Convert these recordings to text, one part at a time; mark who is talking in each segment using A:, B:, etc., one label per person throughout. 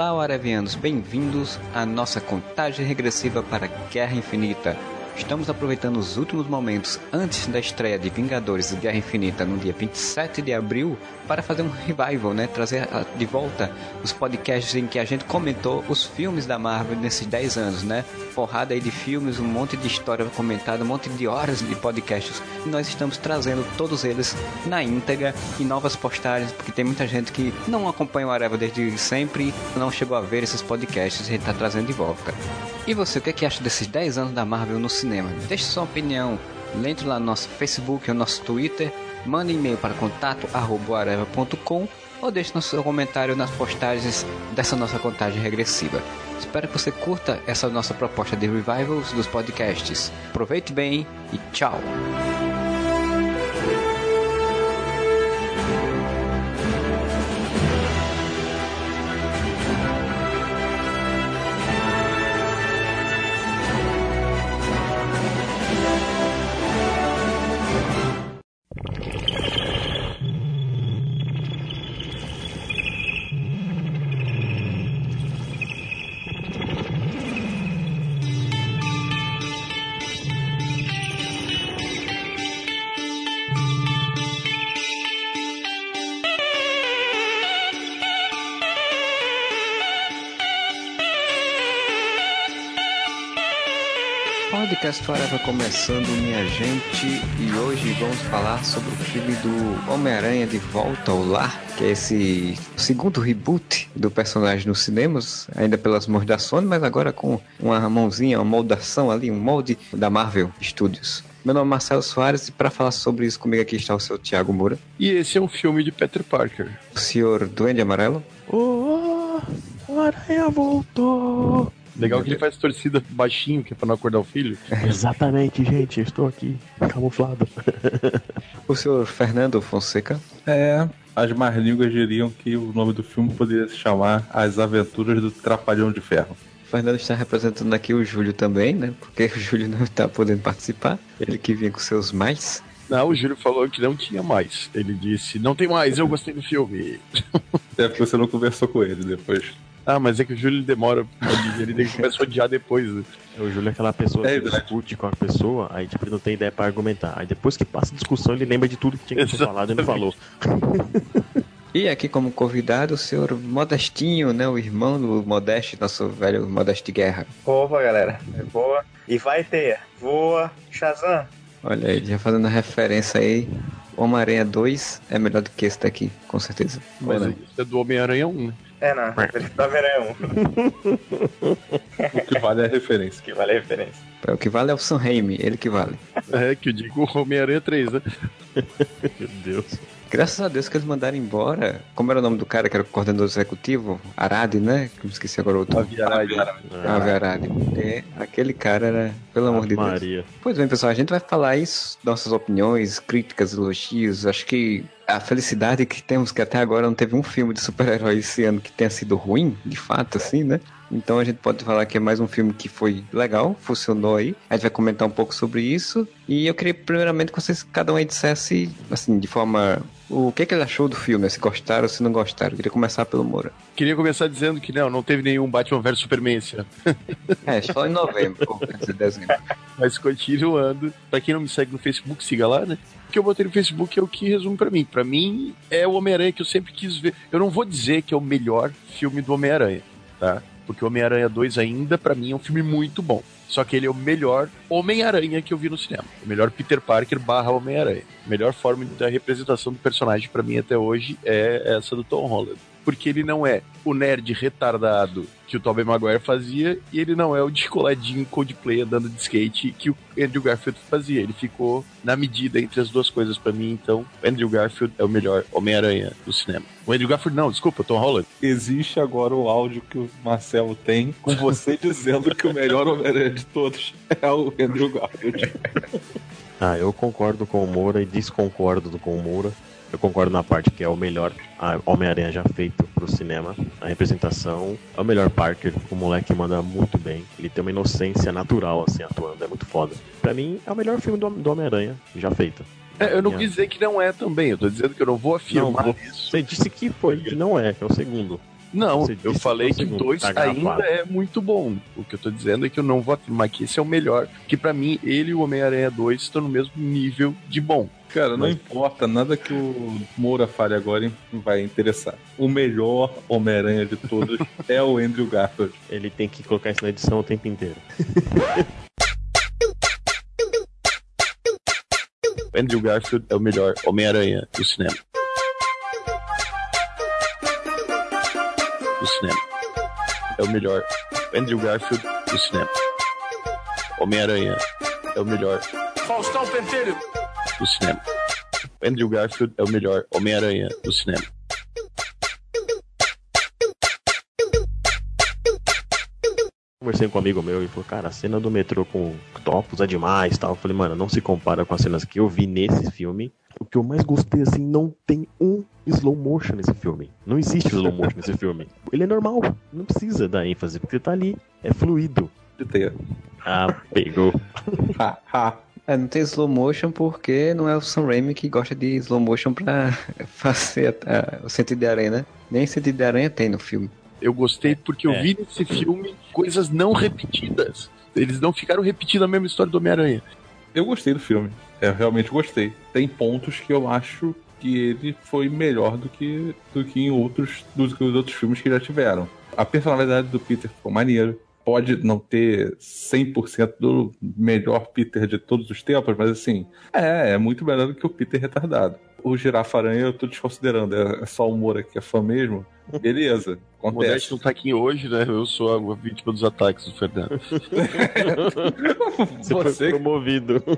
A: Olá, Aravianos, bem-vindos à nossa contagem regressiva para Guerra Infinita. Estamos aproveitando os últimos momentos antes da estreia de Vingadores Guerra Infinita no dia 27 de abril para fazer um revival, né? Trazer de volta os podcasts em que a gente comentou os filmes da Marvel nesses 10 anos, né? Porrada aí de filmes, um monte de história comentada, um monte de horas de podcasts. E nós estamos trazendo todos eles na íntegra e novas postagens, porque tem muita gente que não acompanha o Areva desde sempre não chegou a ver esses podcasts, a gente está trazendo de volta. E você, o que, é que acha desses 10 anos da Marvel no cinema? Deixe sua opinião. Entre lá no nosso Facebook ou nosso Twitter. Mande e-mail para contato.areva.com ou deixe no seu comentário nas postagens dessa nossa contagem regressiva. Espero que você curta essa nossa proposta de revivals dos podcasts. Aproveite bem e tchau! Podcast Forever começando, minha gente, e hoje vamos falar sobre o filme do Homem-Aranha de Volta ao Lar, que é esse segundo reboot do personagem nos cinemas, ainda pelas mãos da Sony, mas agora com uma mãozinha, uma moldação ali, um molde da Marvel Studios. Meu nome é Marcelo Soares e para falar sobre isso comigo aqui está o seu Thiago Moura.
B: E esse é um filme de Peter Parker.
A: O senhor Duende Amarelo.
C: Oh, o Aranha voltou!
B: Legal que ele faz torcida baixinho, que é pra não acordar o filho.
C: Exatamente, gente, estou aqui, camuflado.
A: o senhor Fernando Fonseca?
D: É, as más línguas diriam que o nome do filme poderia se chamar As Aventuras do Trapalhão de Ferro.
A: O Fernando está representando aqui o Júlio também, né? Porque o Júlio não está podendo participar. Ele que vinha com seus mais.
B: Não, o Júlio falou que não tinha mais. Ele disse, não tem mais, eu gostei do filme.
D: É porque você não conversou com ele depois.
B: Ah, mas é que o Júlio demora pra digerir, ele começa a odiar depois. Né?
C: O Júlio é aquela pessoa é, que discute com a pessoa, aí tipo, ele não tem ideia pra argumentar. Aí depois que passa a discussão, ele lembra de tudo que tinha que ser falado e não falou.
A: E aqui como convidado o senhor Modestinho, né? O irmão do Modeste, nosso velho Modeste Guerra.
E: Opa, galera. É boa. E vai ter. Voa, Shazam.
A: Olha aí, já fazendo referência aí. Homem-Aranha 2 é melhor do que esse daqui, com certeza.
B: Mas isso é do Homem-Aranha 1, né?
E: É, não. Referência do Homem-Aranha
D: 1. o que vale é a referência.
E: O que vale é a referência.
A: É, o que vale é o Sam Raimi, ele que vale.
B: É, que eu digo Homem-Aranha 3, né?
C: Meu Deus.
A: Graças a Deus que eles mandaram embora. Como era o nome do cara que era o coordenador executivo? Arade, né? Que eu esqueci agora o outro.
B: Avi Arade.
A: Avi Arade. É, aquele cara era, pelo amor de Deus.
C: Maria.
A: Pois bem, pessoal, a gente vai falar isso, nossas opiniões, críticas, elogios. Acho que a felicidade que temos que até agora não teve um filme de super-herói esse ano que tenha sido ruim, de fato, assim, né? Então a gente pode falar que é mais um filme que foi legal, funcionou aí. A gente vai comentar um pouco sobre isso. E eu queria primeiramente que vocês, cada um aí dissesse, assim, de forma o que, que ele achou do filme, se gostaram ou se não gostaram. Eu queria começar pelo Moura.
B: Queria começar dizendo que não, não teve nenhum Batman vs Superman esse ano.
A: É, só em novembro, ou dezembro.
B: Mas continuando, pra quem não me segue no Facebook, siga lá, né? O que eu botei no Facebook é o que resume para mim. Para mim, é o Homem-Aranha que eu sempre quis ver. Eu não vou dizer que é o melhor filme do Homem-Aranha, tá? Porque Homem-Aranha 2 ainda, para mim, é um filme muito bom. Só que ele é o melhor Homem-Aranha que eu vi no cinema. O melhor Peter Parker barra Homem-Aranha. A melhor forma da representação do personagem para mim até hoje é essa do Tom Holland porque ele não é o nerd retardado que o Tobey Maguire fazia e ele não é o descoladinho Coldplay andando de skate que o Andrew Garfield fazia. Ele ficou na medida entre as duas coisas para mim, então Andrew Garfield é o melhor Homem-Aranha do cinema. O Andrew Garfield não, desculpa, Tom Holland.
D: Existe agora o áudio que o Marcelo tem com você dizendo que o melhor Homem-Aranha de todos é o Andrew Garfield.
C: ah, eu concordo com o Moura e desconcordo com o Moura. Eu concordo na parte que é o melhor Homem-Aranha já feito pro cinema. A representação é o melhor Parker. O moleque manda muito bem. Ele tem uma inocência natural, assim, atuando. É muito foda. Pra mim, é o melhor filme do, do Homem-Aranha já feito.
B: É, eu não quis dizer que não é também. Eu tô dizendo que eu não vou afirmar
C: não,
B: isso.
C: Você disse que foi, que não é, que é o segundo.
B: Não,
C: Você
B: eu falei
C: que
B: que 2
C: tá
B: ainda é muito bom. O que eu tô dizendo é que eu não vou afirmar que esse é o melhor, que pra mim ele e o Homem-Aranha 2 estão no mesmo nível de bom.
D: Cara, não
C: Mas-
D: importa, nada que o Moura fale agora vai interessar. O melhor Homem-Aranha de todos é o Andrew Garfield.
C: Ele tem que colocar isso na edição o tempo inteiro.
B: Andrew Garfield é o melhor Homem-Aranha do cinema. Do cinema. É o melhor Andrew Garfield do cinema. Homem-Aranha é o melhor
F: Faustão Pentelho.
B: do cinema. Andrew Garfield é o melhor Homem-Aranha do cinema.
C: Conversei com um amigo meu e falou, cara, a cena do metrô com topos é demais e tal. Eu falei, mano, não se compara com as cenas que eu vi nesse filme. O que eu mais gostei, assim, não tem um slow motion nesse filme. Não existe slow motion nesse filme. Ele é normal, não precisa dar ênfase, porque tá ali, é fluido. Ah, pegou.
D: Ha, ha.
A: É, não tem slow motion porque não é o Sam Raimi que gosta de slow motion pra fazer a- a- o sentido de aranha, né? Nem sentido de aranha tem no filme.
B: Eu gostei porque eu
C: É.
B: vi nesse filme coisas não repetidas. Eles não ficaram repetindo a mesma história do Homem-Aranha.
D: Eu gostei do filme. Eu realmente gostei. Tem pontos que eu acho que ele foi melhor do que, do que em outros dos outros filmes que já tiveram. A personalidade do Peter ficou maneiro. Pode não ter 100% do melhor Peter de todos os tempos, mas assim, é, é muito melhor do que o Peter retardado. O Girafa Aranha eu tô desconsiderando, é é só o Moura que é fã mesmo. Beleza,
B: O Modeste
D: acontece.
B: não tá aqui hoje, né? Eu sou a vítima dos ataques do Fernando.
C: Você, foi
D: Você,
C: promovido.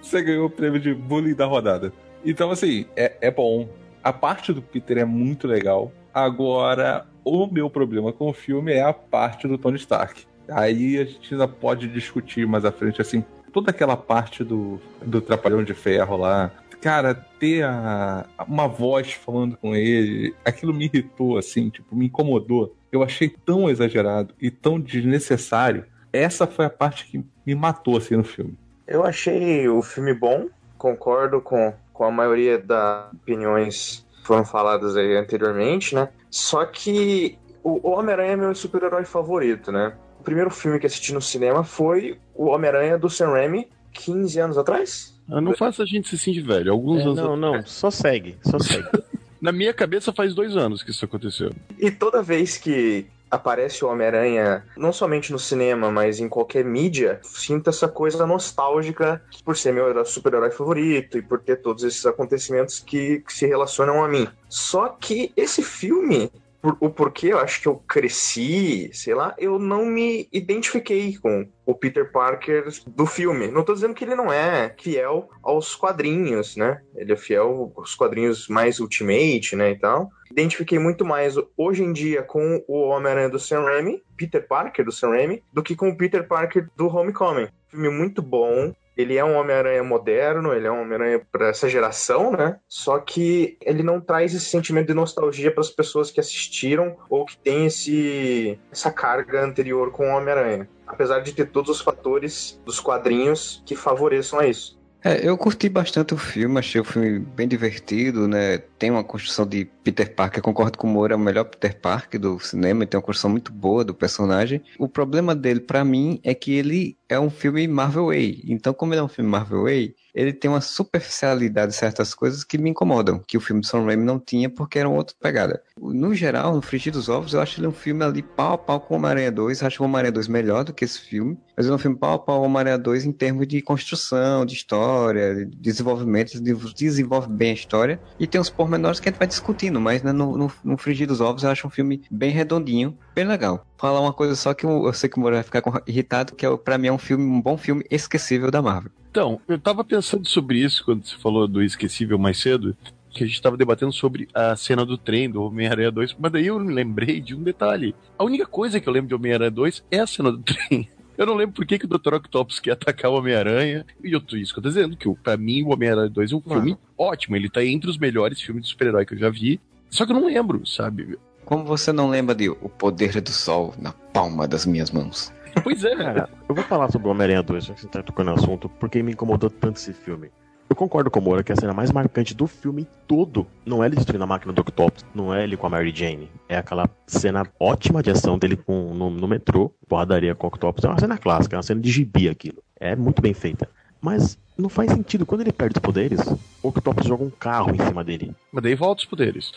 D: você ganhou o prêmio de bullying da rodada. Então, assim, é, é bom. A parte do Peter é muito legal. Agora, o meu problema com o filme é a parte do Tony Stark. Aí a gente ainda pode discutir mais à frente, assim, toda aquela parte do, do Trapalhão de Ferro lá. Cara, ter a, uma voz falando com ele, aquilo me irritou, assim, tipo, me incomodou. Eu achei tão exagerado e tão desnecessário. Essa foi a parte que me matou, assim, no filme.
E: Eu achei o filme bom, concordo com, com a maioria das opiniões que foram faladas aí anteriormente, né? Só que o Homem-Aranha é meu super-herói favorito, né? O primeiro filme que assisti no cinema foi o Homem-Aranha do Sam Raimi, 15 anos atrás.
B: Ah, Não faça a gente se sentir velho. Alguns
C: É,
B: anos.
C: não, não, só segue, só segue.
B: Na minha cabeça faz dois anos que isso aconteceu.
E: E toda vez que aparece o Homem-Aranha, não somente no cinema, mas em qualquer mídia, sinto essa coisa nostálgica por ser meu herói- super-herói favorito e por ter todos esses acontecimentos que, que se relacionam a mim. Só que esse filme, por- o porquê eu acho que eu cresci, sei lá, eu não me identifiquei com o Peter Parker do filme. Não tô dizendo que ele não é fiel aos quadrinhos, né? Ele é fiel aos quadrinhos mais Ultimate, né, e tal identifiquei muito mais hoje em dia com o Homem-Aranha do Sam Raimi, Peter Parker do Sam Raimi, do que com o Peter Parker do Homecoming. Filme muito bom. Ele é um Homem-Aranha moderno, ele é um Homem-Aranha para essa geração, né? Só que ele não traz esse sentimento de nostalgia para as pessoas que assistiram ou que têm esse, essa carga anterior com o Homem-Aranha. Apesar de ter todos os fatores dos quadrinhos que favoreçam a isso.
A: É, eu curti bastante o filme, achei o filme bem divertido, né? Tem uma construção de Peter Parker, concordo com o Moura, é o melhor Peter Parker do cinema, tem uma construção muito boa do personagem. O problema dele, pra mim, é que ele é um filme Marvel Way. Então, como ele é um filme Marvel Way, ele tem uma superficialidade de certas coisas que me incomodam, que o filme de Sam Raimi não tinha porque era uma outra pegada. No geral, no Frigir dos Ovos, eu acho ele um filme ali pau a pau com Homem-Aranha 2. Eu acho o Homem-Aranha 2 melhor do que esse filme, mas é um filme pau a pau com Homem-Aranha 2 em termos de construção, de história, de desenvolvimento, de- desenvolve bem a história. E tem uns pormenores que a gente vai discutindo, mas né, no, no, no Frigir dos Ovos eu acho um filme bem redondinho, bem legal. Falar uma coisa só que eu, eu sei que o Moura vai ficar irritado, que é, pra mim é um filme, um bom filme esquecível da Marvel.
B: Então, eu tava pensando sobre isso quando você falou do esquecível mais cedo, que a gente tava debatendo sobre a cena do trem do Homem-Aranha 2, mas daí eu me lembrei de um detalhe. A única coisa que eu lembro de Homem-Aranha 2 é a cena do trem. Eu não lembro por que, que o Dr. Octopus quer atacar o Homem-Aranha. E eu tô isso que eu tô dizendo, que pra mim o Homem-Aranha 2 é um
A: Mano.
B: filme ótimo. Ele tá entre os melhores filmes de super-herói que eu já vi. Só que eu não lembro, sabe?
A: Como você não lembra de O Poder do Sol na palma das minhas mãos?
B: Pois é.
C: Cara, eu vou falar sobre o Homem-Aranha 2, já que você tá tocando no assunto, porque me incomodou tanto esse filme. Eu concordo com o Moura que a cena mais marcante do filme todo não é ele destruindo a máquina do Octopus, não é ele com a Mary Jane. É aquela cena ótima de ação dele com, no, no metrô, porradaria com o Octopus. É uma cena clássica, é uma cena de gibi aquilo. É muito bem feita. Mas não faz sentido. Quando ele perde os poderes, o Octopus joga um carro em cima dele.
B: Mas daí volta os poderes.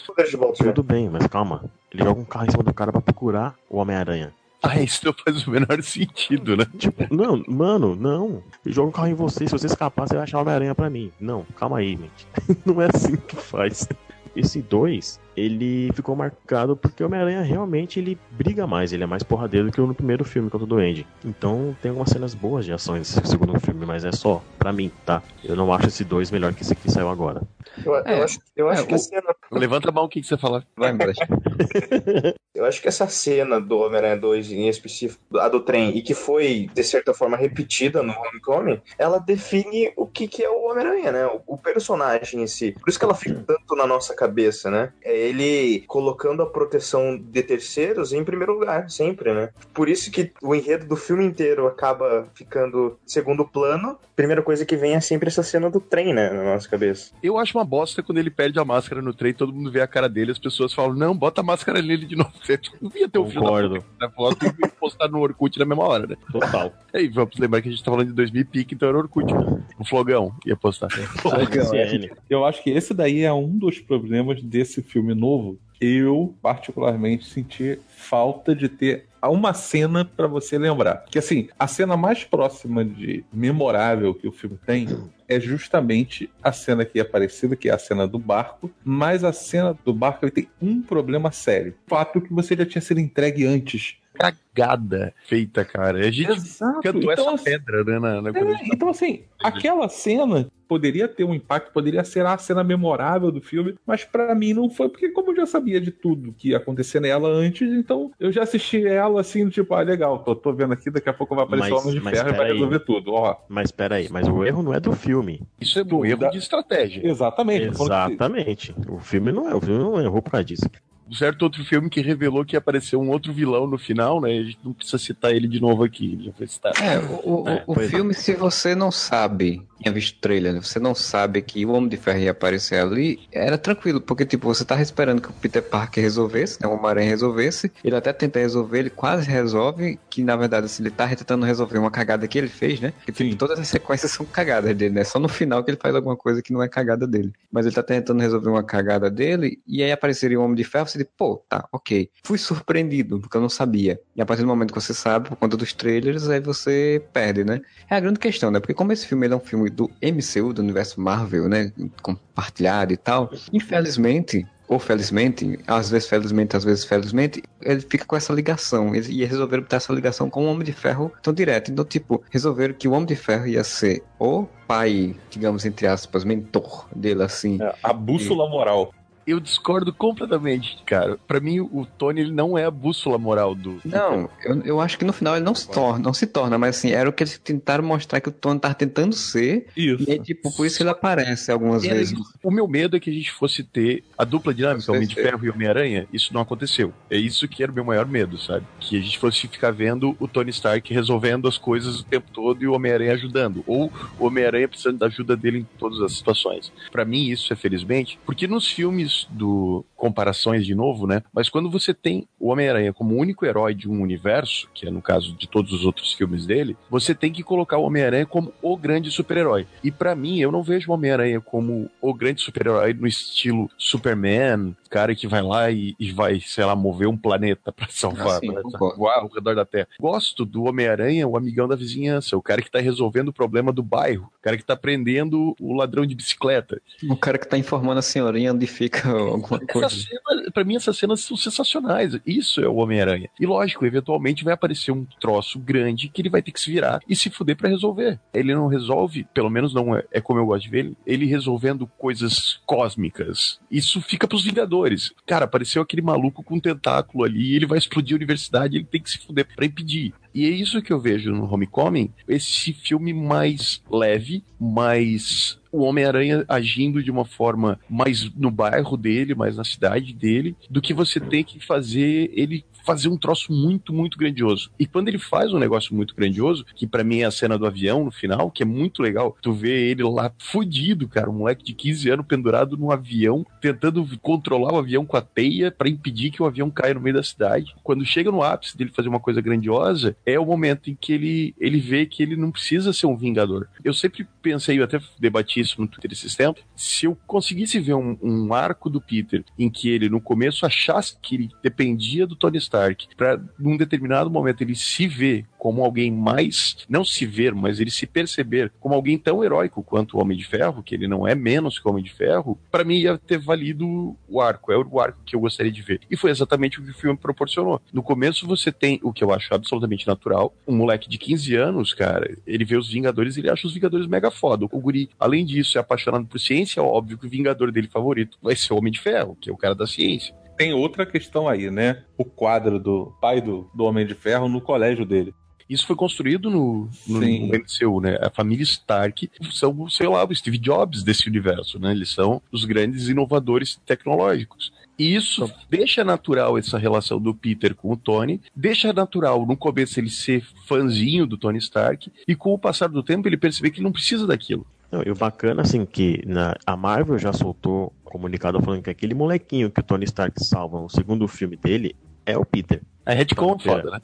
C: Tudo bem, mas calma. Ele joga um carro em cima do cara pra procurar o Homem-Aranha.
B: Ah, isso não faz o menor sentido, né?
C: Tipo, não, mano, não. Ele joga um carro em você, se você escapar, você vai achar o Homem-Aranha pra mim. Não, calma aí, gente. não é assim que faz. Esse 2, ele ficou marcado porque o Homem-Aranha realmente ele briga mais, ele é mais porradeiro do que no primeiro filme contra o Duende. Então tem algumas cenas boas de ação nesse segundo filme, mas é só pra mim, tá? Eu não acho esse 2 melhor que esse que saiu agora.
E: Eu, eu
A: É,
E: acho, eu acho
A: é,
E: que a
A: o-
E: cena.
B: Levanta a mão o que, que você fala.
A: Vai embora.
E: Eu acho que essa cena do Homem-Aranha 2, em específico, a do trem, e que foi, de certa forma, repetida no Homecoming, ela define o que, que é o Homem-Aranha, né? O, o personagem em si. Por isso que ela fica tanto na nossa cabeça, né? É ele colocando a proteção de terceiros em primeiro lugar, sempre, né? Por isso que o enredo do filme inteiro acaba ficando segundo plano. Primeira coisa que vem é sempre essa cena do trem, né? Na nossa cabeça.
B: Eu acho uma bosta quando ele perde a máscara no trem, todo mundo vê a cara dele, as pessoas falam, não, bota a máscara nele de novo. Você não ia ter o filho da
C: Concordo.
B: na foto e postar no Orkut na mesma hora, né?
C: Total.
B: E aí, vamos lembrar que a gente tá falando de 2000 e pique, então era Orkut. né? O Flogão ia postar.
C: CN.
D: Eu acho que esse daí é um dos problemas desse filme novo. Eu, particularmente, senti falta de ter uma cena pra você lembrar. Que assim, a cena mais próxima de memorável que o filme tem é justamente a cena que é parecida, que é a cena do barco, mas a cena do barco ele tem um problema sério. Fato que você já tinha sido entregue antes.
B: Cagada feita, cara. A gente
D: Exato.
B: cantou
D: Então,
B: essa
D: assim,
B: pedra, né? Na, na,
D: É,
B: tá
D: então, assim, aquela cena poderia ter um impacto, poderia ser a cena memorável do filme, mas pra mim não foi, porque como eu já sabia de tudo que ia acontecer nela antes, então eu já assisti ela assim, tipo, ah, legal, tô, tô vendo aqui, daqui a pouco vai aparecer o Homem de Ferro e vai
C: peraí.
D: resolver tudo, ó.
C: Mas pera aí, mas o erro não é do filme.
B: Isso é
D: Dúvida.
B: erro de estratégia.
D: Exatamente.
C: Exatamente. O filme não é, o filme não errou por causa disso.
B: Um certo outro filme que revelou que ia aparecer um outro vilão no final, né? A gente não precisa citar ele de novo aqui. Ele já foi citado.
A: É, o, o-
C: É,
A: o
C: pois é.
A: filme, se você não sabe, tinha visto o trailer, né, você não sabe que o Homem de Ferro ia aparecer ali, era tranquilo, porque, tipo, você tava esperando que o Peter Parker resolvesse, né, o Homem-Aranha resolvesse, ele até tenta resolver, ele quase resolve, que na verdade, assim, ele tá tentando resolver uma cagada que ele fez, né, que tipo, todas as sequências são cagadas dele, né, só no final que ele faz alguma coisa que não é cagada dele. Mas ele tá tentando resolver uma cagada dele, e aí apareceria o Homem de Ferro, você diz, pô, tá, ok. Fui surpreendido, porque eu não sabia. E a partir do momento que você sabe, por conta dos trailers, aí você perde, né? É a grande questão, né? Porque como esse filme é um filme do MCU, do universo Marvel, né? Compartilhado e tal, infelizmente, ou felizmente, às vezes felizmente, às vezes felizmente, ele fica com essa ligação. E resolveram botar essa ligação com o Homem de Ferro tão direto. Então, tipo, resolveram que o Homem de Ferro ia ser o pai, digamos, entre aspas, mentor dele, assim.
D: É, a bússola moral.
B: Eu discordo completamente, cara. Pra mim, o Tony ele não é a bússola moral do.
A: Não, eu, eu acho que no final ele não se torna, não se torna, mas assim, era o que eles tentaram mostrar que o Tony tava tentando ser,
D: Isso.
A: e aí, tipo, por isso ele aparece algumas vezes.
B: O meu medo é que a gente fosse ter a dupla dinâmica, Homem de Ferro e Homem-Aranha. Isso não aconteceu. É isso que era o meu maior medo, sabe? Que a gente fosse ficar vendo o Tony Stark resolvendo as coisas o tempo todo e o Homem-Aranha ajudando. Ou o Homem-Aranha precisando da ajuda dele em todas as situações. Pra mim, isso é felizmente, porque nos filmes do. Comparações de novo, né? Mas quando você tem o Homem-Aranha como o único herói de um universo, que é no caso de todos os outros filmes dele, você tem que colocar o Homem-Aranha como o grande super-herói. E pra mim, eu não vejo o Homem-Aranha como o grande super-herói no estilo Superman, cara que vai lá e, e vai, sei lá, mover um planeta pra salvar,
A: Ah, sim,
B: pra voar ao redor da Terra. Gosto do Homem-Aranha, o amigão da vizinhança, o cara que tá resolvendo o problema do bairro, o cara que tá prendendo o ladrão de bicicleta.
A: O cara que tá informando a senhorinha onde fica alguma
B: Essa
A: coisa.
B: cena, pra mim, essas cenas são sensacionais. Isso é o Homem-Aranha. E lógico, eventualmente vai aparecer um troço grande que ele vai ter que se virar e se fuder pra resolver. Ele não resolve, pelo menos não é, é como eu gosto de ver ele, ele resolvendo coisas cósmicas. Isso fica pros Vingadores. Cara, apareceu aquele maluco com um tentáculo ali, ele vai explodir a universidade, ele tem que se fuder pra impedir. E é isso que eu vejo no Homecoming, esse filme mais leve, mais o Homem-Aranha agindo de uma forma mais no bairro dele, mais na cidade dele, do que você tem que fazer ele fazer um troço muito, muito grandioso. E quando ele faz um negócio muito grandioso, que para mim é a cena do avião no final, que é muito legal, tu vê ele lá fudido, cara, um moleque de 15 anos pendurado num avião, tentando controlar o avião com a teia para impedir que o avião caia no meio da cidade. Quando chega no ápice dele fazer uma coisa grandiosa, é o momento em que ele, ele vê que ele não precisa ser um vingador. Eu sempre pensei, eu até debati isso no Twitter esses tempos, se eu conseguisse ver um, um arco do Peter em que ele no começo achasse que ele dependia do Tony Stark, para num determinado momento ele se vê como alguém mais, não se ver, mas ele se perceber como alguém tão heróico quanto o Homem de Ferro, que ele não é menos que o Homem de Ferro, para mim ia ter valido o arco, é o arco que eu gostaria de ver. E foi exatamente o que o filme proporcionou. No começo você tem o que eu acho absolutamente natural, um moleque de 15 anos, cara, ele vê os Vingadores, ele acha os Vingadores mega foda. O guri, além disso, é apaixonado por ciência, óbvio que o Vingador dele favorito vai ser o Homem de Ferro, que é o cara da ciência
D: tem outra questão aí, né? O quadro do pai do, do Homem de Ferro no colégio dele.
B: Isso foi construído no, no, no MCU, né? A família Stark são, sei lá, o Steve Jobs desse universo, né? Eles são os grandes inovadores tecnológicos. E isso então, deixa natural essa relação do Peter com o Tony, deixa natural no começo ele ser fãzinho do Tony Stark, e com o passar do tempo ele perceber que ele não precisa daquilo.
C: Não, e o bacana, assim, que na, a Marvel já soltou comunicado falando que aquele molequinho que o Tony Stark salva no segundo filme dele é o Peter.
B: A retcon é foda, né?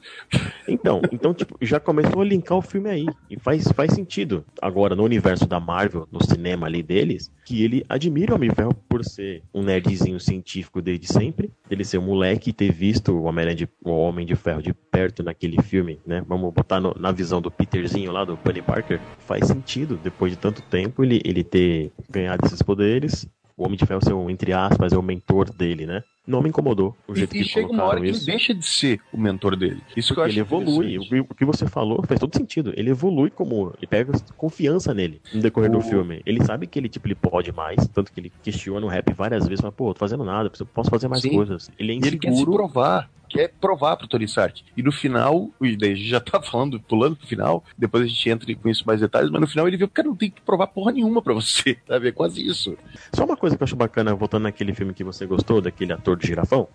C: Então, então, tipo, já começou a linkar o filme aí. E faz, faz sentido. Agora, no universo da Marvel, no cinema ali deles, que ele admira o Homem Ferro por ser um nerdzinho científico desde sempre. Ele ser um moleque e ter visto o, Homem de, o Homem de Ferro de perto naquele filme, né? Vamos botar no, na visão do Peterzinho lá, do Bunny Parker. Faz sentido, depois de tanto tempo, ele, ele ter ganhado esses poderes. O Homem de Ferro ser um, entre aspas, é o mentor dele, né? não me incomodou o jeito e,
B: que e chega uma hora isso. que ele deixa de ser o mentor dele. Isso que eu acho
C: ele evolui. O que você falou faz todo sentido. Ele evolui como. Ele pega confiança nele no decorrer o... do filme. Ele sabe que ele, tipo, ele pode mais. Tanto que ele questiona o rap várias vezes. Fala, pô, tô fazendo nada, posso fazer mais Sim. coisas.
B: Ele é inseguro. ele quer se provar quer provar pro Tony Stark. E no final, e daí a gente já tá falando, pulando pro final, depois a gente entra com isso mais detalhes, mas no final ele viu que cara não tem que provar porra nenhuma pra você, sabe? É quase isso.
C: Só uma coisa que eu acho bacana, voltando naquele filme que você gostou, daquele ator de girafão.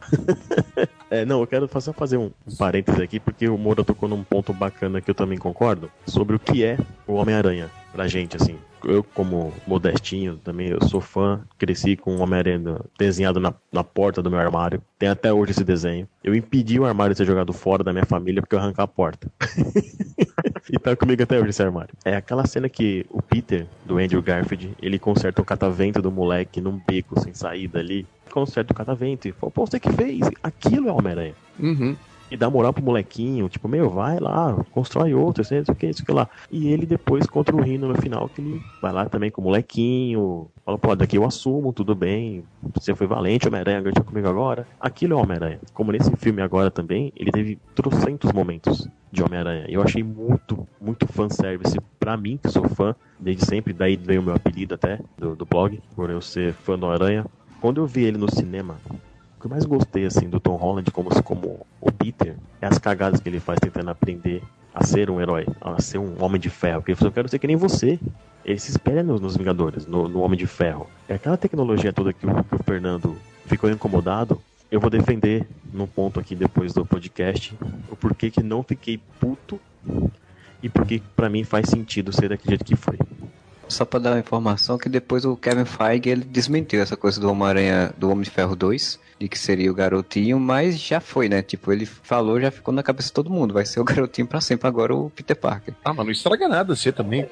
C: é, não, eu quero só fazer um parênteses aqui, porque o Moura tocou num ponto bacana que eu também concordo, sobre o que é o Homem-Aranha pra gente, assim eu, como modestinho, também eu sou fã, cresci com o Homem-Aranha desenhado na, na porta do meu armário. Tem até hoje esse desenho. Eu impedi o armário de ser jogado fora da minha família porque eu arrancar a porta. e tá comigo até hoje esse armário. É aquela cena que o Peter, do Andrew Garfield, ele conserta o catavento do moleque num beco sem saída ali. Conserta o catavento e fala, pô, você que fez? Aquilo é Homem-Aranha.
B: Uhum
C: e dá moral pro molequinho, tipo, meu, vai lá, constrói outro, sei o que, isso que lá. E ele depois contra o Rino no final, que ele vai lá também com o molequinho, fala, pô, daqui eu assumo, tudo bem, você foi valente, Homem-Aranha ganhou comigo agora. Aquilo é Homem-Aranha. Como nesse filme agora também, ele teve trocentos momentos de Homem-Aranha. Eu achei muito, muito fanservice pra mim, que sou fã desde sempre, daí veio o meu apelido até do, do blog, por eu ser fã do Aranha. Quando eu vi ele no cinema, que eu mais gostei assim do Tom Holland como, como o Peter é as cagadas que ele faz tentando aprender a ser um herói, a ser um homem de ferro. Porque ele falou, eu quero ser que nem você. Ele se nos, nos Vingadores, no, no, Homem de Ferro. É aquela tecnologia toda que o, que o Fernando ficou incomodado. Eu vou defender num ponto aqui depois do podcast o porquê que não fiquei puto e porque para mim faz sentido ser daquele jeito que foi.
A: Só pra dar uma informação que depois o Kevin Feige ele desmentiu essa coisa do Homem-Aranha do Homem de Ferro 2 de que seria o garotinho, mas já foi, né? Tipo, ele falou, já ficou na cabeça de todo mundo. Vai ser o garotinho para sempre agora, o Peter Parker.
B: Ah, mas não estraga nada, você também.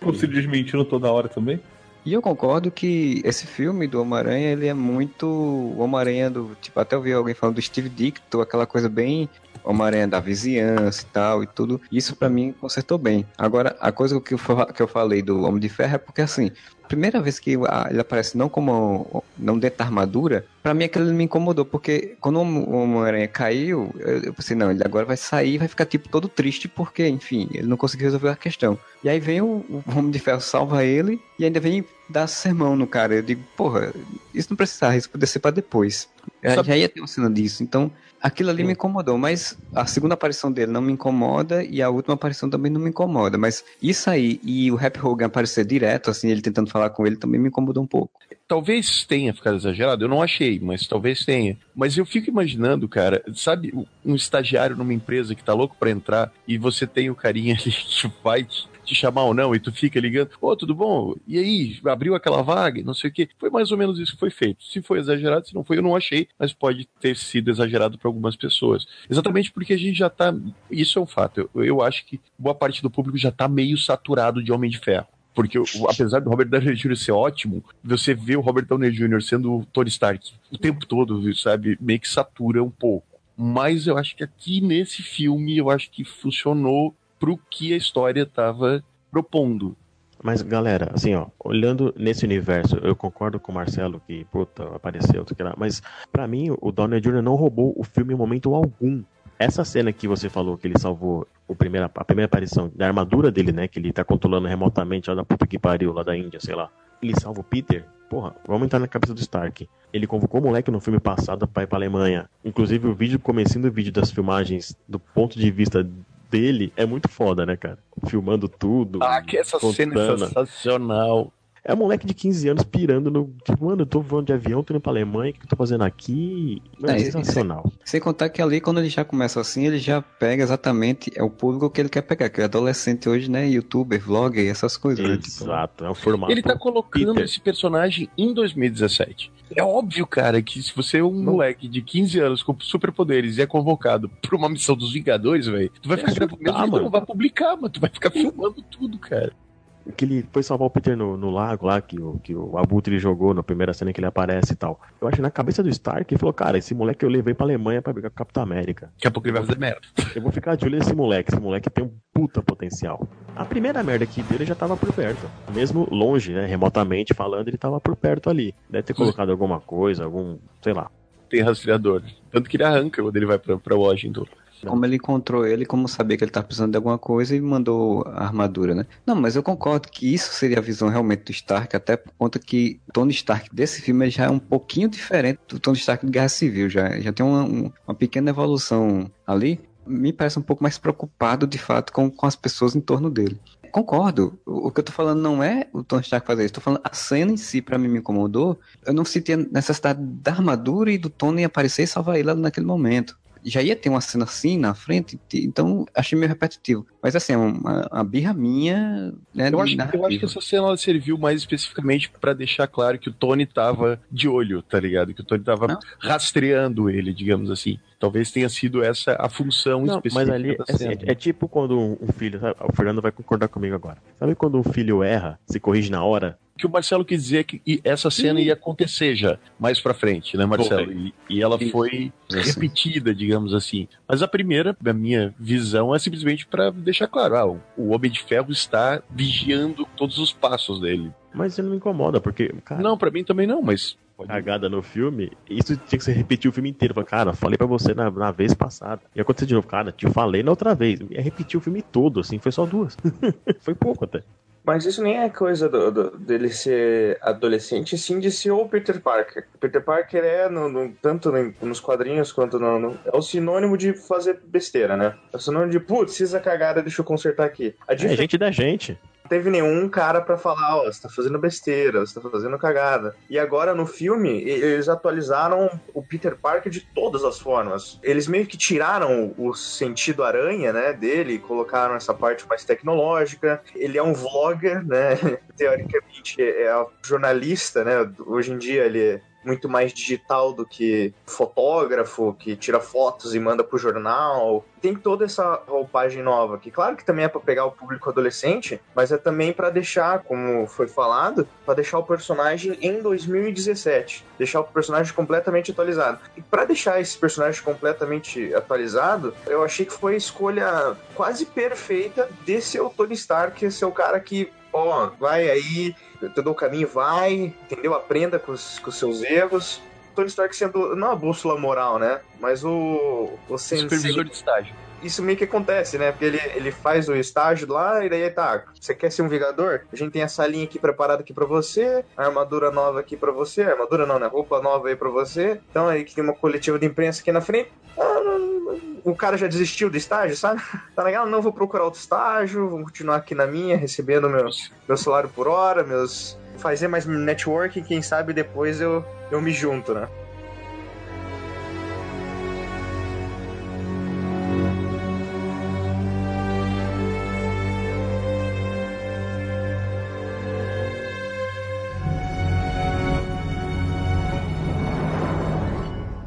D: Você desmentindo toda hora também?
A: E eu concordo que esse filme do Homem-Aranha, ele é muito o Homem-Aranha do. Tipo, até eu vi alguém falando do Steve Dicto, aquela coisa bem Homem-Aranha da vizinhança e tal e tudo. Isso para mim consertou bem. Agora, a coisa que eu, que eu falei do Homem de Ferro é porque assim, primeira vez que ele aparece não como não dentro da armadura, para mim aquilo me incomodou, porque quando o Homem-Aranha caiu, eu, pensei, não, ele agora vai sair e vai ficar tipo todo triste, porque, enfim, ele não conseguiu resolver a questão. E aí vem o, o Homem de Ferro salva ele, e ainda vem dar sermão no cara. Eu digo, porra, isso não precisava, isso podia ser pra depois. Já, já ia ter uma cena disso. Então, aquilo ali me incomodou, mas a segunda aparição dele não me incomoda e a última aparição também não me incomoda. Mas isso aí e o Rap Hogan aparecer direto, assim, ele tentando falar com ele, também me incomodou um pouco.
B: Talvez tenha ficado exagerado, eu não achei, mas talvez tenha. Mas eu fico imaginando, cara, sabe, um estagiário numa empresa que tá louco para entrar e você tem o carinha ali que vai te, chamar ou não, e tu fica ligando, ô, oh, tudo bom? E aí, abriu aquela vaga, não sei o quê. Foi mais ou menos isso que foi feito. Se foi exagerado, se não foi, eu não achei, mas pode ter sido exagerado para algumas pessoas. Exatamente porque a gente já tá. Isso é um fato. Eu, eu acho que boa parte do público já tá meio saturado de Homem de Ferro. Porque apesar do Robert Downey Jr. ser ótimo, você vê o Robert Downey Jr. sendo o Tony Stark o tempo todo, sabe? Meio que satura um pouco. Mas eu acho que aqui nesse filme, eu acho que funcionou pro que a história estava propondo.
C: Mas, galera, assim, ó, olhando nesse universo, eu concordo com o Marcelo que, puta, apareceu, que lá, mas para mim o Downey Jr. não roubou o filme em momento algum. Essa cena que você falou que ele salvou o primeira, a primeira aparição da armadura dele, né? Que ele tá controlando remotamente lá da puta que pariu, lá da Índia, sei lá. Ele salva o Peter. Porra, vamos entrar na cabeça do Stark. Ele convocou o moleque no filme passado pra ir pra Alemanha. Inclusive, o vídeo, começando do vídeo das filmagens, do ponto de vista dele é muito foda, né, cara? Filmando tudo.
B: Ah, que essa contando. cena é sensacional.
C: É um moleque de 15 anos pirando no. Tipo, mano, eu tô voando de avião, tô indo pra Alemanha, o que eu tô fazendo aqui? é, é sensacional.
A: Sem, sem, contar que ali, quando ele já começa assim, ele já pega exatamente é o público que ele quer pegar, que é adolescente hoje, né? Youtuber, vlogger, essas coisas.
C: Exato, né? tipo, é o formato.
B: Ele tá colocando Peter. esse personagem em 2017. É óbvio, cara, que se você é um Não. moleque de 15 anos com superpoderes e é convocado pra uma missão dos Vingadores, velho, tu vai ficar é gravando mesmo, tu não vai publicar, mas tu vai ficar filmando tudo, cara
C: que ele foi salvar o Peter no, no, lago lá, que o, que o Abutre jogou na primeira cena que ele aparece e tal. Eu acho que na cabeça do Stark ele falou, cara, esse moleque eu levei pra Alemanha pra brigar com o Capitão América.
B: Daqui a pouco ele vai fazer merda.
C: Eu vou ficar de olho nesse moleque, esse moleque tem um puta potencial. A primeira merda que dele já tava por perto. Mesmo longe, né, remotamente falando, ele tava por perto ali. Deve ter colocado alguma coisa, algum, sei lá.
B: Tem rastreador. Tanto que ele arranca quando ele vai pra, pra Washington.
A: Como ele encontrou ele, como sabia que ele estava precisando de alguma coisa e mandou a armadura, né? Não, mas eu concordo que isso seria a visão realmente do Stark, até por conta que Tony Stark desse filme já é um pouquinho diferente do Tony Stark de Guerra Civil, já, já tem uma, uma pequena evolução ali. Me parece um pouco mais preocupado, de fato, com, com as pessoas em torno dele. Concordo. O, que eu tô falando não é o Tony Stark fazer isso. Tô falando a cena em si, para mim, me incomodou. Eu não senti a necessidade da armadura e do Tony aparecer e salvar ele naquele momento já ia ter uma cena assim na frente, então achei meio repetitivo. Mas assim, é uma, uma birra minha, né?
B: Eu acho, eu acho que essa cena serviu mais especificamente para deixar claro que o Tony tava de olho, tá ligado? Que o Tony tava Não. rastreando ele, digamos assim. Talvez tenha sido essa a função
C: Não,
B: específica.
C: Mas ali, assim, é, é, tipo quando um filho. Sabe? O Fernando vai concordar comigo agora. Sabe quando um filho erra, se corrige na hora?
B: Que o Marcelo quis dizer que essa cena ia acontecer já mais pra frente, né, Marcelo? E, e, ela foi repetida, digamos assim. Mas a primeira, a minha visão, é simplesmente para deixar claro: ah, o Homem de Ferro está vigiando todos os passos dele.
C: Mas isso não me incomoda, porque.
B: Cara, não, para mim também não, mas.
C: Cagada no filme, isso tinha que ser repetir o filme inteiro. Cara, falei para você na, na, vez passada. E aconteceu de novo, cara, te falei na outra vez. Ia repetir o filme todo, assim, foi só duas. foi pouco até.
E: Mas isso nem é coisa do, do, dele ser adolescente, sim de ser o Peter Parker. Peter Parker é, no, no, tanto nos quadrinhos quanto no, no, É o sinônimo de fazer besteira, né? É o sinônimo de, putz, fiz a cagada, deixa eu consertar aqui.
C: A É gente da gente
E: teve nenhum cara para falar, ó, oh, você tá fazendo besteira, você tá fazendo cagada. E agora no filme, eles atualizaram o Peter Parker de todas as formas. Eles meio que tiraram o sentido aranha, né, dele, colocaram essa parte mais tecnológica. Ele é um vlogger, né? Teoricamente é jornalista, né? Hoje em dia ele muito mais digital do que fotógrafo que tira fotos e manda pro jornal. Tem toda essa roupagem nova, que claro que também é para pegar o público adolescente, mas é também para deixar, como foi falado, para deixar o personagem em 2017, deixar o personagem completamente atualizado. E para deixar esse personagem completamente atualizado, eu achei que foi a escolha quase perfeita de ser o Tony Stark, ser o cara que ó, vai aí, todo o caminho vai, entendeu? Aprenda com os, com os seus erros. Tony Stark sendo, não a bússola moral, né? Mas o, o sensei,
B: Supervisor de estágio.
E: isso meio que acontece, né? Porque ele, ele faz o estágio lá e daí tá, você quer ser um Vingador? A gente tem a salinha aqui preparada aqui pra você, a armadura nova aqui pra você, a armadura não, né? Roupa nova aí pra você. Então aí que tem uma coletiva de imprensa aqui na frente. Ah, não, o cara já desistiu do estágio, sabe? Tá legal? Não vou procurar outro estágio, vou continuar aqui na minha, recebendo meu, meu salário por hora, meus. Fazer mais network, quem sabe depois eu, eu me junto, né?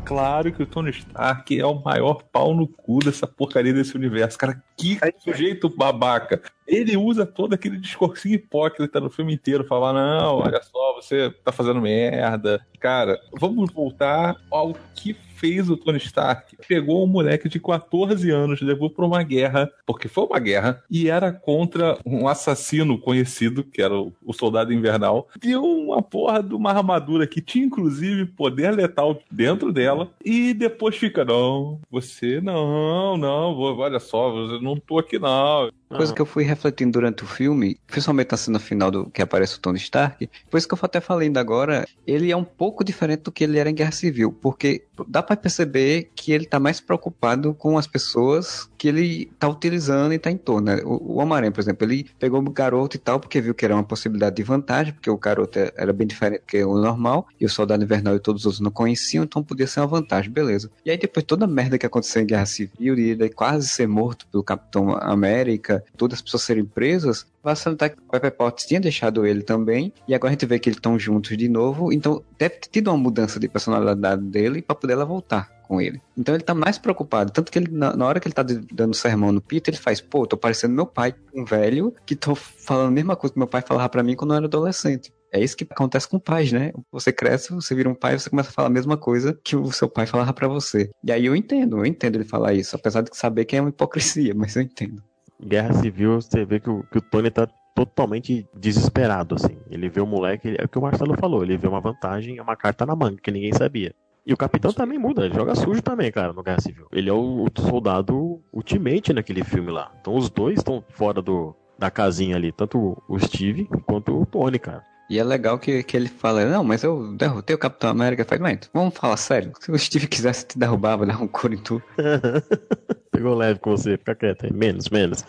D: Claro que o Tony Stark é o maior pau no cu dessa porcaria desse universo. Cara, que sujeito babaca. Ele usa todo aquele discursinho hipócrita no filme inteiro, falar, não, olha só, você tá fazendo merda. Cara, vamos voltar ao que fez o Tony Stark. Pegou um moleque de 14 anos, levou pra uma guerra, porque foi uma guerra, e era contra um assassino conhecido, que era o, o Soldado Invernal. Deu uma porra de uma armadura que tinha, inclusive, poder letal dentro dela, e depois fica, não, você não, não, olha só, eu não tô aqui não.
A: Coisa que eu fui refletindo durante o filme, principalmente na cena final do que aparece o Tony Stark, por isso que eu até falei ainda agora, ele é um pouco diferente do que ele era em Guerra Civil, porque dá pra perceber que ele tá mais preocupado com as pessoas que ele tá utilizando e tá em torno. Né? O, o Homem-Aranha, por exemplo, ele pegou o garoto e tal, porque viu que era uma possibilidade de vantagem, porque o garoto era bem diferente do que o normal, e o Soldado Invernal e todos os outros não conheciam, então podia ser uma vantagem, beleza. E aí depois toda a merda que aconteceu em Guerra Civil, e ele quase ser morto pelo Capitão América, todas as pessoas serem presas, salientar que o Pepper Potts tinha deixado ele também, e agora a gente vê que eles estão juntos de novo, então deve ter tido uma mudança de personalidade dele para poder ela voltar com ele. Então ele tá mais preocupado, tanto que ele, na, na hora que ele tá dando sermão no Peter, ele faz, pô, tô parecendo meu pai, um velho, que tô falando a mesma coisa que meu pai falava para mim quando eu era adolescente. É isso que acontece com pais, né? Você cresce, você vira um pai, você começa a falar a mesma coisa que o seu pai falava para você. E aí eu entendo, eu entendo ele falar isso, apesar de saber que é uma hipocrisia, mas eu entendo.
C: Guerra Civil, você vê que o, que o Tony tá totalmente desesperado, assim. Ele vê o moleque, é o que o Marcelo falou, ele vê uma vantagem, é uma carta na manga, que ninguém sabia. E o capitão também muda, ele joga sujo também, cara, no Guerra Civil. Ele é o, o soldado ultimate naquele filme lá. Então os dois estão fora do, da casinha ali, tanto o Steve quanto o Tony, cara.
A: E é legal que, que ele fala, não, mas eu derrotei o Capitão América. Faz, mas vamos falar sério. Se o Steve quisesse te derrubar, vai dar um couro em tu.
C: Pegou leve com você, fica quieto aí. Menos, menos.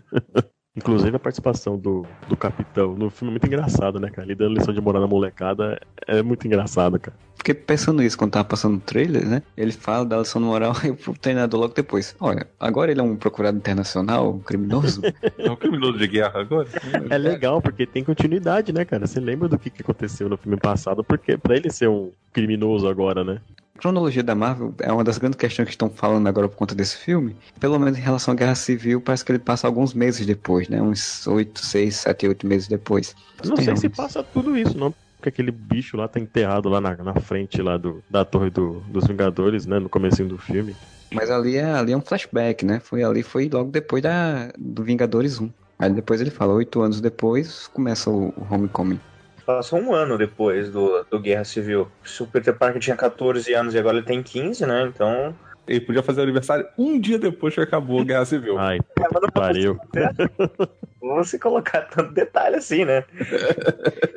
C: Inclusive a participação do, do capitão no filme é muito engraçado, né, cara? Ele dando lição de moral na molecada é muito engraçado, cara.
A: Fiquei pensando nisso quando tava passando o trailer, né? Ele fala da lição de moral e o treinador logo depois. Olha, agora ele é um procurado internacional, um criminoso.
D: É um criminoso de guerra agora?
C: É legal, porque tem continuidade, né, cara? Você lembra do que, que aconteceu no filme passado, porque pra ele ser um criminoso agora, né?
A: A cronologia da Marvel é uma das grandes questões que estão falando agora por conta desse filme. Pelo menos em relação à Guerra Civil, parece que ele passa alguns meses depois, né? Uns 8, 6, 7, 8 meses depois.
C: Não sei se passa tudo isso, não. Porque aquele bicho lá tá enterrado lá na, na frente lá do, da torre do, dos Vingadores, né? No comecinho do filme.
A: Mas ali é, ali é um flashback, né? Foi ali, foi logo depois da, do Vingadores 1. Aí depois ele fala, oito anos depois começa o, o Homecoming.
E: Passou um ano depois do, do Guerra Civil. Se o Peter Parker tinha 14 anos e agora ele tem 15, né? Então.
D: Ele podia fazer aniversário um dia depois que acabou a Guerra Civil.
C: Ai, puta que pariu.
E: Vamos se colocar tanto detalhe assim, né?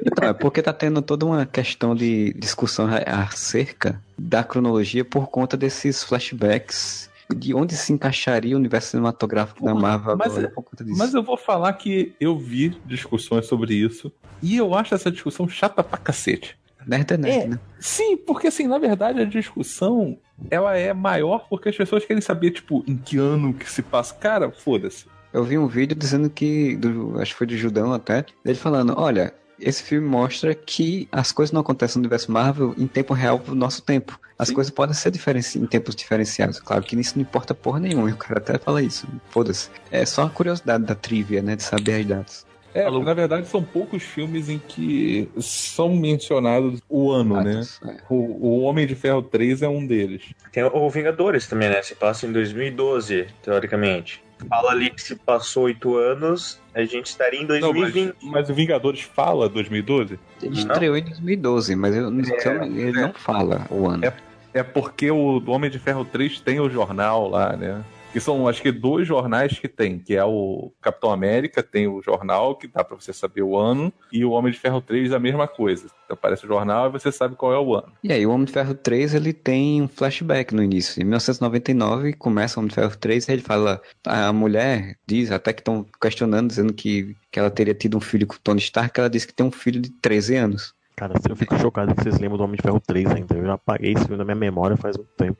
A: Então, é porque tá tendo toda uma questão de discussão acerca da cronologia por conta desses flashbacks. De onde se encaixaria o universo cinematográfico da Marvel
D: mas
A: agora
D: é-
A: por conta disso.
D: Mas eu vou falar que eu vi discussões sobre isso e eu acho essa discussão chata pra cacete.
A: Nerd é nerd,
D: É.
A: né?
D: Sim, porque assim, na verdade a discussão ela é maior porque as pessoas querem saber, tipo, em que ano que se passa. Cara, foda-se.
A: Eu vi um vídeo dizendo que, do, acho que foi do Judão até, dele falando, olha, esse filme mostra que as coisas não acontecem no universo Marvel em tempo real pro nosso tempo. As
D: Sim.
A: coisas podem ser diferenci em tempos diferenciados. Claro que nisso não importa porra nenhuma, e o cara até fala isso. Foda-se. É só a curiosidade da trivia, né, de saber as datas.
D: É, na verdade são poucos filmes em que são mencionados o ano, né?
A: É.
D: O, o Homem de Ferro 3 é um deles.
E: Tem o Vingadores também, né? Se passa em 2012, teoricamente. Fala ali que se passou oito anos, a gente estaria em
D: Não, mas,
E: 2020.
D: mas o Vingadores fala 2012?
A: Ele
E: Não.
A: estreou em 2012, mas eu, ele não fala o ano.
D: É. É porque o do Homem de Ferro 3 tem o jornal lá, né? Que são, acho que, dois jornais que tem, que é o Capitão América, tem o jornal, que dá pra você saber o ano, e o Homem de Ferro 3 a mesma coisa. Então, aparece o jornal e você sabe qual é o ano.
A: E aí, o Homem de Ferro 3, ele tem um flashback no início. Em 1999, começa o Homem de Ferro 3 e ele fala... A mulher diz, até que estão questionando, dizendo que, que ela teria tido um filho com o Tony Stark, ela disse que tem um filho de 13 anos.
C: Cara, eu fico chocado que vocês lembram do Homem de Ferro 3 ainda. Eu já apaguei esse filme da minha memória faz muito tempo.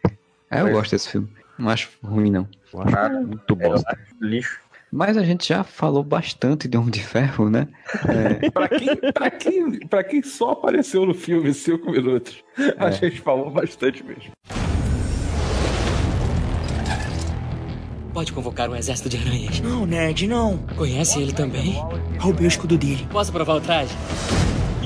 A: É, eu gosto desse filme. Não acho ruim, não.
C: Eu acho
E: Ah,
C: muito bosta.
E: lixo.
A: Mas a gente já falou bastante de Homem de Ferro, né? É,
D: Pra quem, pra, quem, pra quem só apareceu no filme cinco minutos, a
A: É.
D: gente falou bastante mesmo.
F: Pode convocar um exército de aranhas.
G: Não, Ned, não.
F: Conhece ele também?
G: Roubei o escudo dele.
F: Posso provar o traje?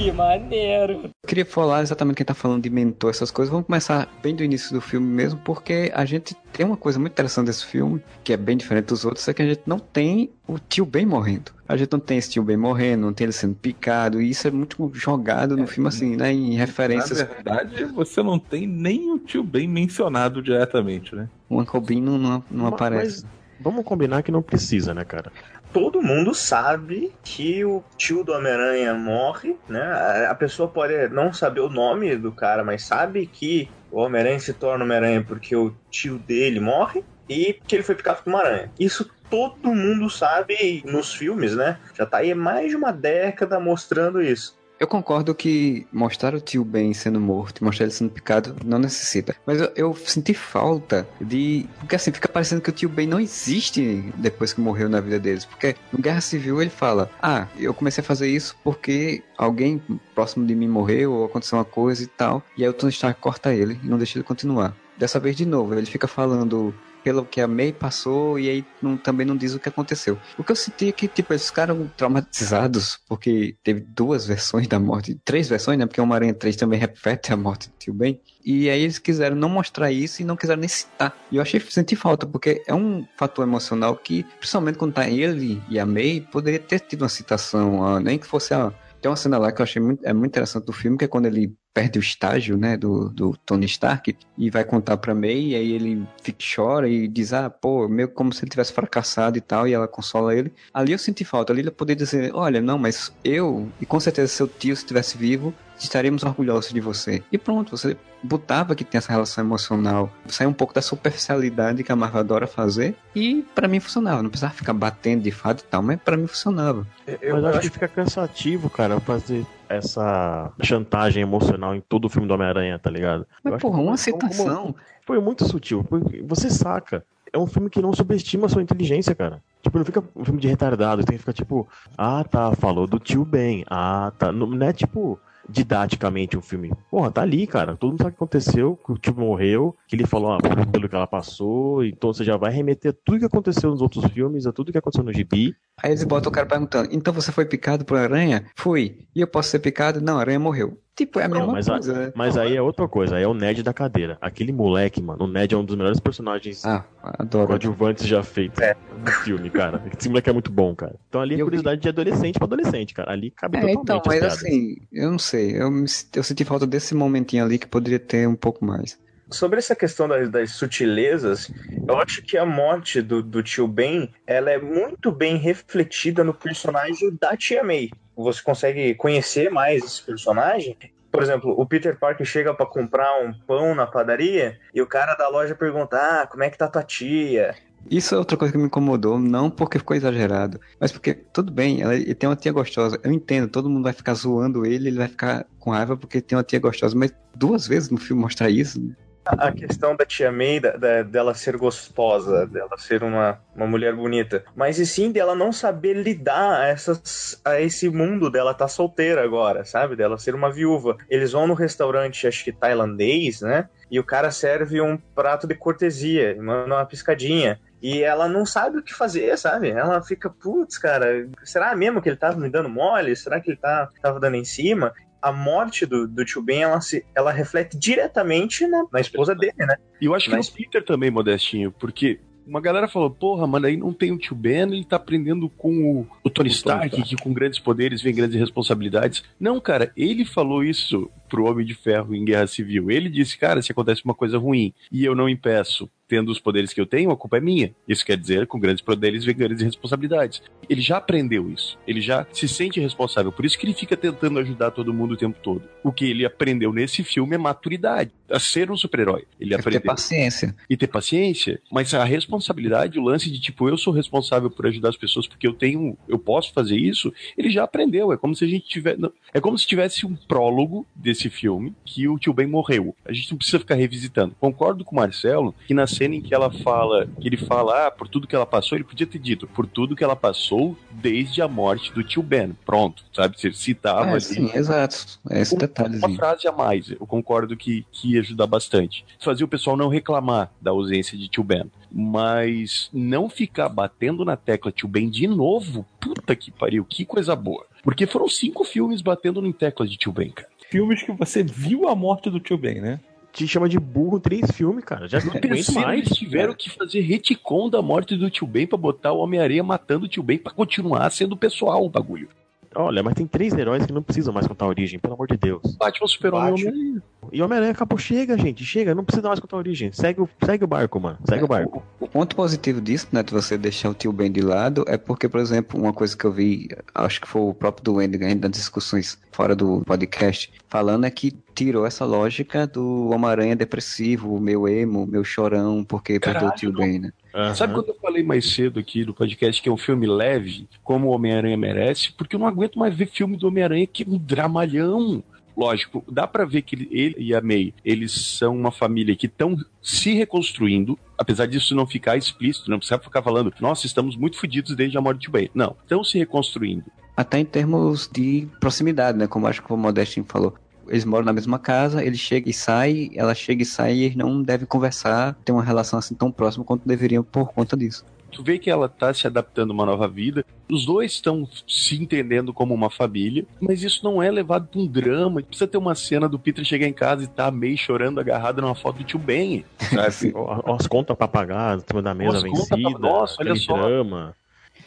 F: Que maneiro!
A: Eu queria falar exatamente quem tá falando de mentor, essas coisas. Vamos começar bem do início do filme mesmo, porque a gente tem uma coisa muito interessante desse filme, que é bem diferente dos outros, é que a gente não tem o tio Ben morrendo. A gente não tem esse tio Ben morrendo, não tem ele sendo picado, e isso é muito jogado no filme, assim, né? Em referências.
D: Na verdade, você não tem nem o tio Ben mencionado diretamente, né?
A: O Uncle Ben não, não, não
C: Ma-
A: aparece.
C: Mas vamos combinar que não precisa, né, cara?
E: Todo mundo sabe que o tio do Homem-Aranha morre, né? A- pessoa pode não saber o nome do cara, mas sabe que o Homem-Aranha se torna Homem-Aranha porque o tio dele morre e que ele foi picado por uma aranha. Isso todo mundo sabe nos filmes, né? Já tá aí mais de uma década mostrando isso.
A: Eu concordo que mostrar o tio Ben sendo morto, mostrar ele sendo picado, não necessita. Mas eu, eu senti falta de. Porque assim, fica parecendo que o tio Ben não existe depois que morreu na vida deles. Porque no Guerra Civil ele fala: Ah, eu comecei a fazer isso porque alguém próximo de mim morreu ou aconteceu uma coisa e tal. E aí o Tony Stark corta ele e não deixa ele continuar. Dessa vez de novo, ele fica falando pelo que a May passou e aí não- também não diz o que aconteceu. O que eu senti é que, tipo, eles ficaram traumatizados porque teve duas versões da morte, três versões, né? Porque o Homem-Aranha 3 também repete a morte do tio Ben. E aí eles quiseram não mostrar isso e não quiseram nem citar. E eu achei, senti falta, porque é um fator emocional que, principalmente quando tá ele e a May, poderia ter tido uma citação, ó, nem que fosse a. Tem uma cena lá que eu achei muito, é muito interessante do filme, que é quando ele perde o estágio, né, do, do Tony Stark, e vai contar pra May, e aí ele fica, chora e diz, ah, pô, meio como se ele tivesse fracassado e tal, e ela consola ele. Ali eu senti falta, ali ele poder dizer, olha, não, mas eu, e com certeza seu tio, se estivesse vivo, estaremos orgulhosos de você. E pronto, você botava que tem essa relação emocional, sair um pouco da superficialidade que a Marvel adora fazer, e pra mim funcionava, não precisava ficar batendo de fato e tal, mas pra mim funcionava.
E: Eu,
C: Mas
E: eu
C: acho
E: acho
C: que fica cansativo, cara, fazer essa chantagem emocional em todo o filme do Homem-Aranha, tá ligado?
A: Mas porra, uma citação...
C: Foi muito sutil. porque Você saca. É um filme que não subestima a sua inteligência, cara. Tipo, não fica um filme de retardado. Tem que ficar tipo, ah, tá, falou do tio Ben. Ah, tá. Não, não é tipo didaticamente um filme. Porra, tá ali, cara. Todo mundo sabe o que aconteceu, que o tio morreu, que ele falou ah, pelo- que ela passou. Então você já vai remeter a tudo que aconteceu nos outros filmes, a tudo que aconteceu no gibi.
A: Aí eles botam o cara perguntando, então você foi picado por aranha? Fui. E eu posso ser picado? Não, a aranha morreu. Tipo, é a mesma
C: Não, mas, a-
A: coisa, né?
C: mas aí é outra coisa, aí é o Ned da cadeira. Aquele moleque, mano, o Ned é um dos melhores personagens
A: Ah, adoro.
C: coadjuvantes já feitos no filme, cara. Esse moleque é muito bom, cara. Então ali é
A: Eu
C: curiosidade de adolescente pra adolescente, cara. Ali cabe
A: É,
C: totalmente
A: então,
C: as
A: mas assim, eu não sei, eu, me- eu senti falta desse momentinho ali que poderia ter um pouco mais.
E: Sobre essa questão das, das sutilezas, eu acho que a morte do, do tio Ben, ela é muito bem refletida no personagem da tia May. Você consegue conhecer mais esse personagem. Por exemplo, o Peter Parker chega pra comprar um pão na padaria e o cara da loja pergunta: Ah, como é que tá tua tia?
A: Isso é outra coisa que me incomodou, não porque ficou exagerado, mas porque, tudo bem, ela, ele tem uma tia gostosa. Eu entendo, todo mundo vai ficar zoando ele, ele vai ficar com raiva porque tem uma tia gostosa, mas duas vezes no filme mostrar isso.
E: A questão da tia May, da- da- dela ser gostosa, dela ser uma, uma mulher bonita, mas e sim dela não saber lidar a, essas, a esse mundo dela tá solteira agora, sabe? Dela ser uma viúva. Eles vão no restaurante, acho que tailandês, né? E o cara serve um prato de cortesia, manda uma piscadinha. E ela não sabe o que fazer, sabe? Ela fica, putz, cara, será mesmo que ele tava me dando mole? Será que ele tá, tava dando em cima? A morte do, do tio Ben, ela, se, ela reflete diretamente na, na esposa dele, né?
B: E eu acho que
E: Mas-
B: no Peter também, Modestinho, porque Uma galera falou, porra, mano, aí não tem o tio Ben, ele tá aprendendo com o, o Tony Stark, que com grandes poderes vem grandes responsabilidades. Não, cara, ele falou isso pro Homem de Ferro em Guerra Civil. Ele disse, cara, se acontece uma coisa ruim e eu não impeço, tendo os poderes que eu tenho, a culpa é minha. Isso quer dizer, com grandes poderes vem grandes responsabilidades. Ele já aprendeu isso. Ele já se sente responsável. Por isso que ele fica tentando ajudar todo mundo o tempo todo. O que ele aprendeu nesse filme é maturidade. A ser um super-herói. Ele
A: É ter
B: aprendeu.
A: paciência.
B: E ter paciência, mas a responsabilidade, o lance de tipo, eu sou responsável por ajudar as pessoas porque eu tenho, eu posso fazer isso, ele já aprendeu. É como se a gente tivesse. É como se tivesse um prólogo desse filme que o tio Ben morreu. A gente não precisa ficar revisitando. Concordo com o Marcelo que na cena em que ela fala, que ele fala, ah, por tudo que ela passou, ele podia ter dito, por tudo que ela passou desde a morte do tio Ben. Pronto, sabe? Você citava
A: É,
B: ali
A: sim, exato. É esse
B: uma
A: detalhezinho.
B: frase a mais, eu concordo que, que ia ajudar bastante. Fazia o pessoal não reclamar da ausência de Tio Ben. Mas não ficar batendo na tecla Tio Ben de novo, puta que pariu, que coisa boa. Porque foram cinco filmes batendo em tecla de Tio Ben, cara.
D: Filmes que você viu a morte do tio Ben, né?
C: Te chama de burro três filmes, cara. Já não aguento mais.
B: eles tiveram que fazer retcon da morte do Tio Ben pra botar o Homem-Aranha matando o Tio Ben pra continuar sendo pessoal o bagulho.
C: Olha, mas tem três heróis que não precisam mais contar a origem, pelo amor de Deus.
B: Batman, Super-Homem e. Homem-Aranha.
C: E Homem-Aranha acabou, chega, gente, chega, não precisa mais contar a origem. Segue o, segue o barco, mano. Segue o barco.
A: O ponto positivo disso, né, de você deixar o tio Ben de lado, é porque, por exemplo, uma coisa que eu vi, acho que foi o próprio Duende ainda nas discussões fora do podcast, falando é que tirou essa lógica do Homem-Aranha depressivo, meu emo, meu chorão, porque perdeu o tio
B: não.
A: Ben, né?
B: Sabe quando eu falei mais cedo aqui no podcast que é um filme leve, como o Homem-Aranha merece? Porque eu não aguento mais ver filme do Homem-Aranha que é um dramalhão. Lógico, dá pra ver que ele, ele e a May, eles são uma família que estão se reconstruindo, apesar disso não ficar explícito, não precisa ficar falando, nossa, estamos muito fodidos desde a morte do Ben. Não, estão se reconstruindo.
A: Até em termos de proximidade, né? Como acho que o Modestin falou. Eles moram na mesma casa, ele chega e sai, ela chega e sai e eles não devem conversar, ter uma relação assim tão próxima quanto deveriam por conta disso.
B: Tu vê que ela tá se adaptando a uma nova vida. Os dois estão se entendendo como uma família, mas isso não é levado pra um drama. Precisa ter uma cena do Peter chegar em casa e tá meio chorando agarrado numa foto do tio Ben. Sabe?
C: Ó, ó, As contas pra pagar, em cima da mesa
B: As
C: vencida,
B: pra- Nossa, olha só.
C: drama.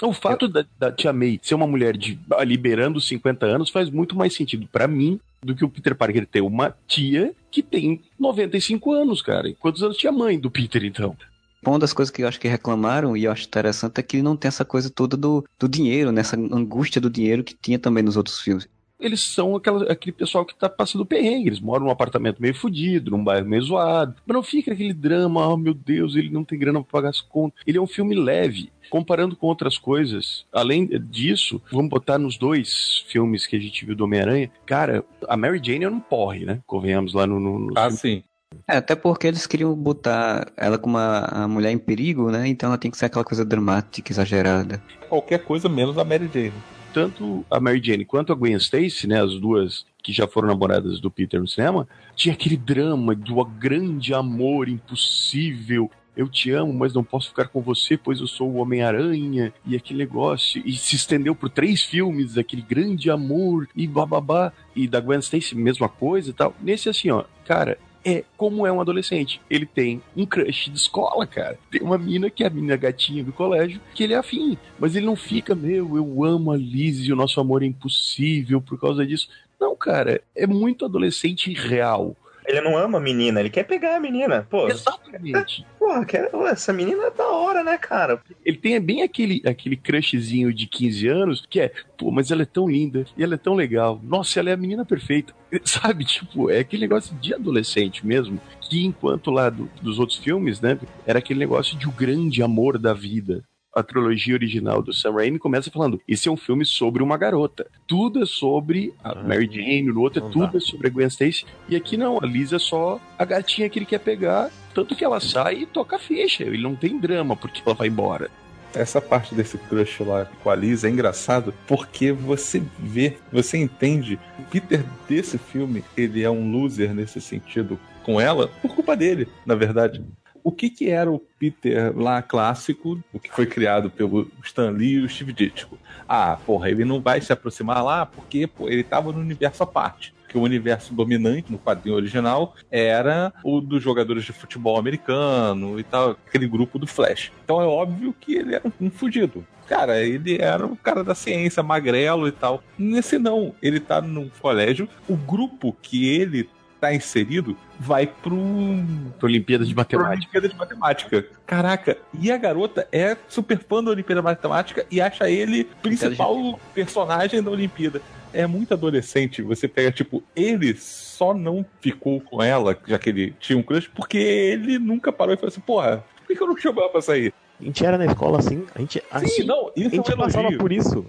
B: O fato da, da Tia May ser uma mulher de ali beirando os 50 anos faz muito mais sentido pra mim do que o Peter Parker ter uma tia que tem 95 anos, cara. E quantos anos tinha a mãe do Peter, então?
A: Uma das coisas que eu acho que reclamaram, e eu acho interessante, é que não tem essa coisa toda do, do dinheiro, nessa angústia do dinheiro que tinha também nos outros filmes.
B: Eles são aquela, aquele pessoal que tá passando perrengue. Eles moram num apartamento meio fudido, num bairro meio zoado. Mas não fica aquele drama, oh meu Deus, ele não tem grana pra pagar as contas. Ele é um filme leve. Comparando com outras coisas, além disso, vamos botar nos dois filmes que a gente viu do Homem-Aranha. Cara, a Mary Jane é um porre, né? Convenhamos lá no. no, no
D: Ah,
B: filme.
D: sim.
A: É, até porque eles queriam botar ela como uma a mulher em perigo, né? Então ela tem que ser aquela coisa dramática, exagerada.
D: Qualquer coisa menos a Mary Jane.
B: Tanto a Mary Jane quanto a Gwen Stacy, né, as duas que já foram namoradas do Peter no cinema, tinha aquele drama do grande amor impossível. Eu te amo, mas não posso ficar com você, pois eu sou o Homem-Aranha, e aquele negócio, e se estendeu por três filmes, aquele grande amor, e bababá, e da Gwen Stacy, mesma coisa e tal. Nesse assim, ó, cara, é como é um adolescente. Ele tem um crush de escola, cara. Tem uma mina que é a mina gatinha do colégio, que ele é afim. Mas ele não fica, meu, eu amo a Liz e o nosso amor é impossível por causa disso. Não, cara, é muito adolescente real.
E: Ele não ama a menina, ele quer pegar a menina. Pô,
B: Exatamente.
E: porra, essa menina é da hora, né, cara?
B: Ele tem bem aquele, aquele crushzinho de 15 anos que é, pô, mas ela é tão linda e ela é tão legal. Nossa, ela é a menina perfeita. Sabe, tipo, é aquele negócio de adolescente mesmo. Que enquanto lá do- dos outros filmes, né, era aquele negócio de o grande amor da vida. A trilogia original do Sam Raimi começa falando: esse é um filme sobre uma garota. Tudo é sobre a
C: Ah,
B: Mary Jane, no outro é
C: não
B: tudo
C: dá.
B: é sobre a Gwen Stacy. E aqui não, a Liz é só a gatinha que ele quer pegar. Tanto que ela sai e toca a ficha. Ele não tem drama porque ela vai embora.
D: Essa parte desse crush lá com a Liz é engraçado porque você vê, você entende. O Peter desse filme, ele é um loser nesse sentido com ela por culpa dele, na verdade. O que que era o Peter lá clássico, o que foi criado pelo Stan Lee e o Steve Ditko? Ah, porra, ele não vai se aproximar lá porque ele tava no universo à parte. que o universo dominante no quadrinho original era o dos jogadores de futebol americano e tal, aquele grupo do Flash. Então é óbvio que ele era um fudido. Cara, ele era o cara da ciência, magrelo e tal. Nesse não, ele tá num colégio, o grupo que ele tá inserido vai pro.
B: Olimpíada de Matemática.
D: Olimpíada de Matemática. Caraca, e a garota é super fã da Olimpíada de Matemática e acha ele principal personagem da Olimpíada. É muito adolescente. Você pega, tipo, ele só não ficou com ela, já que ele tinha um crush, porque ele nunca parou e falou assim: porra, por que eu não chamo ela pra sair?
C: A gente era na escola assim, a gente, a
D: Sim,
C: gente,
D: não,
C: a
D: isso
C: gente
D: é um
C: passava por isso.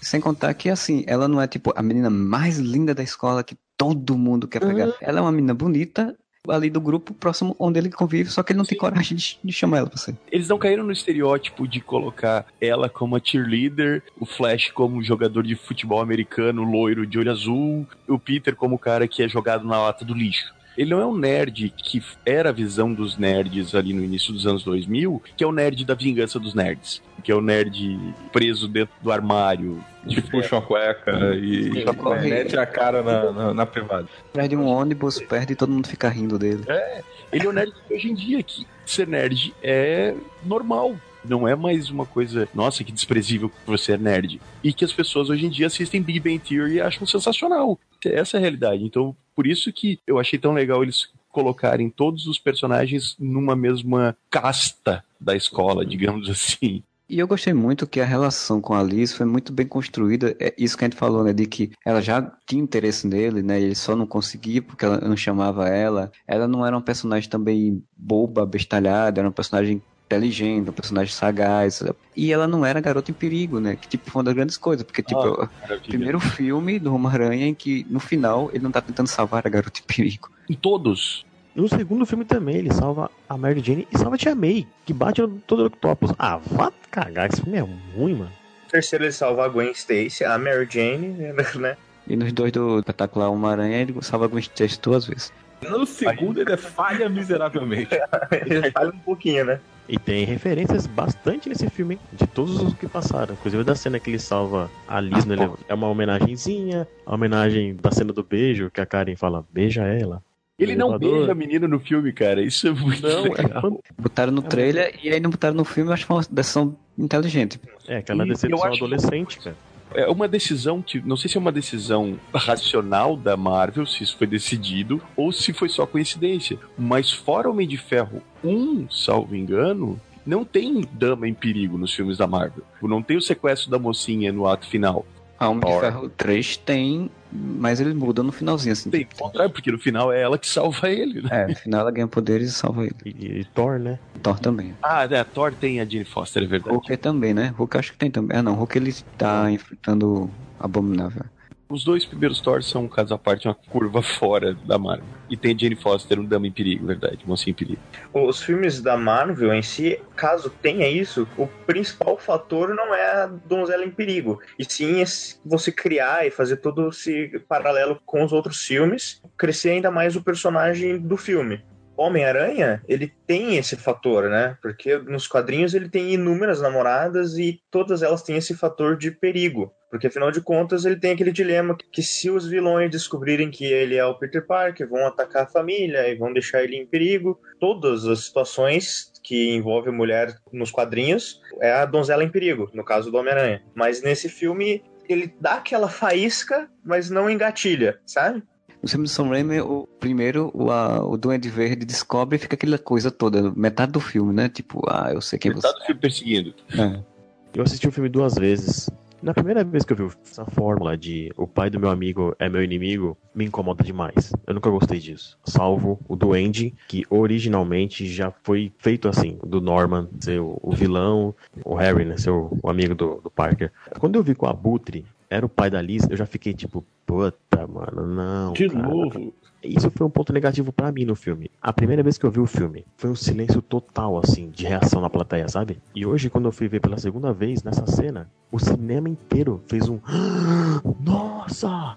A: Sem contar que, assim, ela não é, tipo, a menina mais linda da escola que todo mundo quer pegar. Ela é uma menina bonita, ali do grupo próximo onde ele convive, só que ele não tem coragem de, de chamar ela pra sair.
B: Eles não caíram no estereótipo de colocar ela como a cheerleader, o Flash como jogador de futebol americano, loiro de olho azul, o Peter como o cara que é jogado na lata do lixo. Ele não é um nerd que era a visão dos nerds ali no início dos anos 2000, que é o nerd da vingança dos nerds. Que é o nerd preso dentro do armário.
D: Que puxa uma cueca e
A: corre-
D: mete a cara na, na, na privada.
A: Perde um ônibus, perde e todo mundo fica rindo dele.
B: Ele é o nerd de hoje em dia, que ser nerd é normal. Não é mais uma coisa, nossa, que desprezível que você é nerd. E que as pessoas hoje em dia assistem Big Bang Theory e acham sensacional. Essa é a realidade. Então, por isso que eu achei tão legal eles colocarem todos os personagens numa mesma casta da escola, digamos assim.
A: E eu gostei muito que a relação com a Liz foi muito bem construída. É isso que a gente falou, né? De que ela já tinha interesse nele, né? Ele só não conseguia porque ela não chamava ela. Ela não era um personagem também boba, bestalhada, era um personagem inteligente, um personagem sagaz. E ela não era garota em perigo, né? Que tipo, foi uma das grandes coisas. Porque, tipo,
B: Ah,
A: o primeiro filme do Homem-Aranha em que, no final, ele não tá tentando salvar a garota em perigo.
B: Em todos.
C: No segundo filme também, ele salva a Mary Jane e salva a Tia May, que bate no todo octopus. Ah, vá cagar, esse filme é ruim, mano.
E: No terceiro ele salva a Gwen Stacy, a Mary Jane, né?
A: E nos dois do espetacular Homem-Aranha, ele salva a Gwen Stacy duas vezes.
D: No segundo, ele falha miseravelmente.
E: Ele falha um pouquinho, né?
C: E tem referências bastante nesse filme, hein? De todos os que passaram. Inclusive da cena que ele salva a Liz no elevador. É uma homenagenzinha, a homenagem da cena do beijo, que a Karen fala, beija ela.
B: Ele não beija a menina no filme, cara. Isso é muito
C: Não, é,
B: legal.
C: fan-
A: Botaram no trailer e aí não botaram no filme, eu acho que foi uma decisão inteligente.
C: é aquela decepção adolescente, cara.
B: É uma decisão que. Não sei se é uma decisão racional da Marvel, se isso foi decidido, ou se foi só coincidência. Mas fora Homem de Ferro 1, salvo engano, não tem dama em perigo nos filmes da Marvel. Não tem o sequestro da mocinha no ato final.
A: A Homem de
B: Thor.
A: Ferro 3 tem, mas ele muda no finalzinho, assim.
B: Tem, ao contrário, porque no final é ela que salva ele, né?
A: É, no final ela ganha poderes e salva ele.
C: E, e Thor, né?
A: Thor também.
B: Ah, é, Thor tem a Jane Foster, é verdade.
A: Hulk também, né? Hulk acho que tem também. Ah, não. Hulk ele tá enfrentando Abominável.
B: Os dois primeiros Thor são um caso à parte, uma curva fora da Marvel. E tem Jane Foster, um dama em perigo, verdade, mocinha em perigo.
E: Os filmes da Marvel em si, caso tenha isso, o principal fator não é a donzela em perigo, e sim você criar e fazer todo esse paralelo com os outros filmes, crescer ainda mais o personagem do filme. Homem-Aranha, ele tem esse fator, né? Porque nos quadrinhos ele tem inúmeras namoradas e todas elas têm esse fator de perigo. Porque afinal de contas ele tem aquele dilema que se os vilões descobrirem que ele é o Peter Parker, vão atacar a família e vão deixar ele em perigo. Todas as situações que envolvem mulher nos quadrinhos é a donzela em perigo, no caso do Homem-Aranha. Mas nesse filme ele dá aquela faísca, mas não engatilha, sabe?
A: No filme do Sam Raimi, o primeiro, o, a, o Duende Verde descobre e fica aquela coisa toda, metade do filme, né? Tipo, ah, eu sei quem você
B: Metade do filme perseguindo.
A: é.
C: Eu assisti o filme duas vezes. Na primeira vez que eu vi essa fórmula de o pai do meu amigo é meu inimigo, me incomoda demais. Eu nunca gostei disso. Salvo o Duende, que originalmente já foi feito assim, do Norman ser o, o vilão, o Harry, né, ser o, o amigo do, do Parker. Quando eu vi que o Abutre era o pai da Liz, eu já fiquei tipo, puta, mano, não.
D: De
C: cara.
D: novo.
C: Isso foi um ponto negativo pra mim no filme. A primeira vez que eu vi o filme, foi um silêncio total, assim, de reação na plateia, sabe? E hoje, quando eu fui ver pela segunda vez nessa cena, o cinema inteiro fez um. Nossa!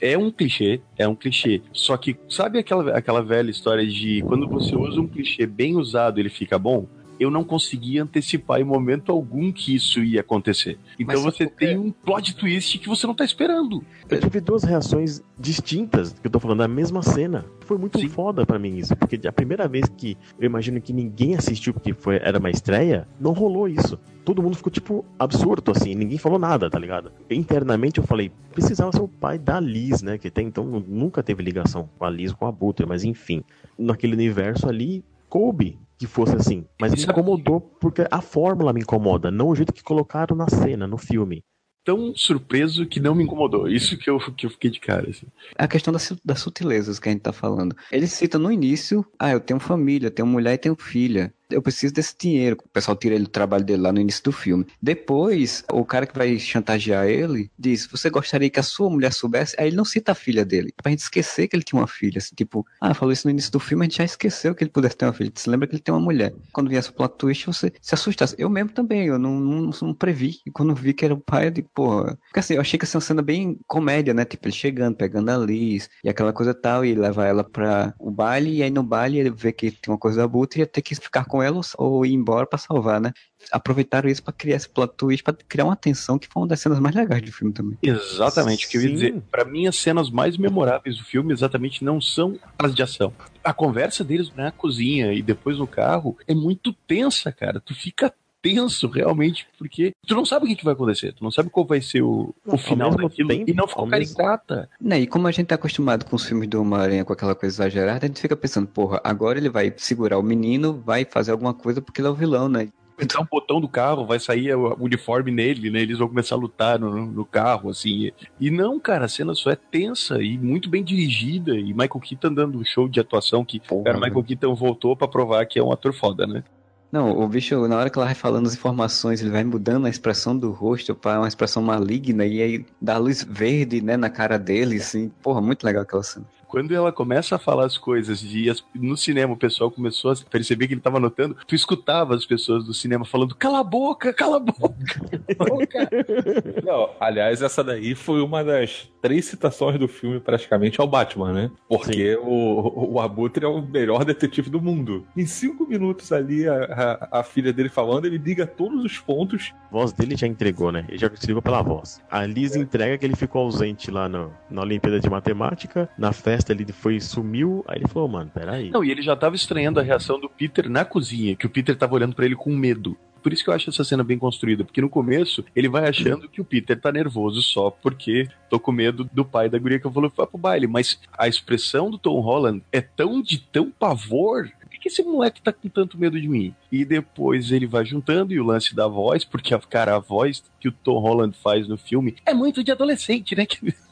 B: É um clichê, é um clichê. Só que, sabe aquela, aquela velha história de quando você usa um clichê bem usado, ele fica bom? Eu não conseguia antecipar em momento algum que isso ia acontecer. Então
A: Mas
B: você
A: porque-
B: tem um plot twist que você não tá esperando.
C: Eu tive duas reações distintas, que eu tô falando da mesma cena. Foi muito
B: Sim.
C: foda pra mim isso, porque a primeira vez que eu imagino que ninguém assistiu porque foi, era uma estreia, não rolou isso. Todo mundo ficou, tipo, absurdo, assim, ninguém falou nada, tá ligado? Internamente eu falei, precisava ser o pai da Liz, né? Que até então nu- nunca teve ligação com a Liz, com a Butter, mas enfim. Naquele universo ali, coube que fosse assim. Mas me incomodou porque a fórmula me incomoda, não o jeito que colocaram na cena, no filme.
B: Tão surpreso que não me incomodou. Isso que eu, que eu fiquei de cara. Assim.
A: A questão das, das sutilezas que a gente tá falando. Ele cita no início, ah, eu tenho família, eu tenho mulher e tenho filha. Eu preciso desse dinheiro. O pessoal tira ele do trabalho dele lá no início do filme. Depois, o cara que vai chantagear ele diz: Você gostaria que a sua mulher soubesse? Aí ele não cita a filha dele. Pra gente esquecer que ele tinha uma filha. Assim, tipo, ah, falou isso no início do filme, a gente já esqueceu que ele pudesse ter uma filha. Você lembra que ele tem uma mulher. Quando viesse o plot twist, você se assustasse. Eu mesmo também, eu não, não, não previ. E quando vi que era o pai, eu digo, porra. Porque assim, eu achei que ia ser uma cena bem comédia, né? Tipo, ele chegando, pegando a Liz e aquela coisa tal, e levar ela pra o baile, e aí no baile ele vê que tem uma coisa da Buta e ia ter que ficar com ela ou, ir embora pra salvar, né? Aproveitaram isso pra criar esse plot twist, pra criar uma tensão que foi uma das cenas mais legais do filme também.
B: Exatamente, o que eu ia dizer. Pra mim, as cenas mais memoráveis do filme exatamente não são as de ação. A conversa deles na cozinha e depois no carro é muito tensa, cara. Tu fica tenso realmente, porque tu não sabe o que, que vai acontecer, tu não sabe qual vai ser o, o
C: Ao
B: final daquilo
C: tempo-
B: e não ficou caricata.
A: Né, e como a gente tá acostumado com os filmes do Homem-Aranha com aquela coisa exagerada, a gente fica pensando, porra, agora ele vai segurar o menino, vai fazer alguma coisa porque ele é o vilão, né?
B: Entrar um botão do carro, vai sair o uniforme nele, né? Eles vão começar a lutar no, no carro, assim. E não, cara, a cena só é tensa e muito bem dirigida. E Michael Keaton dando um show de atuação que,
A: Porra,
B: cara, o
A: né?
B: Michael Keaton voltou pra provar que é um ator foda, né?
A: Não, o bicho, na hora que ela vai falando as informações, ele vai mudando a expressão do rosto para uma expressão maligna e aí dá luz verde, né, na cara dele, assim. Porra, muito legal aquela cena.
B: Quando ela começa a falar as coisas e as- no cinema o pessoal começou a perceber que ele tava anotando, tu escutava as pessoas do cinema falando: cala a boca, cala a boca.
D: Não, aliás, essa daí foi uma das três citações do filme praticamente ao Batman, né? Porque o, o Abutre é o melhor detetive do mundo. Em cinco minutos ali, a, a, a filha dele falando, ele liga todos os pontos.
C: A voz dele já entregou, né? Ele já se ligou pela voz. A Liz entrega que ele ficou ausente lá no, na Olimpíada de Matemática. Na festa ele foi sumiu. Aí ele falou, mano, peraí.
B: Não, e ele já tava estranhando a reação do Peter na cozinha, que o Peter tava olhando pra ele com medo. Por isso que eu acho essa cena bem construída, porque no começo ele vai achando que o Peter tá nervoso só porque tô com medo do pai da guria que eu vou levar pro baile. Mas a expressão do Tom Holland é tão de tão pavor. Por que esse moleque tá com tanto medo de mim? E depois ele vai juntando e o lance da voz, porque, cara, a voz que o Tom Holland faz no filme é muito de adolescente, né?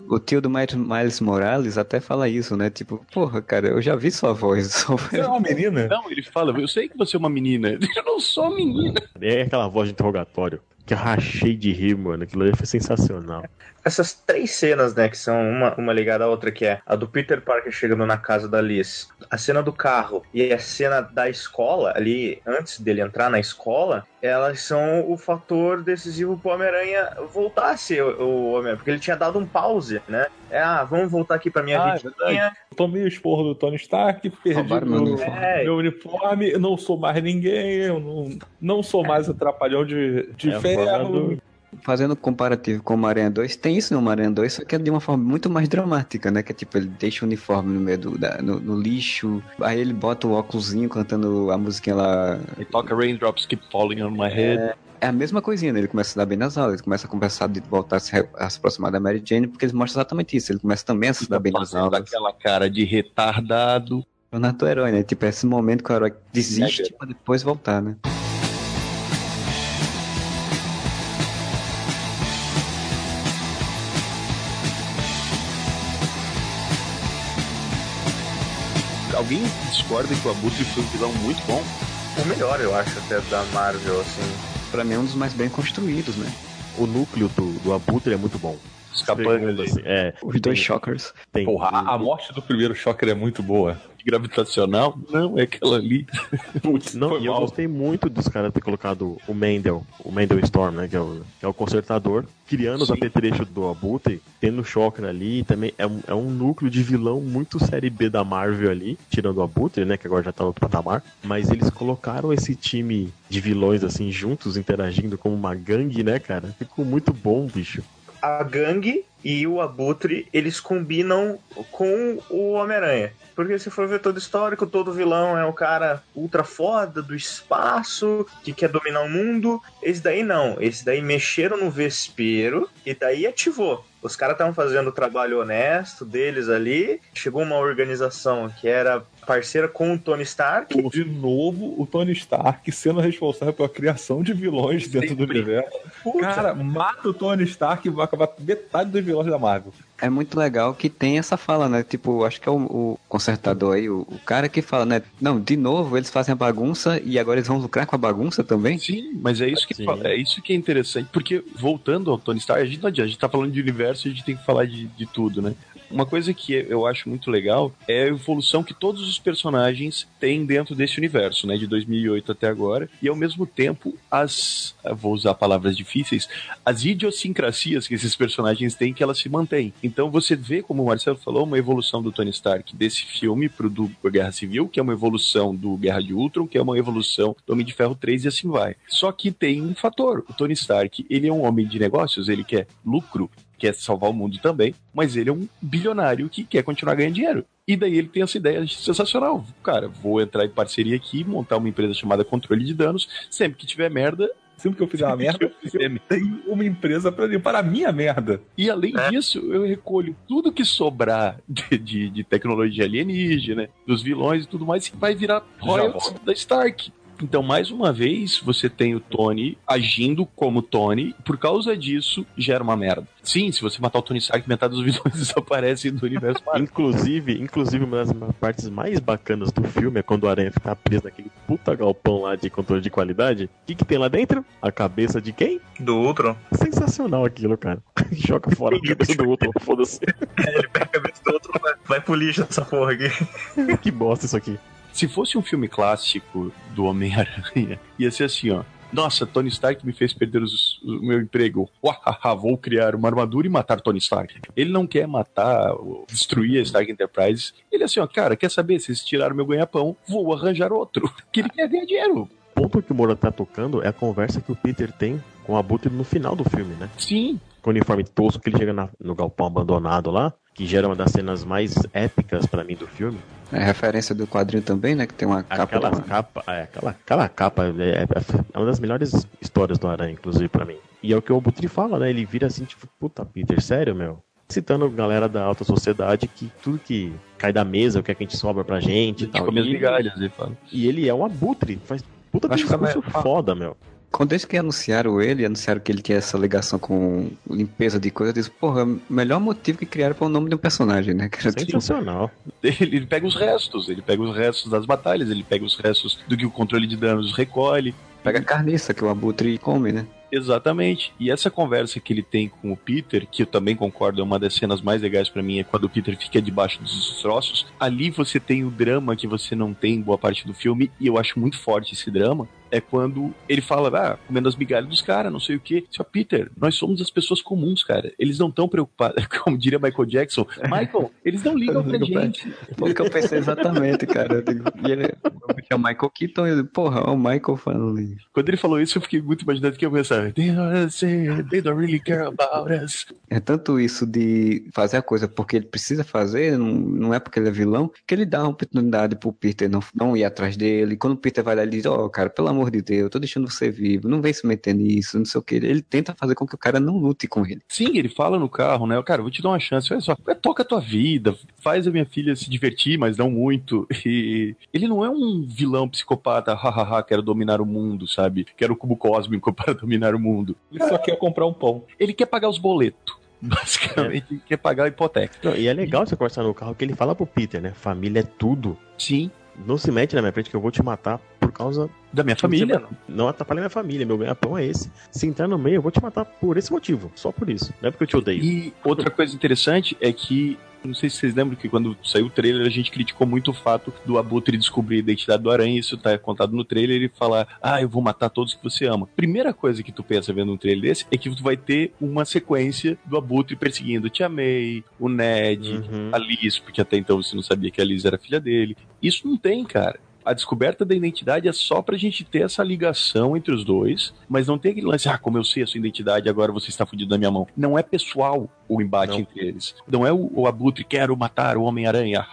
A: O tio do Miles- Morales até fala isso, né? Tipo, porra, cara, eu já vi sua voz.
D: Você é uma menina?
B: Não, ele fala, eu sei que você é uma menina. Eu não sou menina.
C: É aquela voz de interrogatório. Que eu rachei de rir, mano. Aquilo ali foi sensacional.
E: Essas três cenas, né, que são uma, uma ligada à outra, que é a do Peter Parker chegando na casa da Liz, a cena do carro e a cena da escola, ali, antes dele entrar na escola, elas são o fator decisivo pro Homem-Aranha voltar a ser o, Homem-Aranha, porque ele tinha dado um pause, né? É, ah, vamos voltar aqui pra minha
D: Ah, é
E: vidinha.
D: Tomei o esporro do Tony Stark, perdi
A: Roubaram meu uniforme.
E: É.
D: meu uniforme, eu não sou mais ninguém, eu não, não sou mais atrapalhão de, de
C: É
D: ferro.
A: Fazendo comparativo com o Homem-Aranha 2, tem isso no Homem-Aranha 2, só que é de uma forma muito mais dramática, né? Que é tipo, ele deixa o uniforme no meio do, da- no, no lixo, aí ele bota o óculosinho cantando a musiquinha lá.
B: Ele toca Raindrops Keep Falling on My Head.
A: É a mesma coisinha, né? Ele começa a dar bem nas aulas, ele começa a conversar de voltar a se, a se aproximar da Mary Jane, porque eles mostram exatamente isso. Ele começa também a se dar bem nas aulas.
B: aquela cara de retardado.
A: Jornada do herói, né? Tipo, é esse momento que o herói desiste pra depois voltar, né?
B: Alguém discorda que o Abutre foi um vilão muito bom?
E: O melhor, eu acho, até da Marvel, assim.
A: Pra mim é um dos mais bem construídos, né?
C: O núcleo do, do Abutre é muito bom. Segundo,
B: ali.
C: assim, é,
A: Os dois shockers.
C: tem,
D: Porra, a, a morte do primeiro Shocker é muito boa.
B: Gravitacional? Não, é aquela ali.
D: Putz,
C: Não,
D: foi
C: e eu
D: mal.
C: gostei muito dos caras ter colocado o Mendel, o Mendel Storm, né? Que é o, que é o consertador, criando os
B: Sim.
C: apetrechos do Abutre, tendo o Shocker ali, e também é um, é um núcleo de vilão muito série B da Marvel ali, tirando o Abutre, né? Que agora já tá no outro patamar. Mas eles colocaram esse time de vilões, assim, juntos, interagindo como uma gangue, né, cara? Ficou muito bom, bicho.
E: A gangue e o Abutre, eles combinam com o Homem-Aranha. Porque se for ver todo o histórico, todo vilão é o cara ultra foda do espaço, que quer dominar o mundo. Esse daí não. Esse daí mexeram no vespeiro e daí ativou. Os caras estavam fazendo o trabalho honesto deles ali. Chegou uma organização que era parceira com o Tony Stark.
D: De novo, o Tony Stark sendo responsável pela criação de vilões dentro do
E: Sempre.
D: universo.
E: Puta,
D: Cara, mata o Tony Stark e vai acabar metade dos vilões da Marvel.
A: É muito legal que tem essa fala, né? Tipo, acho que é o, o consertador aí, o, o cara que fala, né? Não, de novo eles fazem a bagunça e agora eles vão lucrar com a bagunça também?
B: Sim, mas é isso que
C: Sim.
B: é isso que é interessante, porque voltando ao Tony Stark, a gente não adianta, a gente tá falando de universo e a gente tem que falar de, de tudo, né? Uma coisa que eu acho muito legal é a evolução que todos os personagens têm dentro desse universo, né? De 2008 até agora. E ao mesmo tempo, as. Vou usar palavras difíceis. As idiosincrasias que esses personagens têm, que elas se mantêm. Então você vê, como o Marcelo falou, uma evolução do Tony Stark desse filme pro do Guerra Civil, que é uma evolução do Guerra de Ultron, que é uma evolução do Homem de Ferro 3 e assim vai. Só que tem um fator. O Tony Stark, ele é um homem de negócios, ele quer lucro, quer salvar o mundo também, mas ele é um bilionário que quer continuar ganhando dinheiro. E daí ele tem essa ideia sensacional. Cara, vou entrar em parceria aqui, montar uma empresa chamada Controle de Danos. Sempre que tiver merda,
D: Sempre que eu fizer uma merda,
B: eu
D: tenho uma empresa pra limpar a minha merda.
B: E além disso, eu recolho tudo que sobrar de, de, de tecnologia alienígena, dos vilões e tudo mais, que vai virar royalties da Stark. Então, mais uma vez, você tem o Tony agindo como Tony, por causa disso, gera uma merda. Sim, se você matar o Tony Stark, metade dos vilões desaparecem do universo Marvel.
C: Inclusive, inclusive, uma das partes mais bacanas do filme é quando o Aranha fica preso naquele puta galpão lá de controle de qualidade. O que, que tem lá dentro? A cabeça de quem?
E: do Ultron.
C: Sensacional aquilo, cara. Joga fora a cabeça do outro, foda-se.
E: Ele pega a cabeça do Ultron vai, vai pro lixo essa porra aqui.
C: que bosta isso aqui.
B: Se fosse um filme clássico do Homem-Aranha, ia ser assim, ó. Nossa, Tony Stark me fez perder os- o meu emprego. Uahaha, vou criar uma armadura e matar Tony Stark. Ele não quer matar, ou destruir a Stark Enterprise. Ele é assim, ó, cara, quer saber? Se vocês tiraram meu ganha-pão, vou arranjar outro. Que ele quer ganhar dinheiro.
C: O ponto que o Moura tá tocando é a conversa que o Peter tem com o Abutre no final do filme, né?
B: Sim,
C: Com o uniforme tosco que ele chega na- no galpão abandonado lá, que gera uma das cenas mais épicas pra mim do filme.
A: É referência do quadrinho também, né? Que tem uma capa.
C: Aquela capa, é, aquela, aquela capa é, é- é uma das melhores histórias do Aranha, inclusive, pra mim. E é o que o Abutre fala, né? Ele vira assim, tipo, puta, Peter, sério, meu? Citando galera da alta sociedade que tudo que cai da mesa, o que é que a gente sobra pra gente e tal. E,
B: migalhas, ele fala.
C: e ele é um abutre, faz puta discurso
A: também-
C: foda, meu.
A: Quando eles que anunciaram ele, anunciaram que ele tinha essa ligação com limpeza de coisa, eu disse, porra, melhor motivo que criaram para o nome de um personagem, né? Que
C: Sensacional.
B: Ele, ele pega os restos, ele pega os restos das batalhas, ele pega os restos do que o controle de danos recolhe.
A: pega a carniça que o Abutre come, né?
B: Exatamente. E essa conversa que ele tem com o Peter, que eu também concordo, é uma das cenas mais legais pra mim, é quando o Peter fica debaixo dos destroços. Ali você tem o drama que você não tem em boa parte do filme, e eu acho muito forte esse drama. É quando ele fala, ah, comendo as migalhas dos caras, não sei o quê. Só, Peter, nós somos as pessoas comuns, cara. Eles não estão preocupados, como diria Michael Jackson. Michael, eles não ligam pra gente.
A: Foi o que eu pensei exatamente, cara. E ele é o Michael Keaton e eu digo, porra, é o Michael falando isso.
B: Quando ele falou isso, eu fiquei muito imaginando que eu pensava, they don't, they don't really care about us.
A: É tanto isso de fazer a coisa porque ele precisa fazer, não, não é porque ele é vilão, que ele dá uma oportunidade pro Peter não, não ir atrás dele. Quando o Peter vai lá, ele diz, ó, cara, pelo amor de Deus, eu tô deixando você vivo, não vem se meter nisso, não sei o que. Ele tenta fazer com que o cara não lute com ele.
B: Sim, ele fala no carro, né? Cara, eu vou te dar uma chance. Olha só, é, toca a tua vida, faz a minha filha se divertir, mas não muito. E ele não é um vilão psicopata, hahaha, quero dominar o mundo, sabe? Quero o cubo cósmico para dominar o mundo.
D: Ele só quer comprar um pão.
B: Ele quer pagar os boletos. Basicamente, ele quer pagar a hipoteca.
C: Não, e é legal você conversar no carro que ele fala pro Peter, né? Família é tudo.
B: Sim.
C: Não se mete na minha frente que eu vou te matar por causa
B: Da minha família.
C: Não atrapalha minha família, meu ganha-pão é esse. Se entrar no meio, eu vou te matar por esse motivo, só por isso. Não é porque eu te odeio.
B: E outra coisa interessante é que não sei se vocês lembram que quando saiu o trailer a gente criticou muito o fato do Abutre descobrir a identidade do Aranha, isso tá contado no trailer, e falar, ah, eu vou matar todos que você ama. Primeira coisa que tu pensa vendo um trailer desse é que tu vai ter uma sequência do Abutre perseguindo Tia May, o Ned,
C: Uhum.
B: a Liz, porque até então você não sabia que a Liz era filha dele. Isso não tem, cara. A descoberta da identidade é só pra gente ter essa ligação entre os dois, mas não tem aquele lance, ah, como eu sei a sua identidade, agora você está fudido na minha mão. Não é pessoal o embate
C: Não.
B: entre eles. Não é o, o Abutre, quero matar o Homem-Aranha.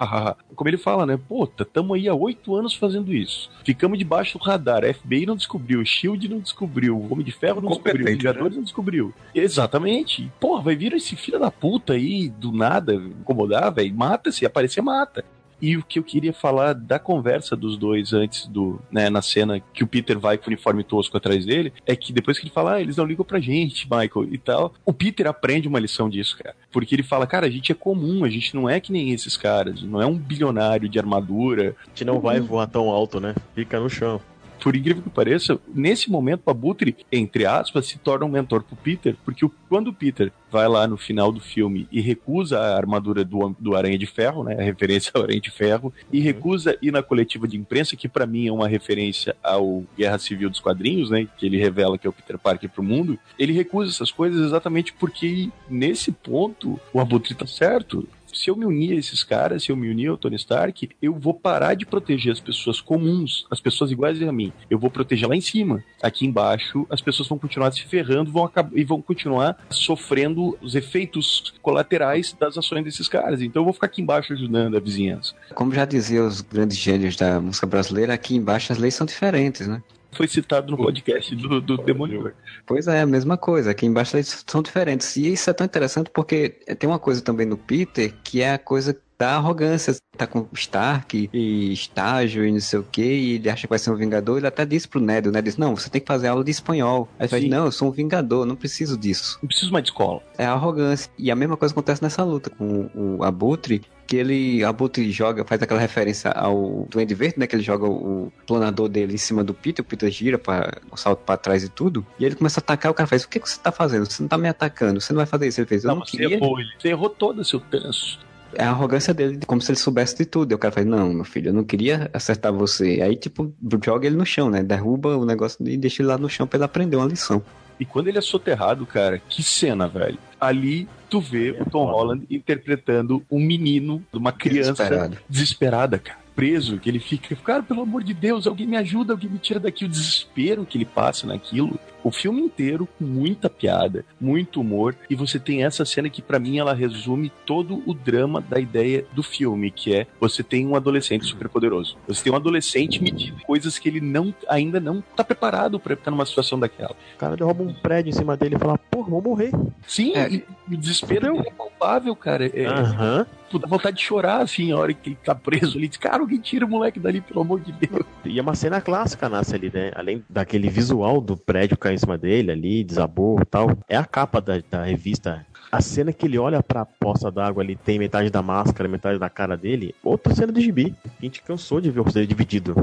B: Como ele fala, né? Puta, tamo aí há oito anos fazendo isso. Ficamos debaixo do radar, a FBI não descobriu, o SHIELD não descobriu, o Homem de Ferro não descobriu, o Vingadores não descobriu. Exatamente. Porra, vai vir esse filho da puta aí, do nada, incomodar, velho. Mata, se aparecer, mata. E o que eu queria falar da conversa dos dois antes do, né, na cena que o Peter vai com o uniforme tosco atrás dele, é que depois que ele fala, ah, eles não ligam pra gente, Michael, e tal, o Peter aprende uma lição disso, cara. Porque ele fala, cara, a gente é comum, a gente não é que nem esses caras, não é um bilionário de armadura.
C: A gente não vai voar tão alto, né? Fica no chão.
B: Por incrível que pareça, nesse momento o Abutre, entre aspas, se torna um mentor pro Peter, porque o- quando o Peter vai lá no final do filme e recusa a armadura do, do Aranha de Ferro, né, a referência ao Aranha de Ferro, e recusa ir na coletiva de imprensa, que pra mim é uma referência ao Guerra Civil dos Quadrinhos, né, que ele revela que é o Peter Parker pro mundo, ele recusa essas coisas exatamente porque nesse ponto o Abutre tá certo. Se eu me unir a esses caras, se eu me unir ao Tony Stark, eu vou parar de proteger as pessoas comuns, as pessoas iguais a mim. Eu vou proteger lá em cima. Aqui embaixo, as pessoas vão continuar se ferrando vão e vão continuar sofrendo os efeitos colaterais das ações desses caras. Então eu vou ficar aqui embaixo ajudando a vizinhança.
A: Como já diziam os grandes gênios da música brasileira, aqui embaixo as leis são diferentes, né?
B: Foi citado no podcast do, do Demolidor.
A: Pois é, a mesma coisa. Aqui embaixo as leis são diferentes. E isso é tão interessante porque tem uma coisa também no Peter que é a coisa da arrogância. Tá com Stark e estágio e não sei o que, e ele acha que vai ser um vingador. Ele até disse pro Ned, o Ned disse, não, você tem que fazer aula de espanhol. Aí ele fala, não, eu sou um vingador, não preciso disso.
B: Não preciso mais de escola.
A: É a arrogância. E a mesma coisa acontece nessa luta com o Abutre, que ele, o Abutre joga, faz aquela referência ao Duende Verde, né, que ele joga o planador dele em cima do Peter, o Peter gira para o salto para trás e tudo, e ele começa a atacar, o cara faz, o que, que você tá fazendo? Você não tá me atacando, você não vai fazer isso. Ele fez, eu não,
B: você
A: queria.
B: errou, ele. Você errou toda, seu tanso.
A: É a arrogância dele, como se ele soubesse de tudo. E o cara faz, não, meu filho, eu não queria acertar você. Aí, tipo, joga ele no chão, né, derruba o negócio e deixa ele lá no chão pra ele aprender uma lição.
B: E quando ele é soterrado, cara, que cena, velho. Ali tu vê o Tom
C: foda.
B: Holland interpretando um menino, uma criança
A: Desesperado.
B: desesperada, cara. Preso, que ele fica, cara, pelo amor de Deus, alguém me ajuda, alguém me tira daqui. O desespero que ele passa naquilo. O filme inteiro com muita piada, muito humor, e você tem essa cena que pra mim ela resume todo o drama da ideia do filme, que é você tem um adolescente superpoderoso. Você tem um adolescente medindo coisas que ele não ainda não tá preparado pra estar numa situação daquela.
C: O cara derruba um prédio em cima dele e fala, porra, vou morrer.
B: Sim,
A: É.
B: e o desespero é palpável, cara. É,
C: Aham.
B: tu dá vontade de chorar, assim, a hora que ele tá preso ali. Diz, cara, alguém tira o moleque dali, pelo amor de Deus.
C: E é uma cena clássica nasce ali, né? Além daquele visual do prédio cair em cima dele ali, desabou e tal. É a capa da, da revista. A cena que ele olha pra poça d'água ali, tem metade da máscara, metade da cara dele. Outra cena de gibi. A gente cansou de ver o dele dividido.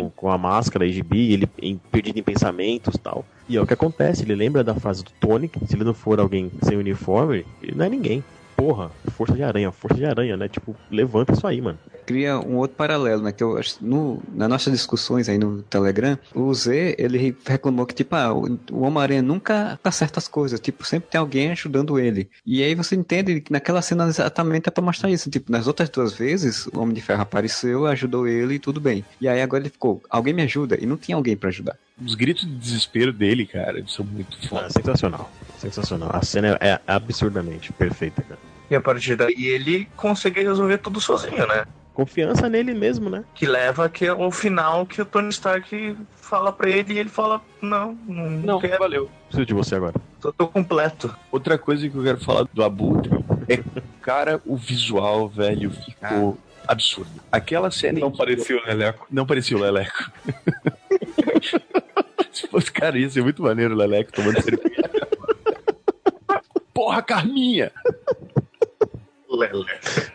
C: Com, com a máscara e gibi, ele em- perdido em pensamentos e tal. E é o que acontece, ele lembra da frase do Tony, se ele não for alguém sem uniforme, ele não é ninguém. Porra, força de aranha, força de aranha, né? Tipo, levanta isso aí, mano.
A: cria um outro paralelo, né? Que eu acho, no, nas nossas discussões aí no Telegram, o Z, ele reclamou que, tipo, ah, o, Homem-Aranha nunca acerta as coisas, tipo, sempre tem alguém ajudando ele. E aí você entende que naquela cena exatamente é pra mostrar isso, tipo, nas outras duas vezes, o Homem de Ferro apareceu, ajudou ele e tudo bem. E aí agora ele ficou, alguém me ajuda, e não tinha alguém pra ajudar.
B: Os gritos de desespero dele, cara, são muito
C: Ah,
B: foda.
C: sensacional. Sensacional. A cena é absurdamente perfeita, cara.
E: E a partir daí ele consegue resolver tudo sozinho, né?
C: Confiança nele mesmo, né?
E: Que leva que é o final que o Tony Stark fala pra ele e ele fala: Não, não,
B: Não,
E: quero,
B: valeu.
C: Preciso de você agora.
E: tô, tô completo.
B: Outra coisa que eu quero falar do Abutre é, cara, o visual, velho, ficou absurdo. Aquela cena
D: Não
B: em que-
D: parecia o Leleco.
B: Não parecia o Leleco. Fosse, cara, ia ser muito maneiro o Leleco tomando cerveja. Porra, Carminha!
E: Lele.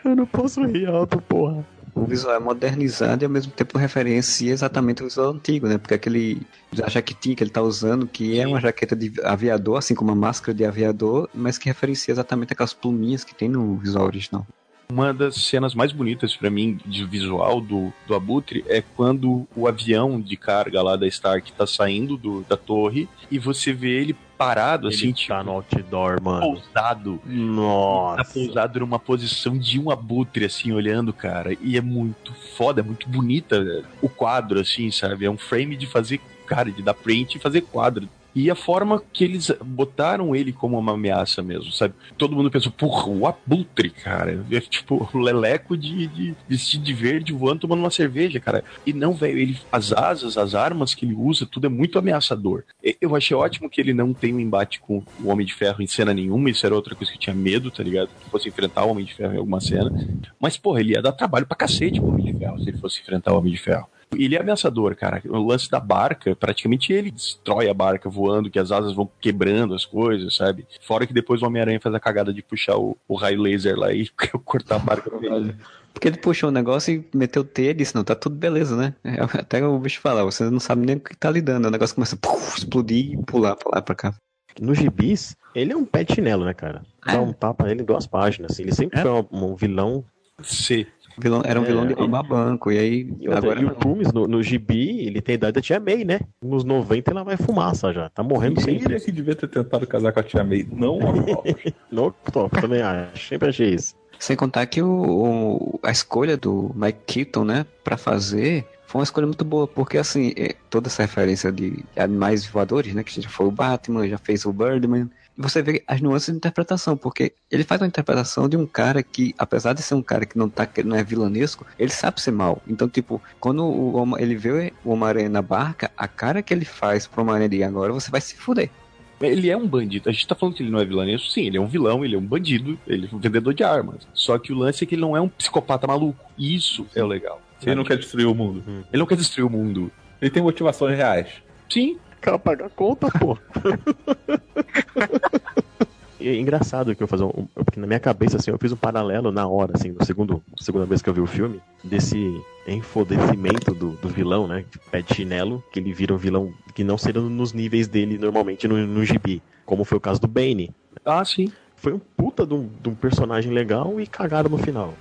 C: Eu não posso rir alto, porra.
A: o visual é modernizado e ao mesmo tempo referencia exatamente o visual antigo, né? Porque aquele a jaquetinha que ele tá usando, que é
B: Sim.
A: uma jaqueta de aviador, assim como uma máscara de aviador, mas que referencia exatamente aquelas pluminhas que tem no visual original.
B: Uma das cenas mais bonitas pra mim de visual do, do Abutre é quando o avião de carga lá da Stark tá saindo do, da torre e você vê ele parado, assim,
C: Ele
B: tipo,
C: tá no outdoor, mano.
B: pousado. Tá
C: Nossa.
B: pousado numa posição de um abutre, assim, olhando, cara. E é muito foda, é muito bonita o quadro, assim, sabe? É um frame de fazer, cara, de dar print e fazer quadro. E a forma que eles botaram ele como uma ameaça mesmo, sabe? Todo mundo pensou, porra, o abutre, cara. É tipo o leleco de, de vestido de verde voando tomando uma cerveja, cara. E não, velho, ele, as asas, as armas que ele usa, tudo é muito ameaçador. Eu achei ótimo que ele não tem um embate com o Homem de Ferro em cena nenhuma, isso era outra coisa que eu tinha medo, tá ligado? Que fosse enfrentar o Homem de Ferro em alguma cena. Mas, porra, ele ia dar trabalho pra cacete pro Homem de Ferro se ele fosse enfrentar o Homem de Ferro. Ele é ameaçador, cara. O lance da barca, praticamente ele destrói a barca voando, que as asas vão quebrando as coisas, sabe? Fora que depois o Homem-Aranha faz a cagada de puxar o, o raio laser lá e cortar a barca no meio.
A: Porque ele puxou o negócio e meteu o T e disse, não, tá tudo beleza, né? É, Até o bicho fala, você não sabe nem o que tá lidando. O negócio começa a puf, explodir e pular pra lá pra cá.
C: No gibis, ele é um pé de chinelo, né, cara? Dá um tapa nele em duas páginas. Assim. Ele sempre
B: É.
C: foi um, um vilão.
B: C.
A: Vilão, era um
C: É,
A: vilão de
C: e-
A: roubar banco, e aí
C: E, outra,
A: agora
C: e o
A: não.
C: Toomes, no, no gibi, ele tem idade da Tia May, né? Nos 90 ela vai fumaça já. Tá morrendo
D: Ele
C: sempre.
D: é que devia ter tentado casar com a tia May, não o Octopus.
C: No top, também acho. Sempre achei isso.
A: Sem contar que o, o- a escolha do Mike Keaton, né, pra fazer, foi uma escolha muito boa, porque assim, é, toda essa referência de animais voadores, né, que já foi o Batman, já fez o Birdman, você vê as nuances de interpretação, porque ele faz uma interpretação de um cara que, apesar de ser um cara que não, tá, que não é vilanesco, ele sabe ser mal. Então, tipo, quando o, ele vê o Homem-Aranha na barca, a cara que ele faz pro Homem-Aranha de agora, você vai se fuder.
B: Ele é um bandido. A gente tá falando que ele não é vilanesco. Sim, ele é um vilão, ele é um bandido, ele é um vendedor de armas. Só que o lance é que ele não é um psicopata maluco. Isso é o legal.
D: Ele não quer destruir o mundo.
B: Ele não quer destruir o mundo.
D: Ele tem motivações reais.
B: Sim,
C: Cara, pagar a conta, pô. E é engraçado que eu fazer um, porque na minha cabeça assim eu fiz um paralelo na hora assim, no segundo, segunda vez que eu vi o filme, desse enfodecimento do, do vilão, né, de pé de chinelo, que ele vira um vilão que não seria nos níveis dele normalmente no, no gibi, como foi o caso do Bane.
B: Ah, sim.
C: Foi um puta de um, de um personagem legal e cagaram no final.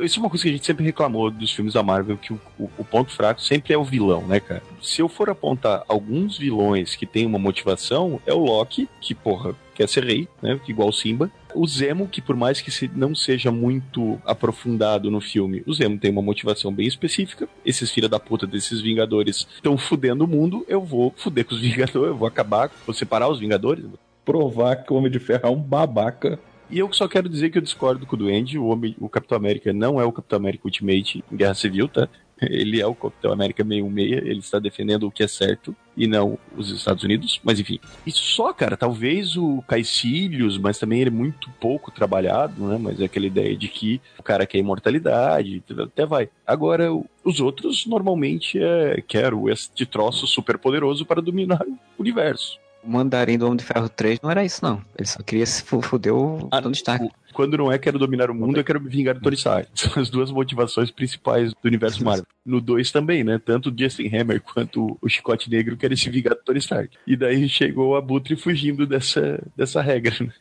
B: Isso é uma coisa que a gente sempre reclamou dos filmes da Marvel, que o, o- o ponto fraco sempre é o vilão, né, cara? Se eu for apontar alguns vilões que têm uma motivação, é o Loki, que, porra, quer ser rei, né? Igual Simba. O Zemo, que por mais que não seja muito aprofundado no filme, o Zemo tem uma motivação bem específica. Esses filha da puta desses Vingadores estão fudendo o mundo, eu vou fuder com os Vingadores, eu vou acabar, vou separar os Vingadores,
D: Provar que o Homem de Ferro é um babaca.
B: E eu só quero dizer que eu discordo com o Duende. O, homem, o Capitão América não é o Capitão América Ultimate em Guerra Civil, tá? Ele é o Capitão América 616, ele está defendendo o que é certo e não os Estados Unidos, mas enfim. Isso só, cara, talvez o Caecilius, mas também ele é muito pouco trabalhado, né? Mas é aquela ideia de que o cara quer imortalidade, até vai. Agora, os outros normalmente é quero este troço super poderoso para dominar o universo.
A: O mandarim do Homem de Ferro 3 não era isso, não. Ele só queria se fu- fuder o
B: Ah,
A: Tony Stark.
B: Quando não é quero dominar o mundo, eu quero me vingar do Tony Stark. São as duas motivações principais do universo Marvel. No 2 também, né? Tanto o Justin Hammer quanto o Chicote Negro querem se vingar do Tony Stark. E daí chegou o Abutre fugindo dessa, dessa regra. né?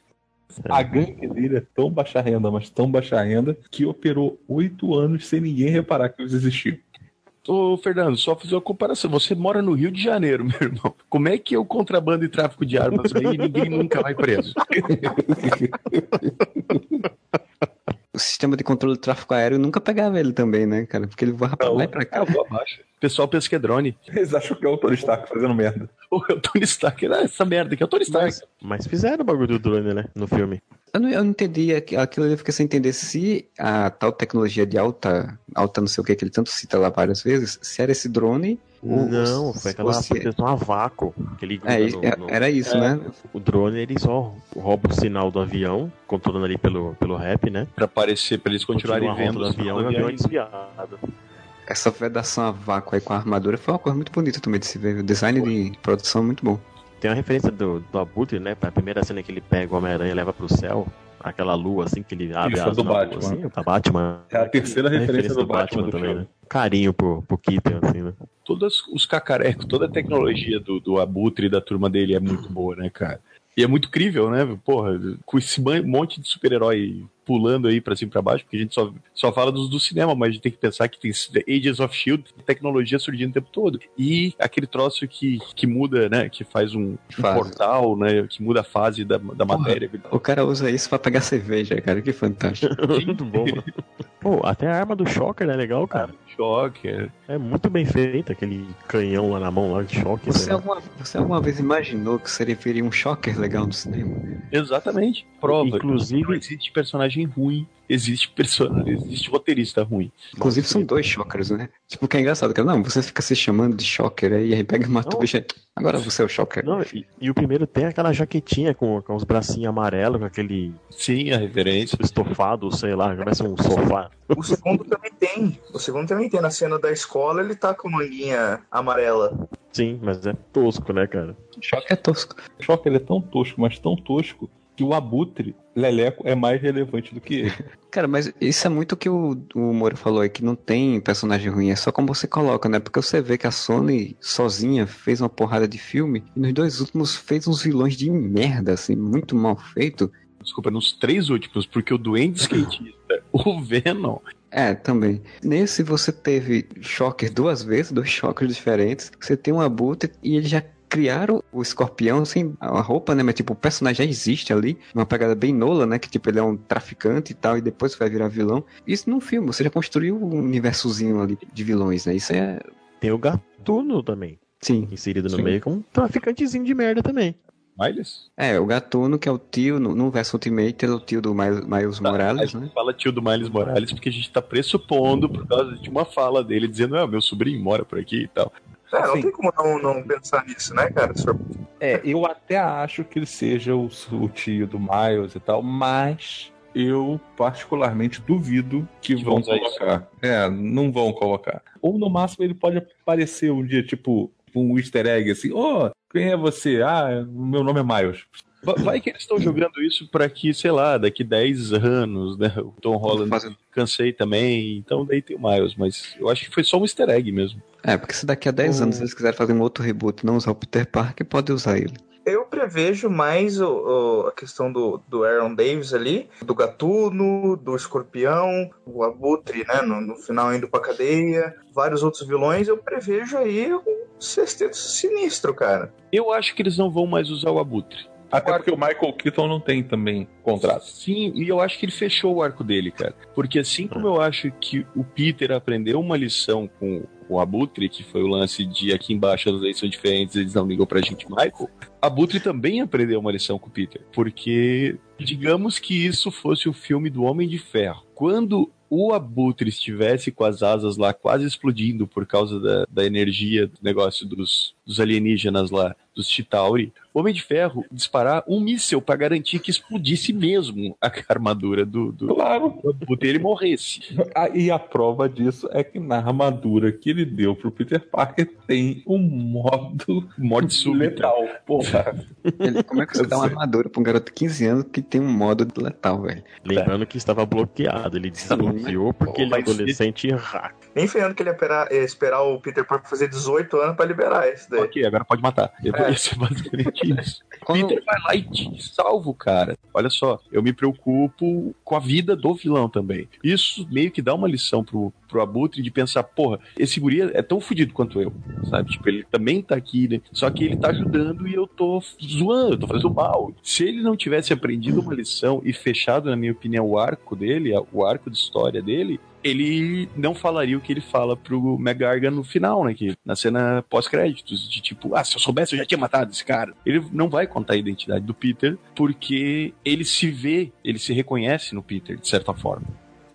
D: A gangue dele é tão baixa renda, mas tão baixa renda, que operou oito anos sem ninguém reparar que eles existiam.
B: Ô, Fernando, só fazer uma comparação. Você mora no Rio de Janeiro, meu irmão. Como é que é o contrabando e tráfico de armas aí e ninguém nunca vai preso?
A: O sistema de controle do tráfego aéreo nunca pegava ele também, né, cara? Porque ele voava pra lá e pra cá.
B: Acabou abaixo. O pessoal pensa que é drone.
D: Eles acham que é o Tony Stark fazendo merda.
B: É o Tony Stark. Ah, essa merda aqui é o Tony Stark.
C: Mas fizeram o bagulho do drone, né? No filme.
A: Eu não, eu não entendi aqui- aquilo, eu fiquei sem entender se a tal tecnologia de alta, alta não sei o que, que ele tanto cita lá várias vezes, se era esse drone ou
C: Não, foi aquela
A: fosse-
C: proteção a vácuo. Que ele
A: É,
C: no-
A: é-
C: no-
A: era isso, né?
C: O drone ele só rouba o sinal do avião, controlando ali pelo, pelo rap, né?
B: Pra aparecer, pra eles continuarem vendo os
C: avião e o avião é
B: aviões.
C: desviado.
A: Essa vedação a vácuo aí com a armadura foi uma coisa muito bonita também de se ver. O design de produção é muito bom.
C: Tem uma referência do, do Abutre, né? A primeira cena que ele pega o Homem-Aranha e leva pro céu. aquela lua assim que ele abre
D: Isso,
C: as
D: do
C: na lua,
D: Batman.
C: assim, da Batman.
D: É a terceira
C: É
D: referência do Batman do
C: também, né? Carinho pro, pro Keaton, assim, né?
B: Todos os cacarecos, toda a tecnologia do, do Abutre e da turma dele é muito boa, né, cara? E é muito crível, né? Porra, com esse monte de super-herói pulando aí pra cima e pra baixo, porque a gente só, só fala dos do cinema, mas a gente tem que pensar que tem Agents of Shield, tecnologia surgindo o tempo todo. E aquele troço que, que muda, né? Que faz um, um portal, né? Que muda a fase da, da matéria.
A: O cara usa isso pra pegar cerveja, cara. Que fantástico.
C: Muito bom. mano. Pô, até a arma do Shocker é legal, cara.
B: Choque. é.
C: Muito bem feita, aquele canhão lá na mão lá de choque.
A: Você
C: lá.
A: alguma, você alguma vez imaginou que seria um shocker legal no cinema?
B: Exatamente. Prova.
C: Inclusive-
B: Não existe personagem ruim. Existe personagem, existe roteirista ruim.
A: Inclusive são dois shockers, né? Tipo, que é engraçado, cara. Não, você fica se chamando de shocker aí, aí pega e mata
C: Não.
A: o bicho. Agora você é o shocker.
C: Não, e, e o primeiro tem aquela jaquetinha com, com os bracinhos amarelos, com aquele
B: Sim, a referência.
C: estofado, sei lá, parece um sofá.
E: O segundo também tem. O segundo também tem. Na cena da escola, ele tá com manguinha amarela.
C: Sim, mas é tosco, né, cara?
A: Shocker é tosco.
D: O Shocker ele é tão tosco, mas tão tosco, que o Abutre, Leleco, é mais relevante do que ele.
A: Cara, mas isso é muito o que o, o Moura falou aí, que não tem personagem ruim, é só como você coloca, né? Porque você vê que a Sony sozinha fez uma porrada de filme e nos dois últimos fez uns vilões de merda, assim, muito mal feito.
B: Desculpa, nos três últimos, porque o Duende Skatista, o Venom,
A: É, também. Nesse você teve Shocker duas vezes, dois Shockers diferentes. Você tem um Abutre e eles já criaram o escorpião sem a roupa, né? Mas tipo, o personagem já existe ali. Uma pegada bem nola, né? Que tipo, ele é um traficante e tal, e depois vai virar vilão. Isso num filme, você já construiu um universozinho ali de vilões, né? Isso é.
C: Tem o Gatuno também,
A: Sim.
C: inserido no
D: Sim.
C: meio, como um traficantezinho de merda também.
B: Miles?
A: É, o Gatuno, que é o tio, no, no verso Ultimate, ele é o tio do Miles, Miles
B: a
A: Morales,
B: gente
A: né?
B: fala tio do Miles Morales porque a gente tá pressupondo por causa de uma fala dele dizendo, ah, meu sobrinho mora por aqui e tal.
E: É, não
D: Sim.
E: tem como não, não pensar nisso, né, cara? Se for-
D: É, eu até acho que ele seja o, o tio do Miles e tal, mas eu particularmente duvido que,
B: Que
D: vão
B: isso.
D: colocar. É, não vão colocar. Ou no máximo ele pode aparecer um dia, tipo, um easter egg assim, oh, quem é você? Ah, meu nome é Miles.
B: Va- Vai que eles estão jogando isso pra que, sei lá, daqui 10 anos, né? O Tom Holland
A: Fazendo-
B: cansei também, então daí tem o Miles, mas eu acho que foi só um easter egg mesmo.
A: É, porque se daqui a 10
B: O-
A: anos eles quiserem fazer um outro reboot e não usar o Peter Parker, pode usar ele.
E: Eu prevejo mais o, o- a questão do, do Aaron Davis ali, do Gatuno, do Escorpião, o Abutre, né? No, no final indo pra cadeia, vários outros vilões. Eu prevejo aí um sexteto sinistro, cara.
B: Eu acho que eles não vão mais usar o Abutre.
D: Até porque o Michael Keaton não tem também contrato.
B: Sim, e eu acho que ele fechou o arco dele, cara. Porque assim como eu acho que o Peter aprendeu uma lição com o Abutre, que foi o lance de aqui embaixo as leis são diferentes, eles não ligam pra gente, Michael. Abutre também aprendeu uma lição com o Peter. Porque, digamos que isso fosse o filme do Homem de Ferro. Quando o Abutre estivesse com as asas lá quase explodindo por causa da, da energia do negócio dos, dos alienígenas lá, dos Chitauri, o Homem de Ferro disparar um míssel pra garantir que explodisse mesmo a armadura do, do,
D: Claro.
B: do e ele morresse.
D: E a prova disso é que na armadura que ele deu pro Peter Parker tem um modo
B: Morte súbita.
D: letal. Porra.
A: Ele- como é que você dá uma armadura pra um garoto de 15 anos que tem um modo letal, velho?
C: Lembrando que estava bloqueado, ele desanunciou porque ele é adolescente hack.
E: Nem ferrando que ele ia esperar, ia esperar o Peter Parker fazer 18 anos pra liberar esse daí.
B: Ok, agora pode matar.
D: É.
B: Isso é basicamente isso.
A: Quando-
B: Peter vai lá e te salva o cara. Olha só, eu me preocupo com a vida do vilão também. Isso meio que dá uma lição pro, pro Abutre de pensar, porra, esse guri é tão fudido quanto eu, sabe? Tipo, ele também tá aqui, né? Só que ele tá ajudando e eu tô zoando, eu tô fazendo mal. Se ele não tivesse aprendido uma lição e fechado, na minha opinião, o arco dele, o arco de história dele, ele não falaria o que ele fala pro McGargan no final, né? Que, na cena pós-créditos, de tipo, ah, se eu soubesse eu já tinha matado esse cara. Ele não vai contar a identidade do Peter, porque ele se vê, ele se reconhece no Peter, de certa forma.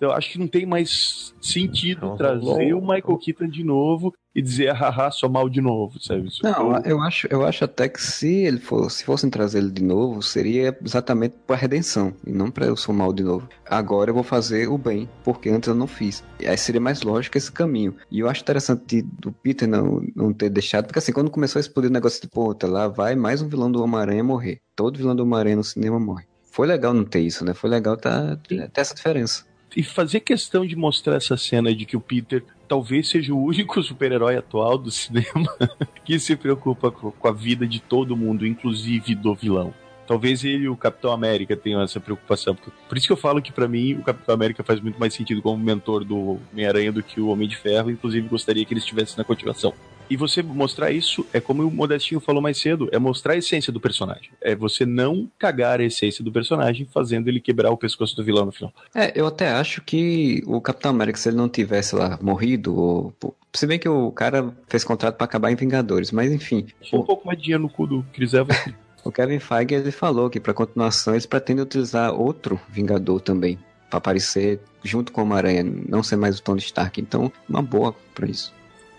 B: Eu acho que não tem mais sentido
C: Não
B: trazer
C: rolou.
B: o Michael Keaton de novo e dizer, ah, haha, sou mal de novo, sabe? Isso
A: Não,
B: ficou-
A: eu acho, eu acho até que se ele for, se fossem trazer ele de novo, seria exatamente para redenção e não para eu sou mal de novo. Agora eu vou fazer o bem, porque antes eu não fiz. E aí seria mais lógico esse caminho. E eu acho interessante do Peter não, não ter deixado, porque assim, quando começou a explodir o negócio de pô, tá lá vai mais um vilão do Homem-Aranha morrer. Todo vilão do Homem-Aranha no cinema morre. foi legal não ter isso, né? Foi legal tá, ter essa diferença.
B: E fazer questão de mostrar essa cena de que o Peter talvez seja o único super-herói atual do cinema que se preocupa com a vida de todo mundo, inclusive do vilão. Talvez ele e o Capitão América tenham essa preocupação. Por isso que eu falo que para mim o Capitão América faz muito mais sentido como mentor do Homem-Aranha do que o Homem de Ferro. Inclusive gostaria que ele estivesse na continuação. E você mostrar isso é como o Modestinho falou mais cedo, é mostrar a essência do personagem. É você não cagar a essência do personagem fazendo ele quebrar o pescoço do vilão no final.
A: É, eu até acho que o Capitão América, se ele não tivesse lá morrido, ou, se bem que o cara fez contrato para acabar em Vingadores, mas enfim.
B: Tinha um pouco mais de dinheiro no cu do Chris Evans.
A: O Kevin Feige ele falou que para continuação eles pretendem utilizar outro Vingador também para aparecer junto com o Homem-Aranha, não ser mais o Tony Stark. Então, uma boa para isso.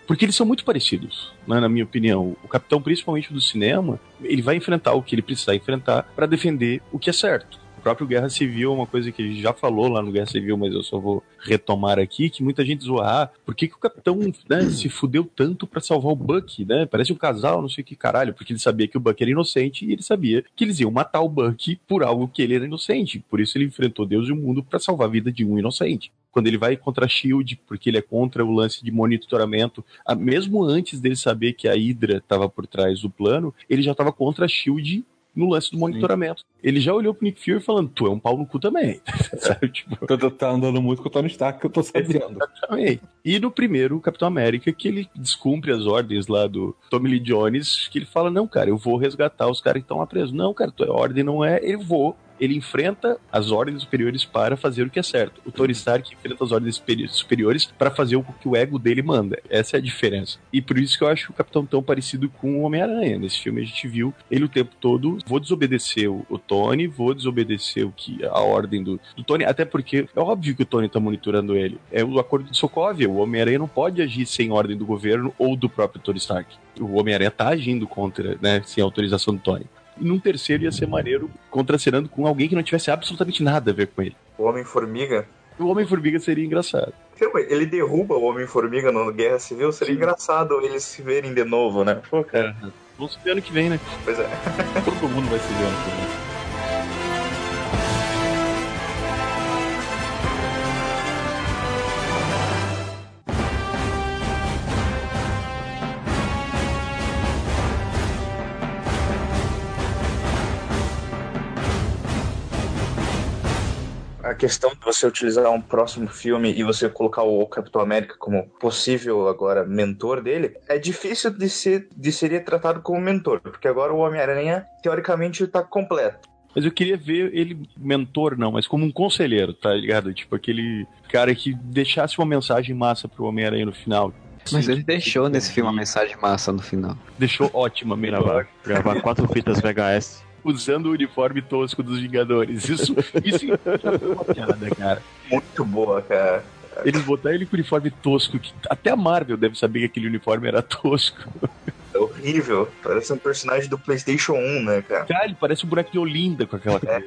B: Porque eles são muito parecidos, né, na minha opinião. O Capitão, principalmente do cinema, ele vai enfrentar o que ele precisar enfrentar para defender o que é certo próprio Guerra Civil é uma coisa que a gente já falou lá no Guerra Civil, mas eu só vou retomar aqui, que muita gente zoa, ah, por que, que o capitão né, se fudeu tanto para salvar o Buck, né? Parece um casal, não sei o que caralho, porque ele sabia que o Buck era inocente e ele sabia que eles iam matar o Buck por algo que ele era inocente. Por isso ele enfrentou Deus e o mundo para salvar a vida de um inocente quando ele vai contra a Shield, porque ele é contra o lance de monitoramento, mesmo antes dele saber que a Hydra estava por trás do plano, ele já estava contra a Shield no lance do monitoramento. Sim. Ele já olhou pro Nick Fury falando, tu é um pau no cu também.
D: Sabe? Tipo... Tu tá andando muito com o Tony Stark, que eu tô sabendo.
B: Exatamente. E no primeiro, o Capitão América, que ele descumpre as ordens lá do Tommy Lee Jones, que ele fala, não, cara, eu vou resgatar os caras que estão lá presos. Não, cara, a ordem não é, eu vou ele enfrenta as ordens superiores para fazer o que é certo. O Tony Stark enfrenta as ordens superiores para fazer o que o ego dele manda. Essa é a diferença. E por isso que eu acho o Capitão tão parecido com o Homem-Aranha. Nesse filme a gente viu ele o tempo todo. Vou desobedecer o, Tony, vou desobedecer o que a ordem do, do, Tony, até porque é óbvio que o Tony tá monitorando ele. É o acordo de Sokovia. O Homem-Aranha não pode agir sem ordem do governo ou do próprio Tony Stark. O Homem-Aranha tá agindo contra, né, sem autorização do Tony. E num terceiro ia ser maneiro contracenando com alguém que não tivesse absolutamente nada a ver com ele.
E: O Homem-Formiga?
B: O Homem-Formiga seria engraçado.
E: Ele derruba o Homem-Formiga na Guerra Civil, seria Sim. engraçado eles se verem de novo, né?
B: Pô, cara, vamos ver ano que vem, né?
E: Pois é.
B: Todo mundo vai se ver ano que vem.
E: A questão de você utilizar um próximo filme e você colocar o Capitão América como possível agora mentor dele, é difícil de ser, de ser tratado como mentor, porque agora o Homem-Aranha teoricamente está completo.
B: Mas eu queria ver ele mentor, não, mas como um conselheiro, tá ligado? Tipo, aquele cara que deixasse uma mensagem massa pro Homem-Aranha no final.
A: Mas Sim, ele deixou nesse filme uma mensagem massa no final.
B: Deixou ótima, melhor.
C: Gravar, gravar quatro fitas VHS
B: usando o uniforme tosco dos Vingadores. Isso, isso é uma piada, cara.
E: Muito boa, cara.
B: Eles botaram ele com o uniforme tosco, que até a Marvel deve saber que aquele uniforme era tosco.
E: É horrível. Parece um personagem do PlayStation 1, né, cara?
B: Cara, ele parece um boneco de Olinda com aquela
A: é.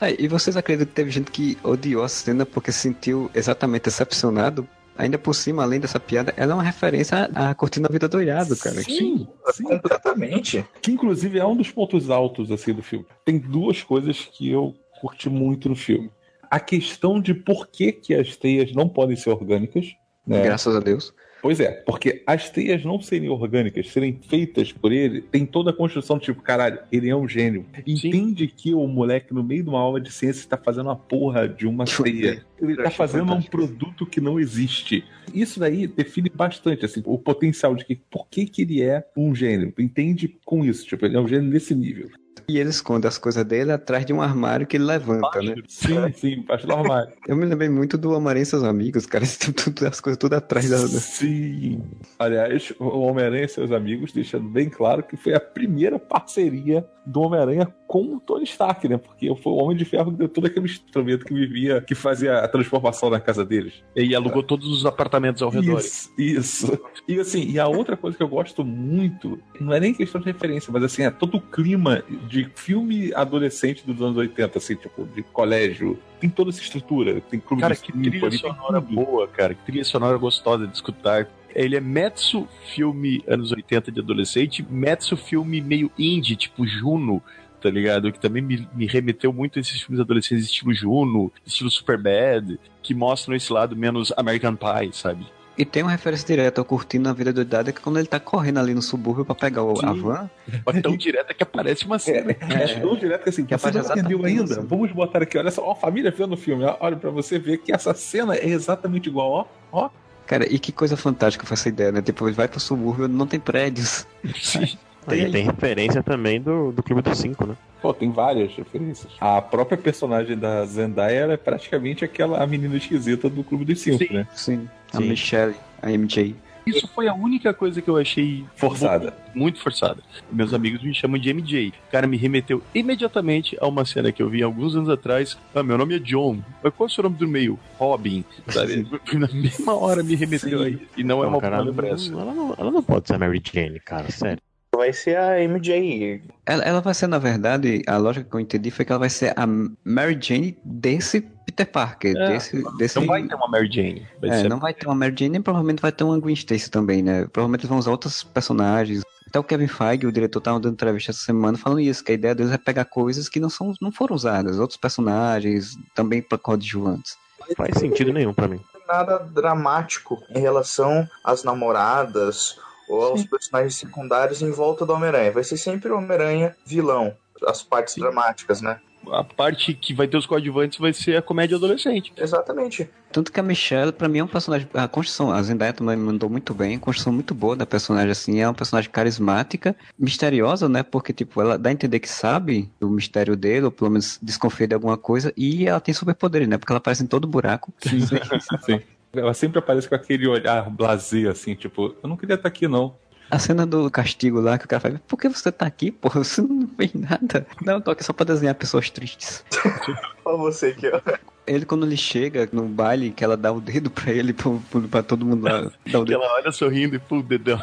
A: é, e vocês acreditam que teve gente que odiou a cena porque se sentiu exatamente decepcionado Ainda por cima, além dessa piada, ela é uma referência à Cortina Vida Doirado, cara.
E: Sim, sim, completamente.
D: Que inclusive é um dos pontos altos assim do filme. Tem duas coisas que eu curti muito no filme. A questão de por que, que as teias não podem ser orgânicas. Né?
A: Graças a Deus.
D: Pois é, porque as teias não serem orgânicas, serem feitas por ele, tem toda a construção tipo, caralho, ele é um gênio. Entende Sim. que o moleque, no meio de uma aula de ciência, está fazendo a porra de uma teia. Ele está fazendo um produto que não existe. Isso daí define bastante assim, o potencial de que por que, que ele é um gênio. Entende com isso, tipo, ele é um gênio nesse nível.
A: E ele esconde as coisas dele atrás de um armário que ele levanta, né?
D: Sim, sim, embaixo do armário.
A: Eu me lembrei muito do Homem-Aranha e seus amigos, cara. Tudo, as coisas tudo atrás da.
D: Sim. Aliás, o Homem-Aranha e seus amigos, deixando bem claro que foi a primeira parceria do Homem-Aranha com o Tony Stark, né? Porque foi o Homem de Ferro que deu todo aquele instrumento que vivia, que fazia a transformação na casa deles.
B: E alugou todos os apartamentos ao redor.
D: Isso, isso. E assim, e a outra coisa que eu gosto muito, não é nem questão de referência, mas assim, é todo o clima de filme adolescente dos anos 80, assim, tipo, de colégio. Tem toda essa estrutura. Tem clube
B: cara, que trilha sonora boa, cara. Que trilha sonora gostosa de escutar. Ele é Metsu filme anos 80 de adolescente, Metsu filme meio indie, tipo Juno tá ligado? Que também me, me remeteu muito a esses filmes adolescentes estilo Juno, estilo Superbad, que mostram esse lado menos American Pie, sabe?
A: E tem uma referência direta ao Curtindo a Vida Doidada, que é quando ele tá correndo ali no subúrbio pra pegar o, a van.
B: É tão direta que aparece uma cena.
D: É, tão direto que assim,
A: Que
D: você não entendeu ainda?
A: assim.
D: Vamos botar aqui, olha só, ó, a família vendo o filme, ó, olha pra você ver que essa cena é exatamente igual, ó, ó.
A: Cara, e que coisa fantástica foi essa ideia, né? Tipo, ele vai pro subúrbio, não tem prédios.
B: Sim.
C: Aí tem referência também do, do Clube dos Cinco, né?
D: Pô, tem várias referências. A própria personagem da Zendaya ela é praticamente aquela menina esquisita do Clube dos Cinco,
B: Sim.
D: né?
A: Sim, a
C: Sim.
A: Michelle, a MJ.
B: Isso foi a única coisa que eu achei
D: Forçada.
B: muito forçada. Meus amigos me chamam de MJ. Cara, me remeteu imediatamente a uma cena que eu vi alguns anos atrás. Ah, meu nome é John. Mas qual é o seu nome do meio? Robin. Sabe? Na mesma hora me remeteu aí. E não é uma
C: cara,
B: boa
C: ela,
B: lembrança.
C: não, ela, não, ela não pode ser a Mary Jane, cara, sério.
E: Vai ser a MJ.
A: Ela, ela vai ser, na verdade, a lógica que eu entendi foi que ela vai ser a Mary Jane desse Peter Parker.
B: É,
A: desse, desse...
B: Não vai ter uma Mary Jane. Vai
A: É,
B: ser
A: não vai ter uma Mary Jane, nem provavelmente vai ter uma Gwen Stacy também, né? Provavelmente vão usar outros personagens. Até o Kevin Feige, o diretor, tava dando entrevista essa semana falando isso, que a ideia deles é pegar coisas que não, são, não foram usadas, outros personagens, também para coadjuvantes.
C: Faz sentido nenhum pra mim.
E: Nada dramático em relação às namoradas ou aos personagens secundários em volta do Homem-Aranha. Vai ser sempre o Homem-Aranha vilão. As partes dramáticas, né?
B: A parte que vai ter os coadjuvantes vai ser a comédia adolescente.
E: Exatamente.
A: Tanto que a Michelle, pra mim, é um personagem. A construção, a Zendaya também mandou muito bem, construção muito boa da personagem, assim. É uma personagem carismática, misteriosa, né? Porque, tipo, ela dá a entender que sabe do mistério dele, ou pelo menos desconfia de alguma coisa, e ela tem superpoderes, né? Porque ela aparece em todo buraco.
D: Sim, sim. Ela sempre aparece com aquele olhar blasé, assim, tipo, eu não queria estar aqui, não.
A: A cena do castigo lá, que o cara fala, por que você tá aqui, porra? Você não fez nada. Não, eu tô aqui só pra desenhar pessoas tristes.
E: Olha você aqui, ó.
A: Ele, quando ele chega no baile, que ela dá o dedo pra ele, pra, pra todo mundo lá, dá o
B: Que
A: dedo.
B: ela olha sorrindo e pô, o dedão.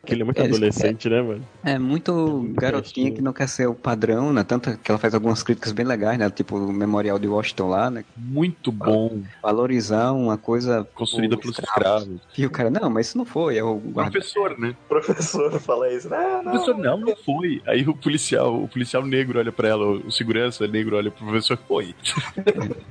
C: Porque ele é muito
A: É,
C: adolescente, né, mano?
A: É muito garotinha que não quer ser o padrão, né? Tanto que ela faz algumas críticas bem legais, né? Tipo o Memorial de Washington lá, né?
B: Muito bom.
A: Valorizar uma coisa
B: Construída pelos
A: escravos.
B: escravos.
A: E o cara, não, mas isso não foi, é o guarda.
B: Professor, né?
E: O professor fala isso. Não, não.
B: Professor, não, não foi. Aí o policial, o policial negro olha pra ela, o segurança negro olha pro professor, foi.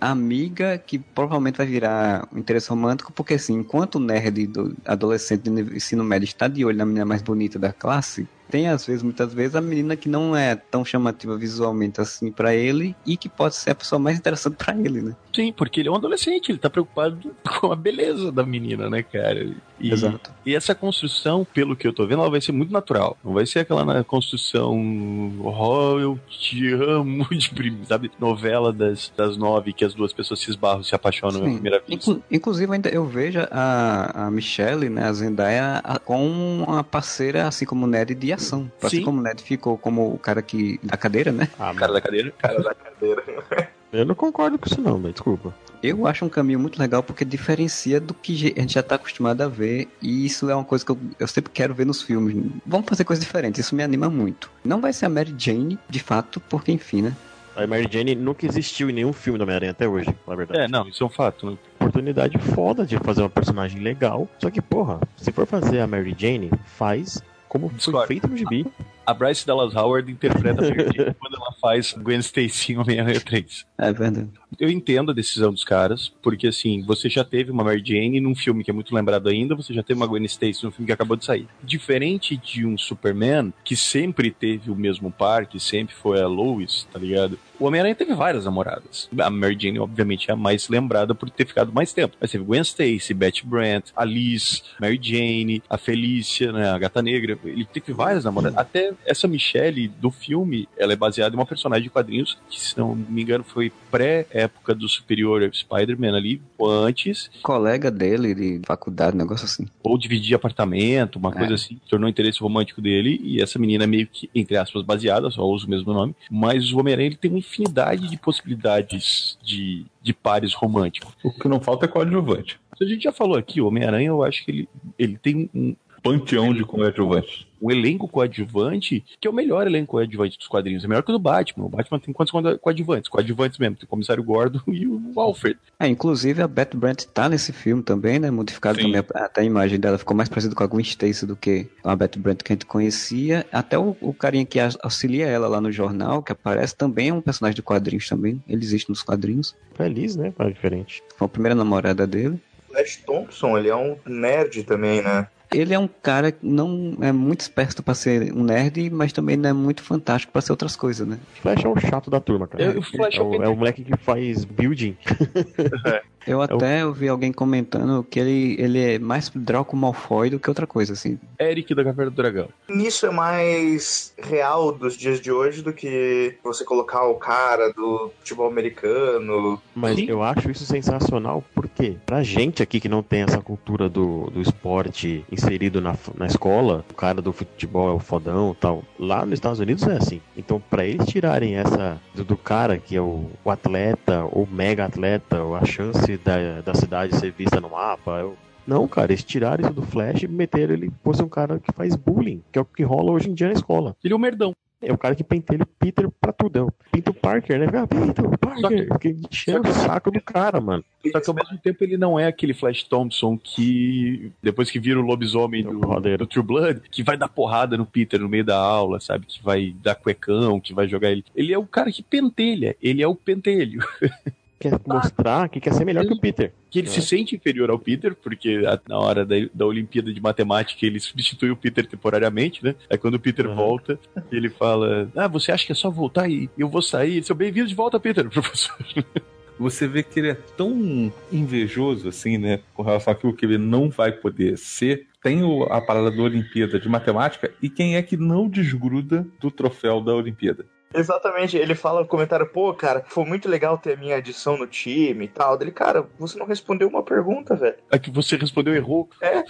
A: Amiga que provavelmente vai virar um interesse romântico, porque assim, enquanto o nerd do adolescente do ensino médio está de olho na menina mais bonita da classe, tem às vezes, muitas vezes, a menina que não é tão chamativa visualmente assim pra ele e que pode ser a pessoa mais interessante pra ele, né?
B: Sim, porque ele é um adolescente, ele tá preocupado com a beleza da menina, né, cara? E,
A: Exato.
B: E essa construção, pelo que eu tô vendo, ela vai ser muito natural. Não vai ser aquela na- construção, oh, eu te amo, de sabe? Novela das, das nove, que as duas pessoas se esbarram, se apaixonam à
A: Sim.
B: primeira vista.
A: Inclu- inclusive, ainda eu vejo a, a Michelle, né, a Zendaya, a- com uma parceira, assim como o Ned, de ação. Assim
B: Sim.
A: como o Ned ficou como o cara que da cadeira, né?
C: Ah,
B: Cara da cadeira.
E: Cara da cadeira.
C: eu não concordo com isso não, mas desculpa.
A: Eu acho um caminho muito legal porque diferencia do que a gente já tá acostumado a ver. E isso é uma coisa que eu, eu sempre quero ver nos filmes. Vamos fazer coisas diferentes, isso me anima muito. Não vai ser a Mary Jane, de fato, porque enfim, né?
C: A Mary Jane nunca existiu em nenhum filme do Homem-Aranha até hoje, na verdade.
B: É, não, isso é um fato. Né?
C: Oportunidade foda de fazer uma personagem legal. Só que, porra, se for fazer a Mary Jane, faz como foi
B: Discordo.
C: feito no gibi.
B: A Bryce Dallas Howard interpreta a Jane quando ela faz Gwen Stacy em Homem-Aranha 3.
A: É verdade.
B: Eu entendo a decisão dos caras, porque assim, você já teve uma Mary Jane num filme que é muito lembrado ainda, você já teve uma Gwen Stacy num filme que acabou de sair. Diferente de um Superman, que sempre teve o mesmo par, que sempre foi a Lois, tá ligado? O Homem-Aranha teve várias namoradas. A Mary Jane, obviamente, é a mais lembrada por ter ficado mais tempo. Mas teve Gwen Stacy, Betty Brant, a Liz, Mary Jane, a Felícia, né, a Gata Negra. Ele teve várias namoradas. Até essa Michelle do filme, ela é baseada em uma personagem de quadrinhos que, se não me engano, foi pré-época do Superior Spider-Man ali, ou antes,
A: Colega dele de faculdade, um negócio assim.
B: ou dividir apartamento, uma coisa assim, tornou interesse romântico dele, e essa menina é meio que, entre aspas, baseada, só usa o mesmo nome, mas o Homem-Aranha ele tem uma infinidade de possibilidades de, de pares românticos.
D: O que não falta é coadjuvante.
B: A gente já falou aqui, o Homem-Aranha, eu acho que ele, ele tem um,
D: panteão de coadjuvantes.
B: um elenco coadjuvante que é o melhor elenco coadjuvante dos quadrinhos. É melhor que o do Batman. O Batman tem quantos coadjuvantes? Coadjuvantes mesmo. Tem o Comissário Gordon e o Alfred.
A: É, inclusive a Beth Brant tá nesse filme também, né? Modificado
D: Sim.
A: também. Até a imagem dela ficou mais parecida com a Gwen Stacy do que a Beth Brant que a gente conhecia. Até o, o carinha que a- auxilia ela lá no jornal, que aparece, também é um personagem de quadrinhos também. Ele existe nos quadrinhos.
C: Feliz, né? Para diferente.
A: Foi a primeira namorada dele.
E: Flash Thompson, ele é um nerd também, né?
A: Ele é um cara que não é muito esperto pra ser um nerd, mas também não é muito fantástico pra ser outras coisas, né?
C: Flash é o chato da turma, cara.
B: É, o Flash
C: é, o, é o moleque que faz building.
A: Eu até ouvi alguém comentando que ele, ele é mais Draco Malfoy do que outra coisa, assim.
B: Eric da Caverna do Dragão.
E: Nisso é mais real dos dias de hoje do que você colocar o cara do futebol americano.
C: Mas
B: Sim.
C: eu acho isso sensacional porque pra gente aqui que não tem essa cultura do, do esporte inserido na, na escola, o cara do futebol é o fodão tal. Lá nos Estados Unidos é assim. Então, pra eles tirarem essa do, do cara que é o, o atleta, o mega atleta, ou a chance da, da cidade ser vista no mapa, eu- não, cara, eles tiraram isso do Flash e meteram ele fosse um cara que faz bullying, que é o que rola hoje em dia na escola.
B: Ele é o merdão.
C: É o cara que pentelha o Peter pra tudo. é o Parker, né? Ah, Peter Parker. Porque enchendo o saco do cara, mano.
B: Só que ao mesmo tempo ele não é aquele Flash Thompson que, depois que vira o lobisomem
C: É o
B: do, do True Blood, que vai dar porrada no Peter no meio da aula, sabe? Que vai dar cuecão, que vai jogar ele. Ele é o cara que pentelha, ele é o pentelho.
C: Quer mostrar que quer ser melhor que o Peter.
B: Que ele
C: É.
B: se sente inferior ao Peter, porque na hora da, da Olimpíada de Matemática ele substitui o Peter temporariamente, né? Aí quando o Peter
C: Uhum.
B: volta, ele fala: Ah, você acha que é só voltar e eu vou sair? Seu bem-vindo de volta, Peter, professor.
D: Você vê que ele é tão invejoso, assim, né? Com relação àquilo que ele não vai poder ser. Tem o- a parada da Olimpíada de Matemática. E quem é que não desgruda do troféu da Olimpíada?
E: Exatamente, ele fala no comentário, pô, cara, foi muito legal ter a minha adição no time e tal. Dele, cara, você não respondeu uma pergunta, velho.
B: A que você respondeu errou.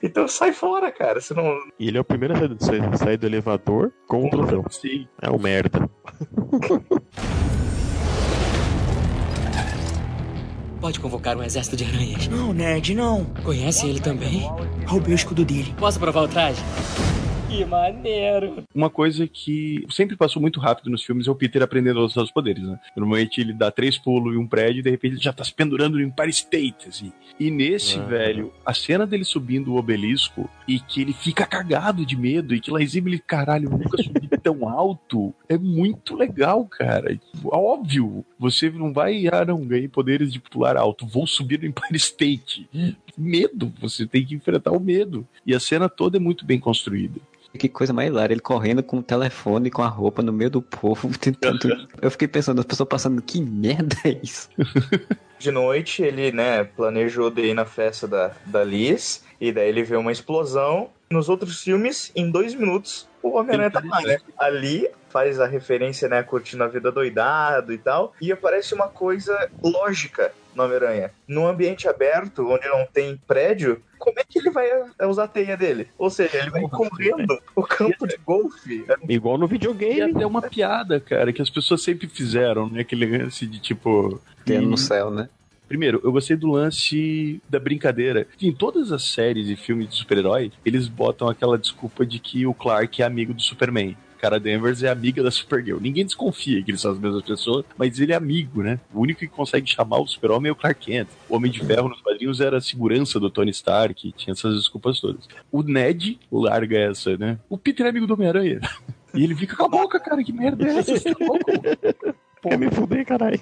E: Então sai fora, cara. Você não.
C: E ele é o primeiro a sair- do elevador com o troféu.
B: Sim.
C: É o merda.
F: Pode convocar um exército de aranhas.
G: Não, nerd, não.
F: Conhece ele também?
G: Roubei o escudo dele.
F: Posso provar o traje? Que maneiro!
B: Uma coisa que sempre passou muito rápido nos filmes é o Peter aprendendo a usar os poderes, né? Normalmente ele dá três pulos em um prédio e de repente ele já tá se pendurando no Empire State, assim. E nesse,
C: Ah.
B: velho, a cena dele subindo o obelisco e que ele fica cagado de medo e que lá em cima ele, caralho, eu nunca subi tão alto, é muito legal, cara. Óbvio, você não vai, ah não, ganhei poderes de pular alto, vou subir no Empire State. Medo, você tem que enfrentar o medo. E a cena toda é muito bem construída.
A: Que coisa mais hilária, ele correndo com o telefone, com a roupa no meio do povo, tentando... Eu fiquei pensando, as pessoas passando, que merda é isso?
E: De noite, ele, né, planejou de ir na festa da, da Liz, e daí ele vê uma explosão. Nos outros filmes, em dois minutos, o Homem-Aranha tá lá, né? Ali faz a referência, né, curtindo a vida doidado e tal, e aparece uma coisa lógica no Homem-Aranha. Num ambiente aberto, onde não tem prédio, como é que ele vai usar a teia dele? Ou seja, ele vai correndo o campo de golfe.
C: Igual no videogame.
B: até uma piada, cara, que as pessoas sempre fizeram, né? Aquele lance de tipo.
A: Tendo no céu, né?
B: Primeiro, eu gostei do lance da brincadeira. Em todas as séries e filmes de super-herói, eles botam aquela desculpa de que o Clark é amigo do Superman. Cara Danvers é amiga da Supergirl. Ninguém desconfia que eles são as mesmas pessoas, mas ele é amigo, né? O único que consegue chamar o Super-Homem é o Clark Kent. O Homem de Ferro nos quadrinhos era a segurança do Tony Stark, tinha essas desculpas todas. O Ned larga essa, né? O Peter é amigo do Homem-Aranha. E ele fica com a boca, cara, que merda é essa? Você tá louco?
C: Quer me fuder, caralho.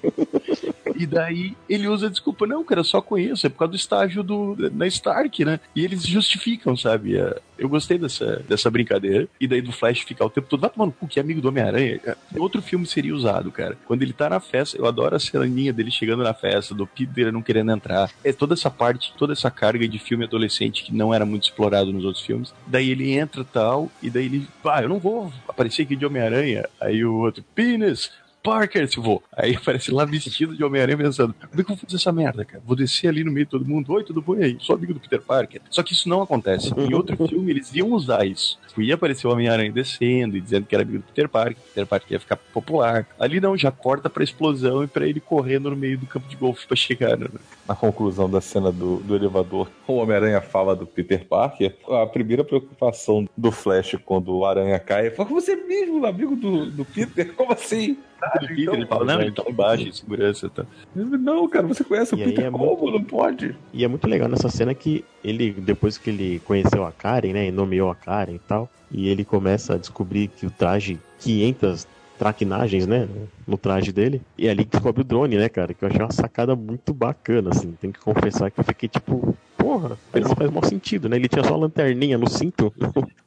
B: E daí ele usa a desculpa, não, cara, só conheço, é por causa do estágio do, na Stark, né? E eles justificam, sabe? É, Eu gostei dessa, dessa brincadeira. E daí do Flash ficar o tempo todo, vai tomando cu, que é amigo do Homem-Aranha. Em Outro filme seria usado, cara. Quando ele tá na festa, eu adoro a ceninha dele chegando na festa, do Peter não querendo entrar. É toda essa parte, toda essa carga de filme adolescente que não era muito explorado nos outros filmes. Daí ele entra tal, e daí ele, ah, eu não vou aparecer aqui de Homem-Aranha. Aí o outro, Penis, Parker, se vou. Aí aparece lá vestido de Homem-Aranha pensando, como é que eu vou fazer essa merda, cara? Vou descer ali no meio de todo mundo, oi, tudo bom e aí? Sou amigo do Peter Parker. Só que isso não acontece. Em outro filme, eles iam usar isso. Ia aparecer o Homem-Aranha descendo e dizendo que era amigo do Peter Parker, Peter Parker ia ficar popular. Ali não, já corta pra explosão e pra ele correndo no meio do campo de golfe pra chegar, né?
D: Na conclusão da cena do, do elevador, o Homem-Aranha fala do Peter Parker. A primeira preocupação do Flash quando o Aranha cai é: você é mesmo amigo do, do Peter? Como assim?
B: Peter, ele fala, não, ele tá embaixo, em segurança, tá.
D: Não, cara, você conhece o
C: E aí
D: Peter
C: é
D: como? Não pode.
C: E é muito legal nessa cena que ele, depois que ele conheceu a Karen, né, e nomeou a Karen e tal, e ele começa a descobrir que o traje, 500 traquinagens, né, no traje dele, e é ali que descobre o drone, né, cara, que eu achei uma sacada muito bacana, assim, tem que confessar que eu fiquei tipo, porra, isso faz mau sentido, né, ele tinha só uma lanterninha no cinto.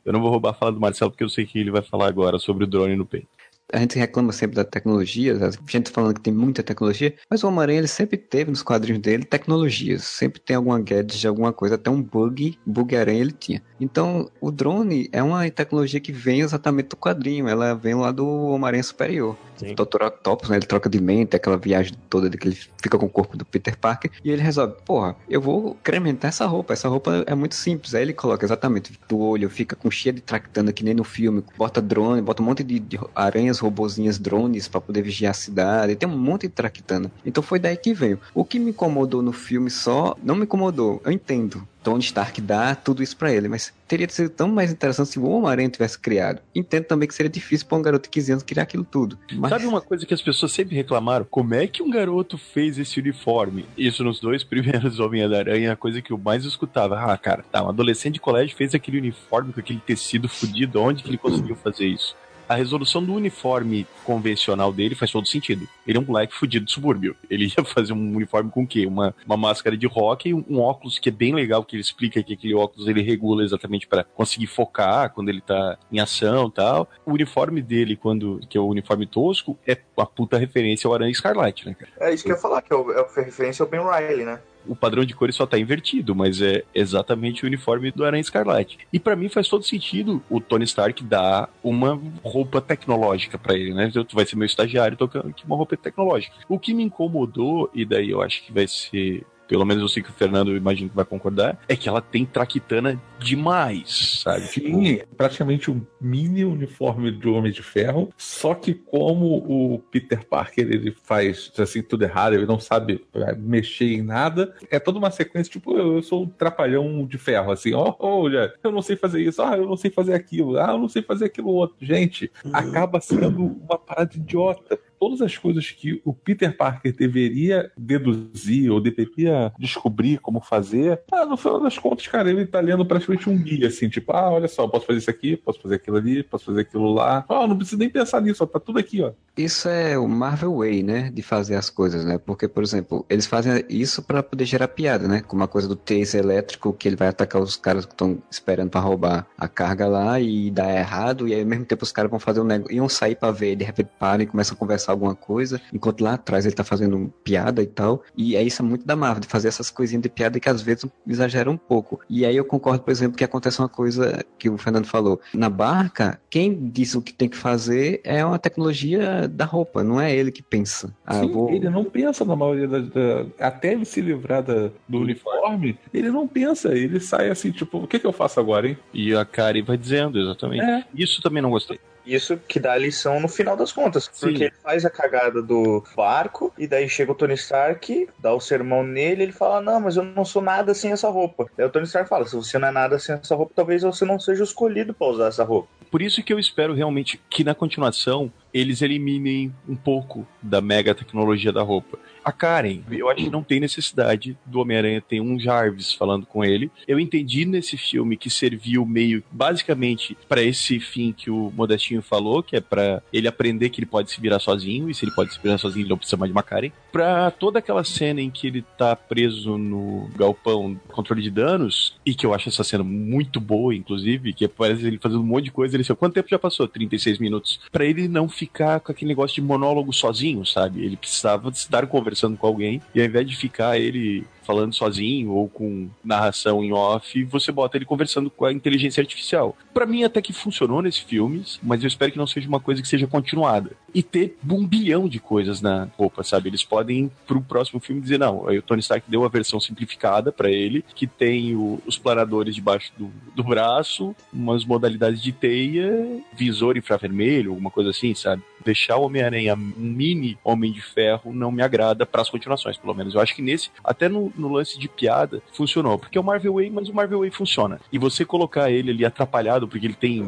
B: Eu não vou roubar a fala do Marcelo porque eu sei que ele vai falar agora sobre o drone no peito.
A: A gente reclama sempre da tecnologia, a gente falando que tem muita tecnologia, mas o Homem-Aranha ele sempre teve nos quadrinhos dele tecnologias. Sempre tem alguma gadget, alguma coisa, até um bug, bug aranha ele tinha. Então, o drone é uma tecnologia que vem exatamente do quadrinho, ela vem lá do Homem-Aranha Superior.
C: Sim.
A: O Dr. Octopus, né, ele troca de mente, aquela viagem toda de que ele fica com o corpo do Peter Parker, e ele resolve, porra, eu vou incrementar essa roupa, essa roupa é muito simples. Aí ele coloca exatamente do olho, fica com cheia de tractana, que nem no filme, bota drone, bota um monte de, de aranhas, robozinhas, drones pra poder vigiar a cidade, tem um monte de tractana. Então foi daí que veio. O que me incomodou no filme só, não me incomodou, eu entendo. Tony Stark dá tudo isso pra ele, mas teria sido tão mais interessante se o Homem-Aranha tivesse criado. Entendo também que seria difícil pra um garoto de 15 anos criar aquilo tudo. Mas
B: Sabe uma coisa que as pessoas sempre reclamaram? Como é que um garoto fez esse uniforme? Isso nos dois primeiros Homem-Aranha, a coisa que eu mais escutava. Ah, cara, tá, um adolescente de colégio fez aquele uniforme com aquele tecido fudido, onde que ele conseguiu fazer isso? A resolução do uniforme convencional dele faz todo sentido. Ele é um moleque fudido de subúrbio. Ele ia fazer um uniforme com o quê? Uma, uma máscara de rock e um, um óculos que é bem legal, que ele explica que aquele óculos ele regula exatamente para conseguir focar quando ele tá em ação e tal. O uniforme dele, quando que é o uniforme tosco, é uma puta referência ao Aranha Escarlate, né, cara?
E: É isso que eu ia falar, que é, o, é a referência ao Ben Riley, né?
B: O padrão de cores só tá invertido, mas é exatamente o uniforme do Aranha Escarlate. E pra mim faz todo sentido o Tony Stark dar uma roupa tecnológica pra ele, né? Tu vai ser meu estagiário tocando uma roupa tecnológica. O que me incomodou, e daí eu acho que vai ser pelo menos eu sei que o Fernando eu imagino que vai concordar, é que ela tem traquitana demais, sabe? Tipo,
D: Sim, praticamente um mini uniforme do Homem de Ferro, só que como o Peter Parker ele faz assim tudo errado, ele não sabe eh, mexer em nada, é toda uma sequência tipo eu, eu sou um trapalhão de ferro, assim, ó, olha, eu não sei fazer isso, ah, eu não sei fazer aquilo, ah, eu não sei fazer aquilo outro. Gente, acaba sendo uma parada idiota. Todas as coisas que o Peter Parker deveria deduzir ou deveria descobrir como fazer, ah, no final das contas, cara, ele tá lendo praticamente um guia, assim, tipo, ah, olha só, posso fazer isso aqui, posso fazer aquilo ali, posso fazer aquilo lá. Ah, não preciso nem pensar nisso, ó, tá tudo aqui, ó.
A: Isso é o Marvel Way, né? De fazer as coisas, né? Porque, por exemplo, eles fazem isso pra poder gerar piada, né? Como a coisa do taser elétrico, que ele vai atacar os caras que estão esperando pra roubar a carga lá e dá errado, e aí ao mesmo tempo os caras vão fazer um negócio, iam sair pra ver, de repente param e começam a conversar alguma coisa, enquanto lá atrás ele tá fazendo piada e tal. E é isso é muito da Marvel, de fazer essas coisinhas de piada que às vezes exageram um pouco. E aí eu concordo, por exemplo, que acontece uma coisa que o Fernando falou. Na barca, quem diz o que tem que fazer é uma tecnologia da roupa, não é ele que pensa. Ah,
D: Sim,
A: vou...
D: ele não pensa na maioria da, da- Até ele se livrar da- do uniforme, ele não pensa, ele sai assim, tipo, o que, que eu faço agora, hein?
B: e a Kari vai dizendo, exatamente.
D: É.
B: Isso também não gostei.
E: Isso que dá a lição no final das contas.
B: Sim.
E: Porque ele faz a cagada do barco, e daí chega o Tony Stark, dá o sermão nele, ele fala: Não, mas eu não sou nada sem essa roupa. Daí o Tony Stark fala: Se você não é nada sem essa roupa, talvez você não seja escolhido pra usar essa roupa.
B: Por isso que eu espero realmente que na continuação eles eliminem um pouco da mega tecnologia da roupa. A Karen, eu acho que não tem necessidade do Homem-Aranha ter um Jarvis falando com ele. Eu entendi nesse filme que serviu meio basicamente para esse fim que o Modestinho falou, que é para ele aprender que ele pode se virar sozinho, e se ele pode se virar sozinho, ele não precisa mais de uma Karen. Pra toda aquela cena em que ele tá preso no galpão controle de danos, e que eu acho essa cena muito boa, inclusive, que parece ele fazendo um monte de coisa, ele disse, quanto tempo já passou? 36 minutos. Pra ele não ficar com aquele negócio de monólogo sozinho, sabe? Ele precisava estar conversando com alguém, e ao invés de ficar ele falando sozinho ou com narração em off, você bota ele conversando com a inteligência artificial. Para mim até que funcionou nesses filmes, mas eu espero que não seja uma coisa que seja continuada. E ter um bilhão de coisas na roupa, sabe? Eles podem pro próximo filme dizer não, aí o Tony Stark deu a versão simplificada para ele, que tem o, os planadores debaixo do, do braço, umas modalidades de teia, visor infravermelho, alguma coisa assim, sabe? Deixar o Homem-Aranha um mini Homem de Ferro não me agrada para as continuações, pelo menos. Eu acho que nesse, até no, no lance de piada, funcionou. Porque é o Marvel Way, mas o Marvel Way funciona. E você colocar ele ali atrapalhado, porque ele tem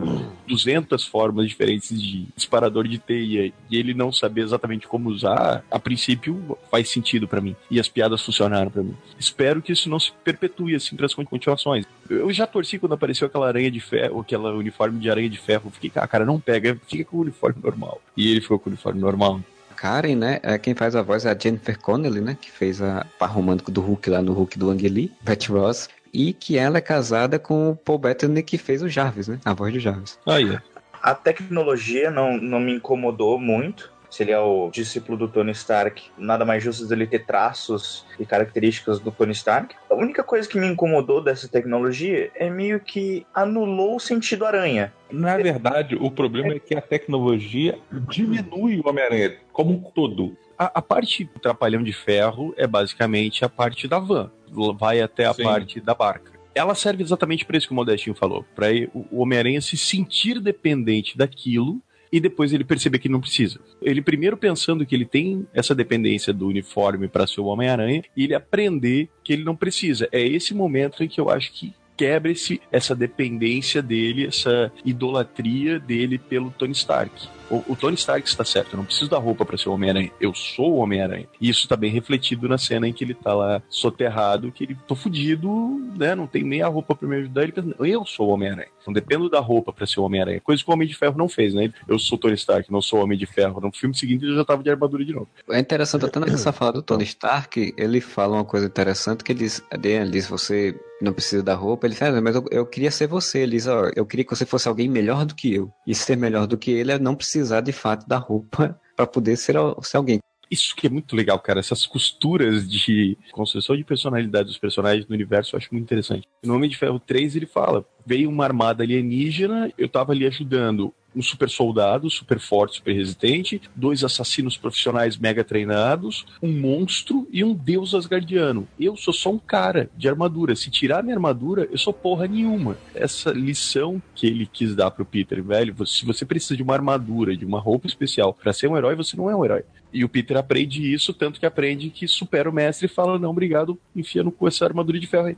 B: 200 formas diferentes de disparador de teia e ele não saber exatamente como usar, a princípio faz sentido para mim. E as piadas funcionaram para mim. Espero que isso não se perpetue assim para as continuações. Eu já torci quando apareceu aquela aranha de ferro, aquela uniforme de aranha de ferro. Fiquei, ah, cara, não pega, fica com o uniforme normal. E ele ficou com o uniforme normal.
A: Karen, né? É, quem faz a voz é a Jennifer Connelly, né? Que fez a par romântico do Hulk lá no Hulk do Ang Lee, Betty Ross. E que ela é casada com o Paul Bettany, que fez o Jarvis, né? A voz do Jarvis.
B: Aí,
E: A tecnologia não, não me incomodou muito. Se ele é o discípulo do Tony Stark, nada mais justo dele ter traços e características do Tony Stark. A única coisa que me incomodou dessa tecnologia é meio que anulou o sentido aranha.
D: Na verdade, o problema é que a tecnologia diminui o Homem-Aranha como um todo.
B: A, a parte do Trapalhão de Ferro é basicamente a parte da van. Vai até a
D: Sim.
B: parte da barca. Ela serve exatamente para isso que o Modestinho falou. Para o Homem-Aranha se sentir dependente daquilo e depois ele perceber que não precisa. Ele primeiro pensando que ele tem essa dependência do uniforme para ser o Homem-Aranha e ele aprender que ele não precisa. É esse momento em que eu acho que quebra esse, essa dependência dele, essa idolatria dele pelo Tony Stark. O, o Tony Stark está certo, eu não preciso da roupa para ser o Homem-Aranha, eu sou o Homem-Aranha. E isso tá bem refletido na cena em que ele tá lá soterrado, que ele tô fudido, né? Não tem nem a roupa para me ajudar. Ele pensa, eu sou o Homem-Aranha. Não dependo da roupa para ser o Homem-Aranha. Coisa que o Homem de Ferro não fez, né? Eu sou Tony Stark, não sou o Homem de Ferro. No filme seguinte ele já tava de armadura de novo.
A: É interessante, até nessa fala do Tony Stark, ele fala uma coisa interessante que ele diz, ele diz você não precisa da roupa, ele fala, mas eu, eu queria ser você, ele diz, ó, eu queria que você fosse alguém melhor do que eu. E ser melhor do que ele é não precisar de fato da roupa para poder ser, ser alguém.
B: Isso que é muito legal, cara. Essas costuras de construção de personalidade dos personagens no universo eu acho muito interessante. No Homem de Ferro 3 ele fala: veio uma armada alienígena, eu tava ali ajudando um super soldado, super forte, super resistente, dois assassinos profissionais mega treinados, um monstro e um deus asgardiano. Eu sou só um cara de armadura. Se tirar minha armadura, eu sou porra nenhuma. Essa lição que ele quis dar pro Peter, velho, se você precisa de uma armadura, de uma roupa especial para ser um herói, você não é um herói. E o Peter aprende isso, tanto que aprende que supera o mestre e fala: Não, obrigado, enfia no cu essa armadura de ferro aí.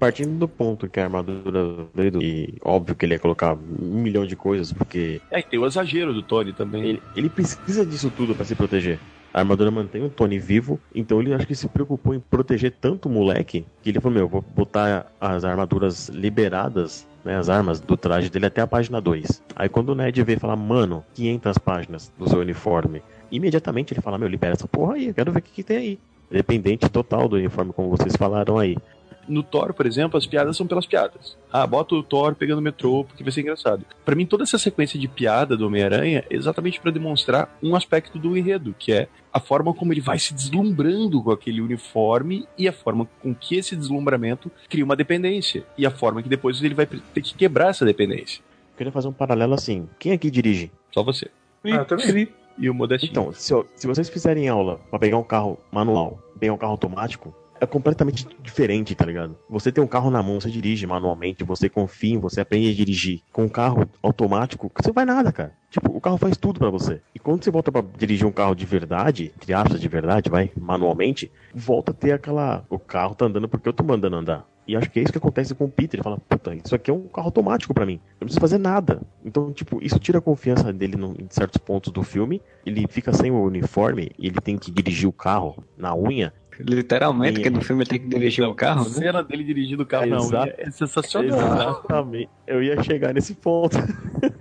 C: Partindo do ponto que a armadura dele, e óbvio que ele ia colocar um milhão de coisas, porque
B: É, e tem o exagero do Tony também.
C: ele, ele precisa disso tudo pra se proteger. A armadura mantém o Tony vivo, então ele acho que se preocupou em proteger tanto o moleque que ele falou: Meu, vou botar as armaduras liberadas, né, as armas do traje dele até a página 2. Aí quando o Ned vê e fala: Mano, 500 páginas do seu uniforme, imediatamente ele fala: Meu, libera essa porra aí, eu quero ver o que, que tem aí. Dependente total do uniforme, como vocês falaram aí.
B: No Thor, por exemplo, as piadas são pelas piadas. Ah, bota o Thor pegando o metrô porque vai ser engraçado. Pra mim, toda essa sequência de piada do Homem-Aranha é exatamente pra demonstrar um aspecto do enredo, que é a forma como ele vai se deslumbrando com aquele uniforme e a forma com que esse deslumbramento cria uma dependência. E a forma que depois ele vai ter que quebrar essa dependência.
C: Eu queria fazer um paralelo assim: quem aqui dirige?
B: Só você.
E: Ah, eu também.
B: E o Modestinho.
C: Então, se, se vocês fizerem aula pra pegar um carro manual, pegar um carro automático, é completamente diferente, tá ligado? Você tem um carro na mão, você dirige manualmente, você confia você, aprende a dirigir. Com um carro automático, você vai nada, cara. Tipo, o carro faz tudo pra você. E quando você volta pra dirigir um carro de verdade, entre aspas de verdade, vai, manualmente, volta a ter aquela. O carro tá andando porque eu tô mandando andar. E acho que é isso que acontece com o Peter. Ele fala, puta, isso aqui é um carro automático pra mim. Eu não preciso fazer nada. Então, tipo, isso tira a confiança dele no- em certos pontos do filme. Ele fica sem o uniforme e ele tem que dirigir o carro na unha.
A: Literalmente,
C: Sim.
A: que no filme ele tem que dirigir um
B: a
A: carro, né?
B: cena dele dirigindo o carro na
C: Exato.
B: unha é sensacional.
C: Exatamente. Eu ia chegar nesse ponto.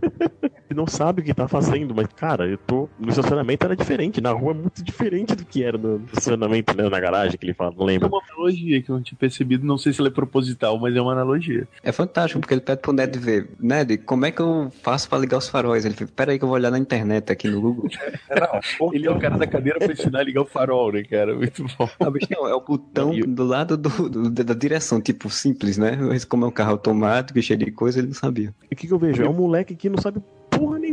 C: Ele não sabe o que tá fazendo, mas, cara, eu tô. No estacionamento era diferente, na rua é muito diferente do que era no estacionamento, né? Na garagem que ele fala, não
B: É
C: lembra.
B: uma analogia que eu não tinha percebido, não sei se ela é proposital, mas é uma analogia.
A: É fantástico, porque ele pede pro Ned ver. Ned, como é que eu faço pra ligar os faróis? Ele fica, pera aí que eu vou olhar na internet aqui no Google.
E: Não,
B: Ele é o cara da cadeira pra ensinar a ligar o farol, né, cara? Muito bom.
A: Ah, bicho, não, é o botão do lado do, do- da direção, tipo, simples, né? Mas Como é um carro automático e cheio de coisa, ele não sabia.
C: E o que, que eu vejo? É um moleque que não sabe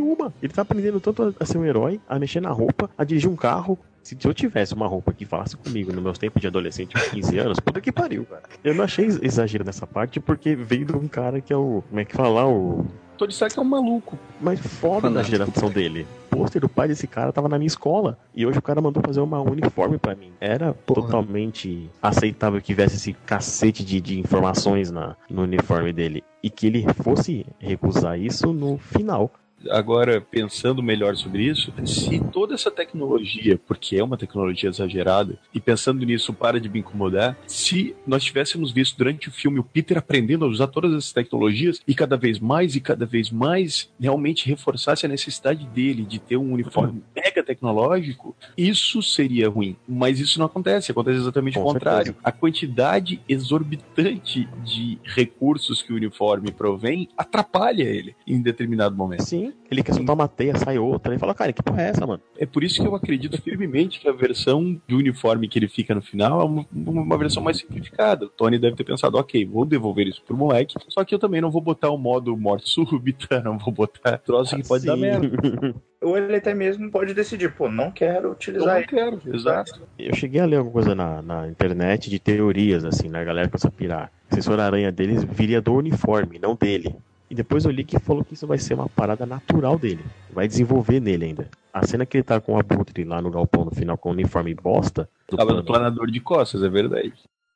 C: nenhuma. Ele tá aprendendo tanto a, ser um herói, a mexer na roupa, a dirigir um carro. Se eu tivesse uma roupa que falasse comigo nos meus tempos de adolescente, de 15 anos, puta que pariu, cara. Eu não achei ex- exagero nessa parte, porque veio de um cara que é o. Como é que fala? O.
B: Tony Stark é um maluco.
C: mais foda da geração dele. O pôster do pai desse cara tava na minha escola. E hoje o cara mandou fazer uma uniforme pra mim. Era totalmente aceitável que tivesse esse cacete de, de informações na, no uniforme dele. E que ele fosse recusar isso no final.
B: Agora, pensando melhor sobre isso, se toda essa tecnologia, porque é uma tecnologia exagerada, e pensando nisso para de me incomodar, se nós tivéssemos visto durante o filme o Peter aprendendo a usar todas essas tecnologias e cada vez mais e cada vez mais realmente reforçasse a necessidade dele de ter um uniforme mega tecnológico, isso seria ruim. Mas isso não acontece, acontece exatamente o contrário. A quantidade exorbitante de recursos que o uniforme provém atrapalha ele em determinado momento.
C: Sim, ele quer soltar uma teia, sai outra. Ele fala, cara, que porra é essa, mano?
B: É por isso que eu acredito firmemente que a versão do uniforme que ele fica no final é uma, uma versão mais simplificada. O Tony deve ter pensado, ok, vou devolver isso pro moleque, só que eu também não vou botar o modo morte súbita, não vou botar troço que pode dar
C: Sim.
B: merda.
E: ou ele até mesmo pode decidir, pô, não quero
B: Eu
E: utilizar
B: não
E: ele.
B: quero, exato.
C: Eu cheguei a ler alguma coisa na, na internet de teorias, assim, né? A galera começa a pirar. A assessora aranha deles viria do uniforme, não dele. E depois eu li que falou que isso vai ser uma parada natural dele. Vai desenvolver nele ainda. A cena que ele tá com o Abutre lá no galpão no final com o uniforme bosta. Do
B: Tava no
C: plano,
B: planador de costas, é verdade.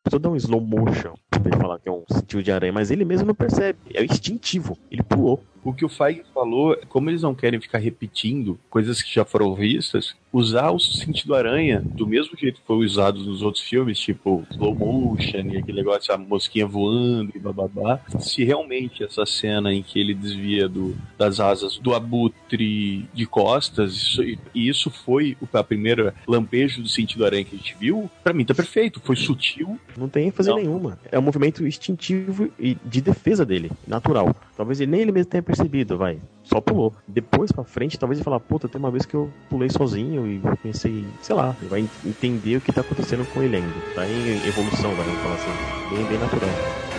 C: Só dá um slow motion pra ele falar que é um sentido de aranha, mas ele mesmo não percebe. É instintivo. Ele pulou.
B: O que o Feig falou, como eles não querem ficar repetindo coisas que já foram vistas, usar o sentido aranha do mesmo jeito que foi usado nos outros filmes, tipo slow motion e aquele negócio, a mosquinha voando e bababá. Se realmente essa cena em que ele desvia do, das asas do abutre de costas, isso, e isso foi o a primeira lampejo do sentido aranha que a gente viu, pra mim tá perfeito. Foi sutil,
C: Não tem ênfase
B: Não.
C: nenhuma. É um movimento instintivo e de defesa dele, natural. Talvez ele nem ele mesmo tenha percebido, vai. Só pulou. Depois pra frente, talvez ele fale, puta, tem uma vez que eu pulei sozinho e pensei, sei lá, ele vai entender o que tá acontecendo com ele ainda. Tá em evolução, vai, vamos falar assim. Bem, bem natural.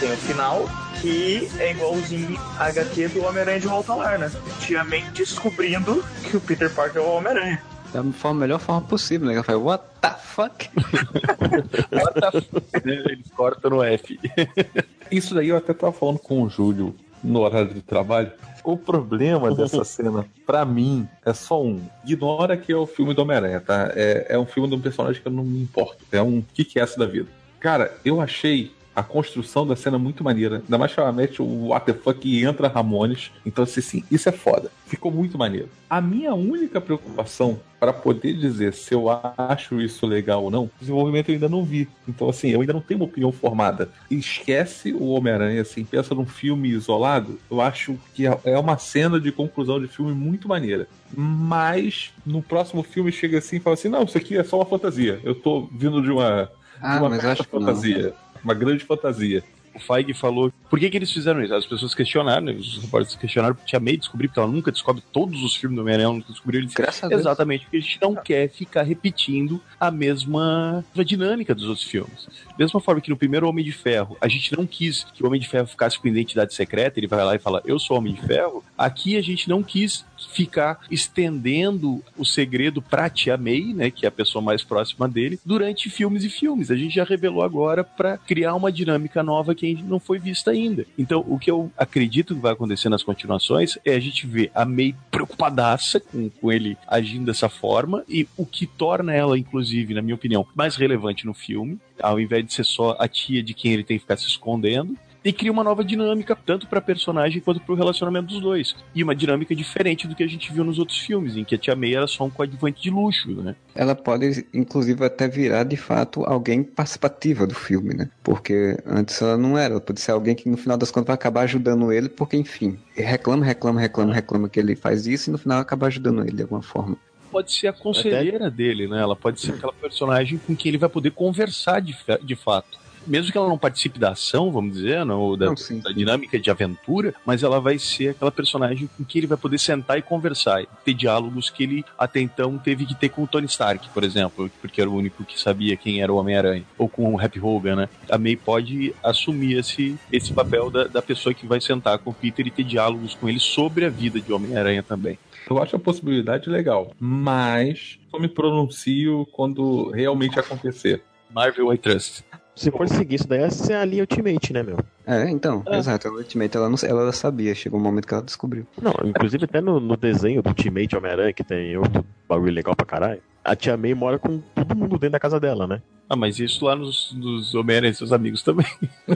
E: Tem o final, que é igualzinho a HQ do Homem-Aranha de Volta ao Lar, né? Tia May descobrindo que o Peter Parker é o Homem-Aranha.
A: Da forma, melhor forma possível, né? Ela fala, what the fuck?
B: eles cortam no F.
D: Isso daí eu até tava falando com o Júlio no horário de trabalho. O problema dessa cena, pra mim, é só um. Ignora que é o filme do Homem-Aranha, tá? É, é um filme de um personagem que eu não me importo. É um que que é essa da vida. Cara, eu achei a construção da cena muito maneira. Ainda mais que ela mete o what the fuck e entra Ramones. Então, assim, sim, isso é foda. Ficou muito maneiro. A minha única preocupação para poder dizer se eu acho isso legal ou não, desenvolvimento eu ainda não vi. Então, assim, eu ainda não tenho uma opinião formada. Esquece o Homem-Aranha, assim, pensa num filme isolado, eu acho que é uma cena de conclusão de filme muito maneira. Mas no próximo filme chega assim e fala assim: não, isso aqui é só uma fantasia. Eu tô vindo de uma,
A: Ah,
D: de uma
A: mas acho que não.
D: Uma grande fantasia.
B: O Feig falou. Por que, que eles fizeram isso? As pessoas questionaram, né? os repórteres questionaram porque Tia May descobriu, porque ela nunca descobre todos os filmes do Homem-Aranha, nunca descobriu. Ele disse,
A: Graças a.
B: Exatamente, porque a gente não quer ficar repetindo a mesma dinâmica dos outros filmes. Da mesma forma que no primeiro Homem de Ferro, a gente não quis que o Homem de Ferro ficasse com identidade secreta, ele vai lá e fala, eu sou Homem de Ferro. Aqui a gente não quis ficar estendendo o segredo pra Tia May, né, que é a pessoa mais próxima dele, durante filmes e filmes. A gente já revelou agora pra criar uma dinâmica nova que ainda não foi vista ainda. Então, o que eu acredito que vai acontecer nas continuações é a gente ver a May preocupadaça com, com ele agindo dessa forma e o que torna ela, inclusive, na minha opinião, mais relevante no filme, ao invés de ser só a tia de quem ele tem que ficar se escondendo. E cria uma nova dinâmica, tanto pra personagem quanto pro relacionamento dos dois. E uma dinâmica diferente do que a gente viu nos outros filmes, em que a Tia May era só um coadjuvante de luxo, né?
A: Ela pode, inclusive, até virar de fato alguém participativa do filme, né? Porque antes ela não era. Ela pode ser alguém que no final das contas vai acabar ajudando ele, porque enfim, reclama, reclama, reclama, reclama que ele faz isso e no final acaba ajudando ele de alguma forma.
B: Pode ser a conselheira dele, né? Ela pode ser aquela personagem com quem ele vai poder conversar de, de fato. Mesmo que ela não participe da ação, vamos dizer, não, ou da,
A: Não, sim,
B: da
A: sim.
B: dinâmica de aventura, mas ela vai ser aquela personagem com quem ele vai poder sentar e conversar, e ter diálogos que ele até então teve que ter com o Tony Stark, por exemplo, porque era o único que sabia quem era o Homem-Aranha, ou com o Happy Hogan, né? A May pode assumir esse, esse papel da, da pessoa que vai sentar com o Peter e ter diálogos com ele sobre a vida de Homem-Aranha também.
D: Eu acho a possibilidade legal, mas só me pronuncio quando realmente acontecer.
B: Marvel I Trust.
C: Se for seguir isso daí, essa é a linha Ultimate, né, meu?
A: É, então, exato. A Ultimate, ela, não, ela sabia, chegou um momento que ela descobriu.
C: Não, inclusive até no, no desenho do Ultimate Homem-Aranha, que tem outro bagulho legal pra caralho, a Tia May mora com todo mundo dentro da casa dela, né?
B: Ah, mas isso lá nos, nos Homem-Aranha e seus amigos também.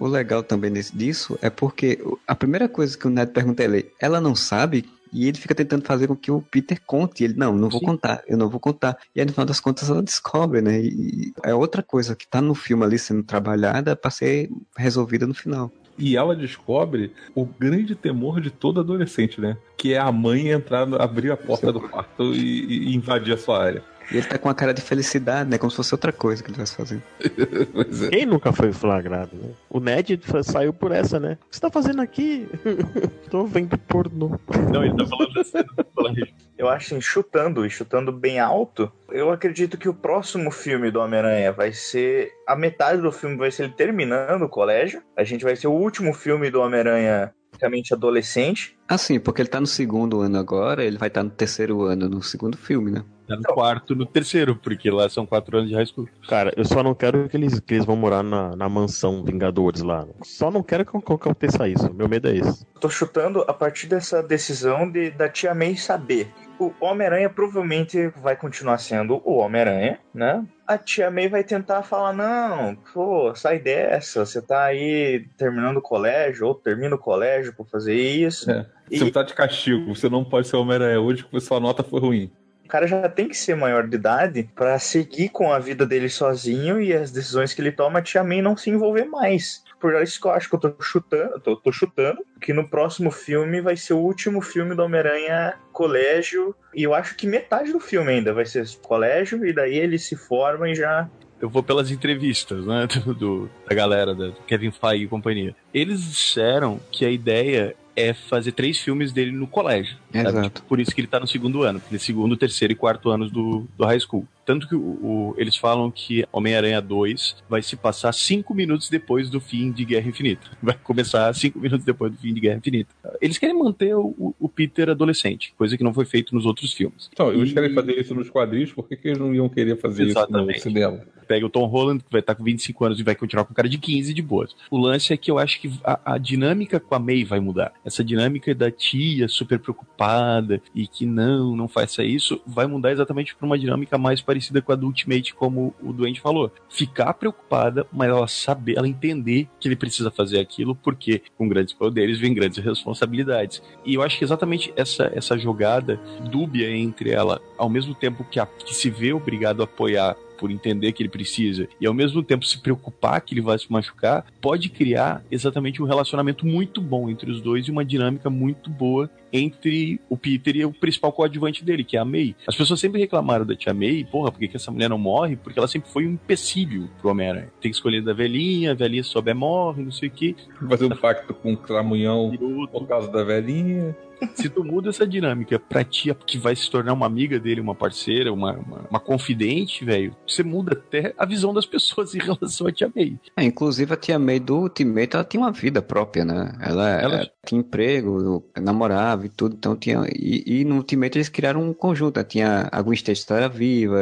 A: O legal também desse- disso é porque a primeira coisa que o Ned pergunta a ele, ela não sabe, e ele fica tentando fazer com que o Peter conte. E ele, não, não vou
B: Sim.
A: contar, eu não vou contar. E aí, no final das contas, ela descobre, né? E é outra coisa que tá no filme ali sendo trabalhada pra ser resolvida no final.
D: E ela descobre o grande temor de todo adolescente, né? Que é a mãe entrar, abrir a porta do quarto e, e invadir a sua área.
A: E ele tá com uma cara de felicidade, né? Como se fosse outra coisa que ele estivesse fazendo.
D: É.
C: Quem nunca foi flagrado, né? O Ned saiu por essa, né? O que você tá fazendo aqui? Tô vendo pornô.
B: Não, ele tá falando da cena do colégio.
E: Eu acho assim, chutando e chutando bem alto, eu acredito que o próximo filme do Homem-Aranha vai ser. A metade do filme vai ser ele terminando o colégio. A gente vai ser o último filme do Homem-Aranha praticamente adolescente.
A: Ah, sim, porque ele tá no segundo ano agora, ele vai estar no terceiro ano no segundo filme, né?
B: Tá no quarto, no terceiro, porque lá são quatro anos de high school.
C: Cara, eu só não quero que eles, que eles vão morar na, na mansão Vingadores lá. Só não quero que, que aconteça isso. Meu medo é esse.
E: Tô chutando a partir dessa decisão de, da Tia May saber. O Homem-Aranha provavelmente vai continuar sendo o Homem-Aranha, né? A Tia May vai tentar falar: não, pô, sai dessa, você tá aí terminando o colégio, ou termina o colégio pra fazer isso.
D: É. Você tá de castigo, você não pode ser Homem-Aranha hoje porque sua nota foi ruim.
E: O cara já tem que ser maior de idade pra seguir com a vida dele sozinho e as decisões que ele toma, a Tia May não se envolver mais. Por isso que eu acho que eu tô chutando, tô, tô chutando, que no próximo filme vai ser o último filme do Homem-Aranha colégio. E eu acho que metade do filme ainda vai ser colégio, e daí ele se forma e já.
B: Eu vou pelas entrevistas, né, do, do- da galera, da Kevin Feige e companhia. Eles disseram que a ideia é fazer três filmes dele no colégio.
A: Exato.
B: Tipo, por isso que ele tá no segundo ano, porque segundo, terceiro e quarto anos do, do high school. Tanto que o, o- eles falam que Homem-Aranha 2 vai se passar cinco minutos depois do fim de Guerra Infinita. Vai começar cinco minutos depois do fim de Guerra Infinita. Eles querem manter o, o- o Peter adolescente, coisa que não foi feito nos outros filmes.
D: Então, eles
B: E-
D: querem fazer isso nos quadrinhos, por que, que eles não iam querer fazer isso
B: Exatamente.
D: no cinema?
B: Pega o Tom Holland, que vai estar com 25 anos e vai continuar com cara de 15 de boas. O lance é que eu acho que a, a dinâmica com a May vai mudar. Essa dinâmica da tia super preocupada e que não, não faça isso, vai mudar exatamente para uma dinâmica mais parecida com a do Ultimate, como o Duende falou. Ficar preocupada, mas ela saber, ela entender que ele precisa fazer aquilo, porque com grandes poderes vem grandes responsabilidades. E eu acho que exatamente essa, essa jogada dúbia entre ela, ao mesmo tempo que, a, que se vê obrigado a apoiar por entender que ele precisa e ao mesmo tempo se preocupar que ele vai se machucar, pode criar exatamente um relacionamento muito bom entre os dois e uma dinâmica muito boa entre o Peter e o principal coadjuvante dele, que é a May. As pessoas sempre reclamaram da tia May, porra, por que, que essa mulher não morre? Porque ela sempre foi um empecilho pro Homem-Aranha. Tem que escolher da velhinha, a velhinha se souber morre, não sei o quê.
D: Fazer um pacto com o Cramunhão por causa da velhinha.
B: Se tu muda essa dinâmica pra tia que vai se tornar uma amiga dele, uma parceira, uma, uma, uma confidente, velho, você muda até a visão das pessoas em relação a tia May.
A: É, inclusive a tia May do Ultimate, ela tinha uma vida própria, né? Ela,
B: Ela-
A: ela tinha emprego, namorava e tudo, então tinha... E, e no Ultimate eles criaram um conjunto, né? tinha a Gwen Stacy era viva,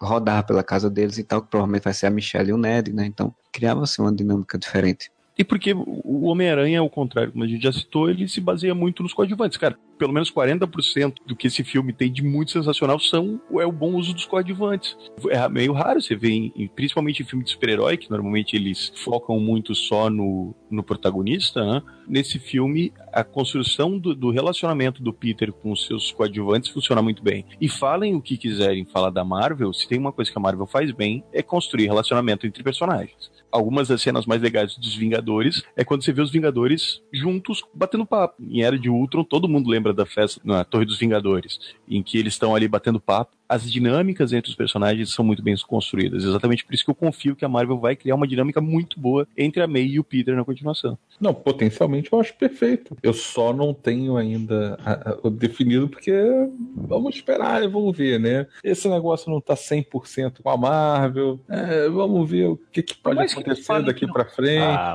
A: rodava pela casa deles e tal, que provavelmente vai ser a Michelle e o Ned, né? Então criava assim uma dinâmica diferente.
B: E porque o Homem-Aranha, ao contrário, como a gente já citou, ele se baseia muito nos coadjuvantes. Cara, pelo menos 40% do que esse filme tem de muito sensacional são é o bom uso dos coadjuvantes. É meio raro você ver, em- principalmente em filme de super-herói, que normalmente eles focam muito só no, no protagonista, né? Nesse filme, a construção do, do relacionamento do Peter com os seus coadjuvantes funciona muito bem. E falem o que quiserem falar da Marvel, se tem uma coisa que a Marvel faz bem, é construir relacionamento entre personagens algumas das cenas mais legais dos Vingadores é quando você vê os Vingadores juntos batendo papo. Em Era de Ultron, todo mundo lembra da festa na Torre dos Vingadores, em que eles estão ali batendo papo. As dinâmicas entre os personagens são muito bem construídas. Exatamente por isso que eu confio que a Marvel vai criar uma dinâmica muito boa entre a May e o Peter na continuação.
D: Não, potencialmente eu acho perfeito. Eu só não tenho ainda a- a- o definido porque vamos esperar e vamos ver, né? Esse negócio não tá 100% com a Marvel. É, vamos ver o que, que pode acontecer daqui
B: não-
D: pra frente.
C: Ah,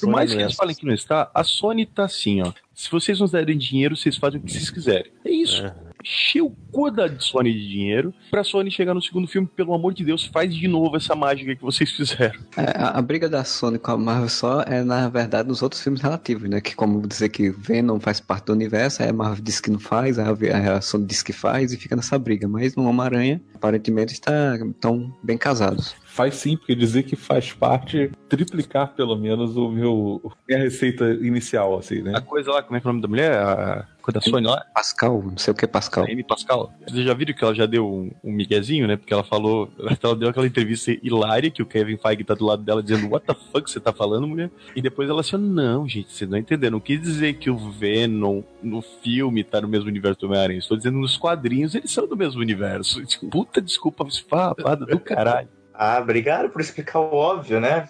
B: Por mais que
C: é
B: eles falem que não está, a Sony tá assim, ó. Se vocês nos derem dinheiro, vocês fazem o que vocês quiserem. É isso.
C: É.
B: Encher o cu da Sony de dinheiro pra Sony chegar no segundo filme, pelo amor de Deus, faz de novo essa mágica que vocês fizeram.
A: É, a, a briga da Sony com a Marvel só é, na verdade, nos outros filmes relativos, né? Que como dizer que Venom faz parte do universo, aí a Marvel diz que não faz, aí a, a Sony diz que faz e fica nessa briga. Mas no Homem-Aranha, aparentemente, está, estão bem casados.
D: Faz sim, porque dizer que faz parte, triplicar pelo menos o meu minha receita inicial, assim, né?
B: A coisa lá, como é que é o nome da mulher? A da Sony lá?
A: Pascal, não sei o que é Pascal.
B: Amy Pascal. Vocês já viram que ela já deu um, um miguezinho, né? Porque ela falou, ela deu aquela entrevista hilária que o Kevin Feige tá do lado dela dizendo What the fuck você tá falando, mulher? E depois ela assim, não, gente, vocês não entenderam. Não quis dizer que o Venom no filme tá no mesmo universo do Homem-Aranha. Estou dizendo nos quadrinhos eles são do mesmo universo. Puta desculpa esfarrapada do caralho.
E: Ah, obrigado por explicar o óbvio, né?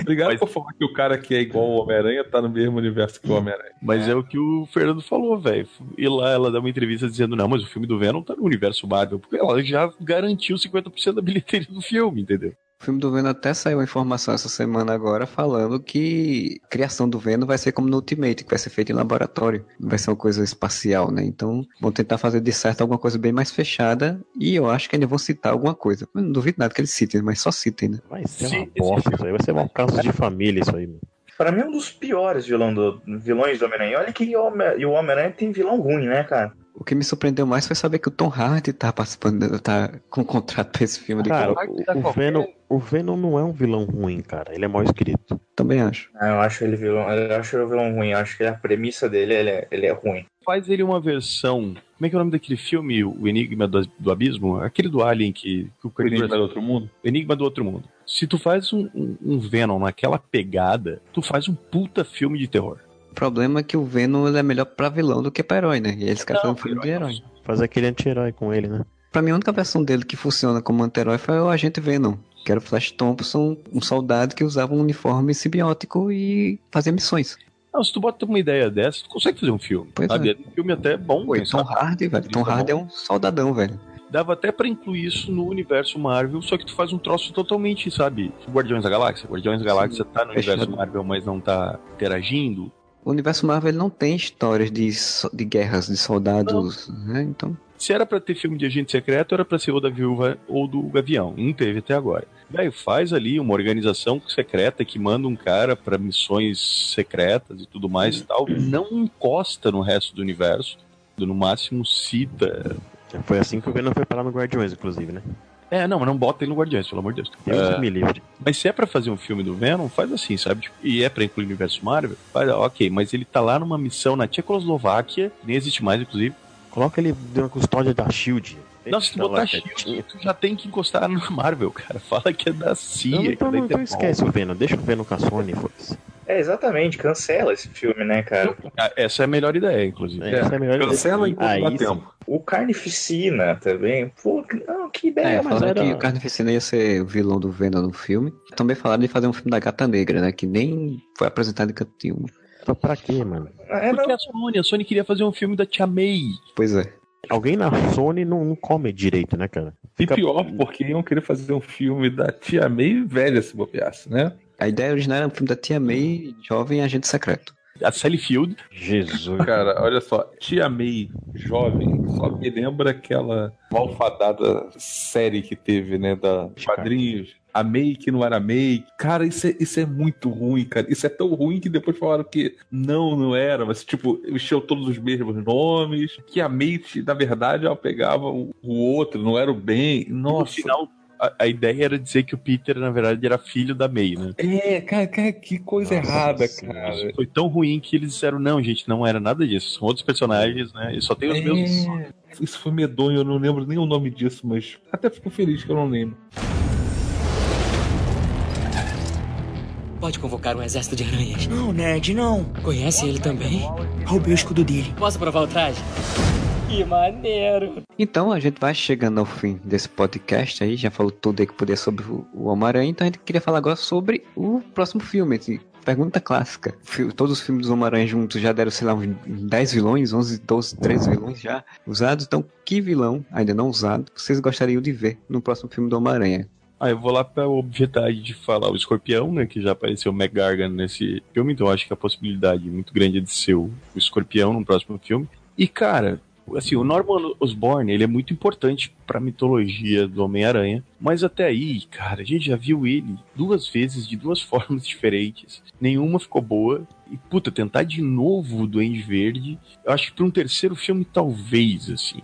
D: Obrigado
B: Mas-
D: por falar que o cara que é igual ao Homem-Aranha tá no mesmo universo que o Homem-Aranha.
B: Mas é. o que o Fernando falou, velho. E lá ela dá uma entrevista dizendo, não, mas o filme do Venom tá no universo Marvel. Porque ela já garantiu 50% da bilheteria do filme, entendeu?
A: O filme do Venom até saiu a informação essa semana agora falando que a criação do Venom vai ser como no Ultimate, que vai ser feito em laboratório. Não vai ser uma coisa espacial, né? Então vão tentar fazer de certo alguma coisa bem mais fechada e eu acho que ainda vão citar alguma coisa. Eu não duvido nada que eles citem, mas só citem, né?
C: Vai ser
B: Sim,
C: uma bosta isso aí. Vai ser um caso de família isso aí, mano.
E: Pra mim, é um dos piores vilão do, vilões do Homem-Aranha. Olha que o Homem-Aranha tem vilão ruim, né, cara?
A: O que me surpreendeu mais foi saber que o Tom Hardy tá participando, tá com contrato pra esse filme. de
C: Cara, o, o Venom, o Venom não é um vilão ruim, cara. Ele é mal escrito.
A: Também acho.
E: Ah, eu acho ele vilão, eu acho ele vilão ruim. Eu acho que a premissa dele ele é, ele é ruim.
B: Faz ele uma versão. Como é que é o nome daquele filme, O Enigma do, do Abismo? Aquele do Alien que, que o
D: O Enigma do Outro Mundo?
B: Enigma do Outro Mundo. Se tu faz um, um- um Venom naquela pegada, tu faz um puta filme de terror.
A: O problema é que o Venom ele é melhor pra vilão do que pra herói, né? E eles querem fazer um filme de herói.
C: Fazer aquele anti-herói com ele, né?
A: Pra mim, a única versão dele que funciona como anti-herói foi o Agente Venom. Que era o Flash Thompson, um soldado que usava um uniforme simbiótico e fazia missões.
B: Não, se tu bota uma ideia dessa, tu consegue fazer um filme.
A: Pois
B: sabe?
A: é.
B: um filme até bom. Quem
A: Tom? Hardy, velho. Tom
B: Tá
A: Hardy é um soldadão, velho.
B: Dava até pra incluir isso no universo Marvel, só que tu faz um troço totalmente, sabe? Guardiões da Galáxia. Guardiões da Galáxia tá no
A: fechado.
B: universo Marvel, mas não tá interagindo.
A: O universo Marvel ele não tem histórias de, de guerras, de soldados, né? Então,
B: Se era pra ter filme de agente secreto, era pra ser ou da Viúva ou do Gavião. Não teve até agora. Velho, faz ali uma organização secreta que manda um cara pra missões secretas e tudo mais e tal. Não encosta no resto do universo. No máximo cita.
C: Foi assim que o Venom foi parar no Guardiões, inclusive, né?
B: É, não, mas não bota ele no Guardiões, pelo amor de Deus.
C: Deus
B: É,
C: me livre.
B: Mas se é pra fazer um filme do Venom, faz assim, sabe? Tipo, e é pra incluir o universo Marvel, faz, ok, mas ele tá lá numa missão na Tchecoslováquia, que nem existe mais, inclusive.
C: Coloca ele na custódia da SHIELD.
B: Não, se tu botar. Shield, tu já tem que encostar na Marvel, cara. Fala que é da CIA.
C: Não, então, não, então esquece o Venom. Deixa o Venom com a Sony, foda-se.
E: É, exatamente. Cancela esse filme, né, cara?
B: Ah, Essa é a melhor ideia, inclusive.
C: É, essa é a melhor
D: Cancela
C: ideia.
D: enquanto
C: Aí
D: dá tempo.
E: O Carnificina também. Pô, que- não, que ideia,
A: é,
E: mas
A: falaram
E: era...
A: que o Carnificina ia ser o vilão do Venom no filme. Também falaram de fazer um filme da Gata Negra, né? Que nem foi apresentado em canto nenhum.
C: Pra, pra quê, mano?
E: É,
B: Porque
E: não.
B: a Sony, a Sony queria fazer um filme da Tia May.
A: Pois é.
C: Alguém na Sony não, não come direito, né, cara?
D: E
C: Fica-
D: pior, porque iam querer fazer um filme da tia May velha se bobeasse, né?
A: A ideia original era um filme da Tia May, jovem agente secreto.
B: A Sally Field.
C: Jesus.
D: Cara, olha só, Tia May, jovem, só me lembra aquela malfadada série que teve, né, da quadrinhos. A May que não era May. Cara, isso é, isso é muito ruim, cara. Isso é tão ruim que depois falaram que não, não era, mas tipo, encheu todos os mesmos nomes. Que a May, na verdade, ela pegava o, o outro, não era o bem.
B: No
D: Nossa.
B: final, a, a ideia era dizer que o Peter, na verdade, era filho da May, né?
D: É, cara, cara, que coisa
C: Nossa
D: errada, cara.
B: Foi tão ruim que eles disseram, não, gente, não era nada disso. São outros personagens, né? E só tem os mesmos.
D: É, isso foi medonho, eu não lembro nem o nome disso, mas até fico feliz que eu não lembro.
F: Pode convocar um exército de aranhas.
G: Não, Ned, não.
F: Conhece ele também?
G: Roubei o escudo dele.
F: Posso provar o traje? Que maneiro!
A: Então a gente vai chegando ao fim desse podcast aí, já falou tudo aí que podia sobre o Homem-Aranha, então a gente queria falar agora sobre o próximo filme. assim, Pergunta clássica. Todos os filmes do Homem-Aranha juntos já deram, sei lá, uns 10 vilões, 11, 12, 13 vilões já usados. Então, que vilão, ainda não usado, vocês gostariam de ver no próximo filme do Homem-Aranha?
B: Ah, eu vou lá pra obviedade de falar o Escorpião, né? Que já apareceu o McGargan nesse filme, então eu acho que a possibilidade muito grande é de ser o Escorpião no próximo filme. E, cara, assim, o Norman Osborn, ele é muito importante pra mitologia do Homem-Aranha, mas até aí, cara, a gente já viu ele duas vezes de duas formas diferentes. Nenhuma ficou boa. E, puta, tentar de novo o Duende Verde, eu acho que pra um terceiro filme, talvez, assim.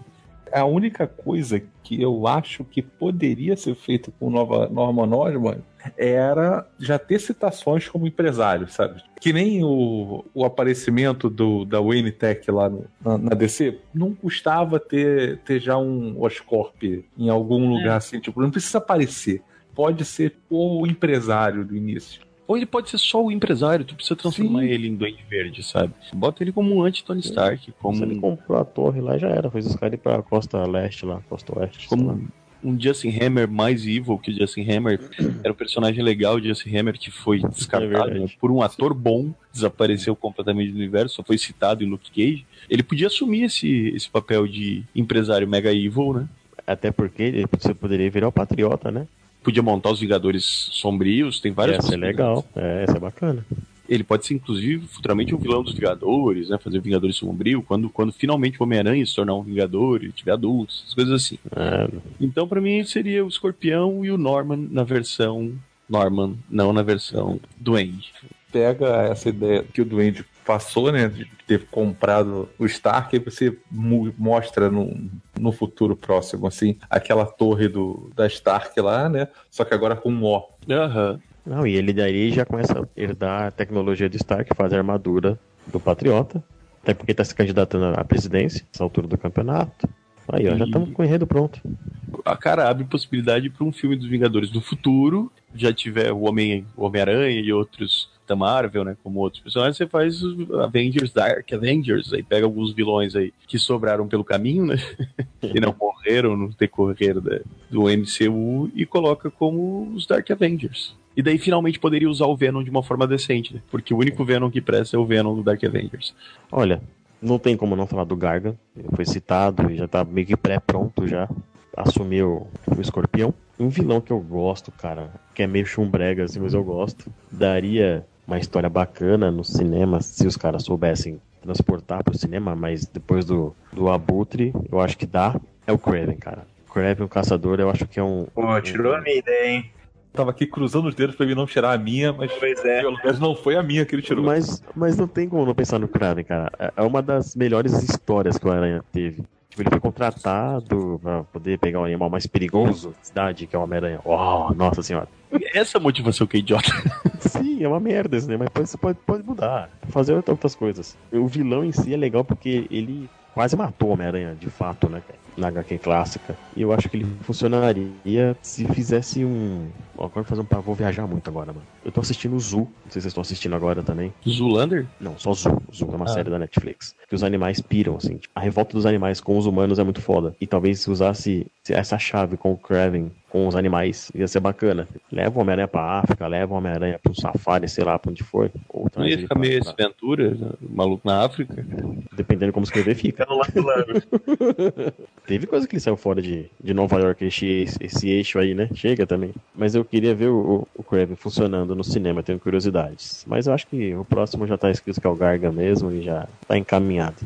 D: A única coisa que eu acho que poderia ser feito com Nova, Norman Osborn era já ter citações como empresário, sabe? Que nem o, o aparecimento do, da Wayne Tech lá no- na, na DC, não custava ter, ter já um Oscorp em algum lugar assim, tipo, não precisa aparecer. Pode ser o empresário do início.
B: Ou ele pode ser só o empresário, tu precisa transformar
D: Sim.
B: ele em Duende Verde, sabe? Bota ele como um anti-Tony Stark, como,
C: Se ele comprou a torre lá, já era. Fez os caras ir pra costa leste lá, costa oeste.
B: como um Justin Hammer mais evil que o Justin Hammer. Era um personagem legal, o Justin Hammer, que foi descartado
C: verdade.
B: né, por um ator bom, desapareceu completamente do universo, só foi citado em Luke Cage. Ele podia assumir esse, esse papel de empresário mega evil, né?
C: Até porque ele você poderia virar o patriota, né?
B: Podia montar os Vingadores Sombrios, tem várias
C: Ia ser
B: possibilidades.
C: legal. É, isso é bacana.
B: Ele pode ser, inclusive, futuramente um vilão dos Vingadores, né? Fazer Vingadores Sombrio, quando, quando finalmente o Homem-Aranha se tornar um Vingador, ele tiver adulto, essas coisas assim.
C: É,
B: Então, pra mim, seria o Escorpião e o Norman na versão Norman, não na versão Duende.
D: Pega essa ideia que o Duende passou, né, de ter comprado o Stark, e você mostra no, no futuro próximo, assim, aquela torre do, da Stark lá, né, só que agora com um O.
B: Aham.
C: Não, e ele daí já começa a herdar a tecnologia do Stark, faz a armadura do Patriota. Até porque tá se candidatando à presidência, nessa altura do campeonato. Aí, ó, já estamos com o enredo pronto.
B: A cara abre possibilidade pra um filme dos Vingadores no futuro. Já tiver o Homem- o Homem-Aranha e outros da Marvel, né? Como outros personagens, você faz Avengers, Dark Avengers, aí pega alguns vilões aí que sobraram pelo caminho, né? e não morreram no decorrer da- do MCU e coloca como os Dark Avengers. E daí finalmente poderia usar o Venom de uma forma decente, né? Porque o único Venom que presta é o Venom do Dark Avengers.
C: Olha, não tem como não falar do Gargan. Ele foi citado e já tá meio que pré-pronto já. Assumiu o escorpião. Um vilão que eu gosto, cara, que é meio chumbrega, assim, mas eu gosto. Daria uma história bacana no cinema se os caras soubessem transportar pro cinema, mas depois do, do Abutre, eu acho que dá. É o Kraven, cara. Kraven, o caçador, eu acho que é um.
E: Pô, tirou a minha ideia, hein?
D: Tava aqui cruzando os dedos pra ele não tirar a minha, mas
E: Pois é.
D: pelo menos não foi a minha que ele tirou.
C: Mas, mas não tem como não pensar no Kraven, cara. É- É uma das melhores histórias que o Aranha teve. Tipo, ele foi contratado pra poder pegar o animal mais perigoso da cidade, que é o Homem-Aranha. Uau, nossa senhora.
B: Essa motivação que é idiota.
C: Sim, é uma merda isso, né? Mas pode, pode, pode mudar. Fazer outras coisas. O vilão em si é legal porque ele quase matou o Homem-Aranha, de fato, né, cara? Na HQ clássica. E eu acho que ele funcionaria se fizesse um. Ó, agora fazer um. Vou viajar muito agora, mano. Eu tô assistindo o Zoo. Não sei se vocês estão assistindo agora também.
B: Zulander?
C: Não, só Zoo. Zoo é uma
B: Ah.
C: série da Netflix. Que os animais piram, assim. A revolta dos animais com os humanos é muito foda. E talvez se usasse essa chave com o Kraven, com os animais, ia ser bacana. Leva o Homem-Aranha pra África, leva o Homem-Aranha pra um safari, sei lá, pra onde for. Ou
B: Não ia ficar meio
C: pra-
B: esse Ventura, né? maluco na África?
C: Dependendo de como escrever, fica. Teve coisa que ele saiu fora de, de Nova York, esse, esse eixo aí, né? Chega também. Mas eu queria ver o, o Kraven funcionando no cinema, tenho curiosidades. Mas eu acho que o próximo já tá escrito que é o Garga mesmo e já tá encaminhado.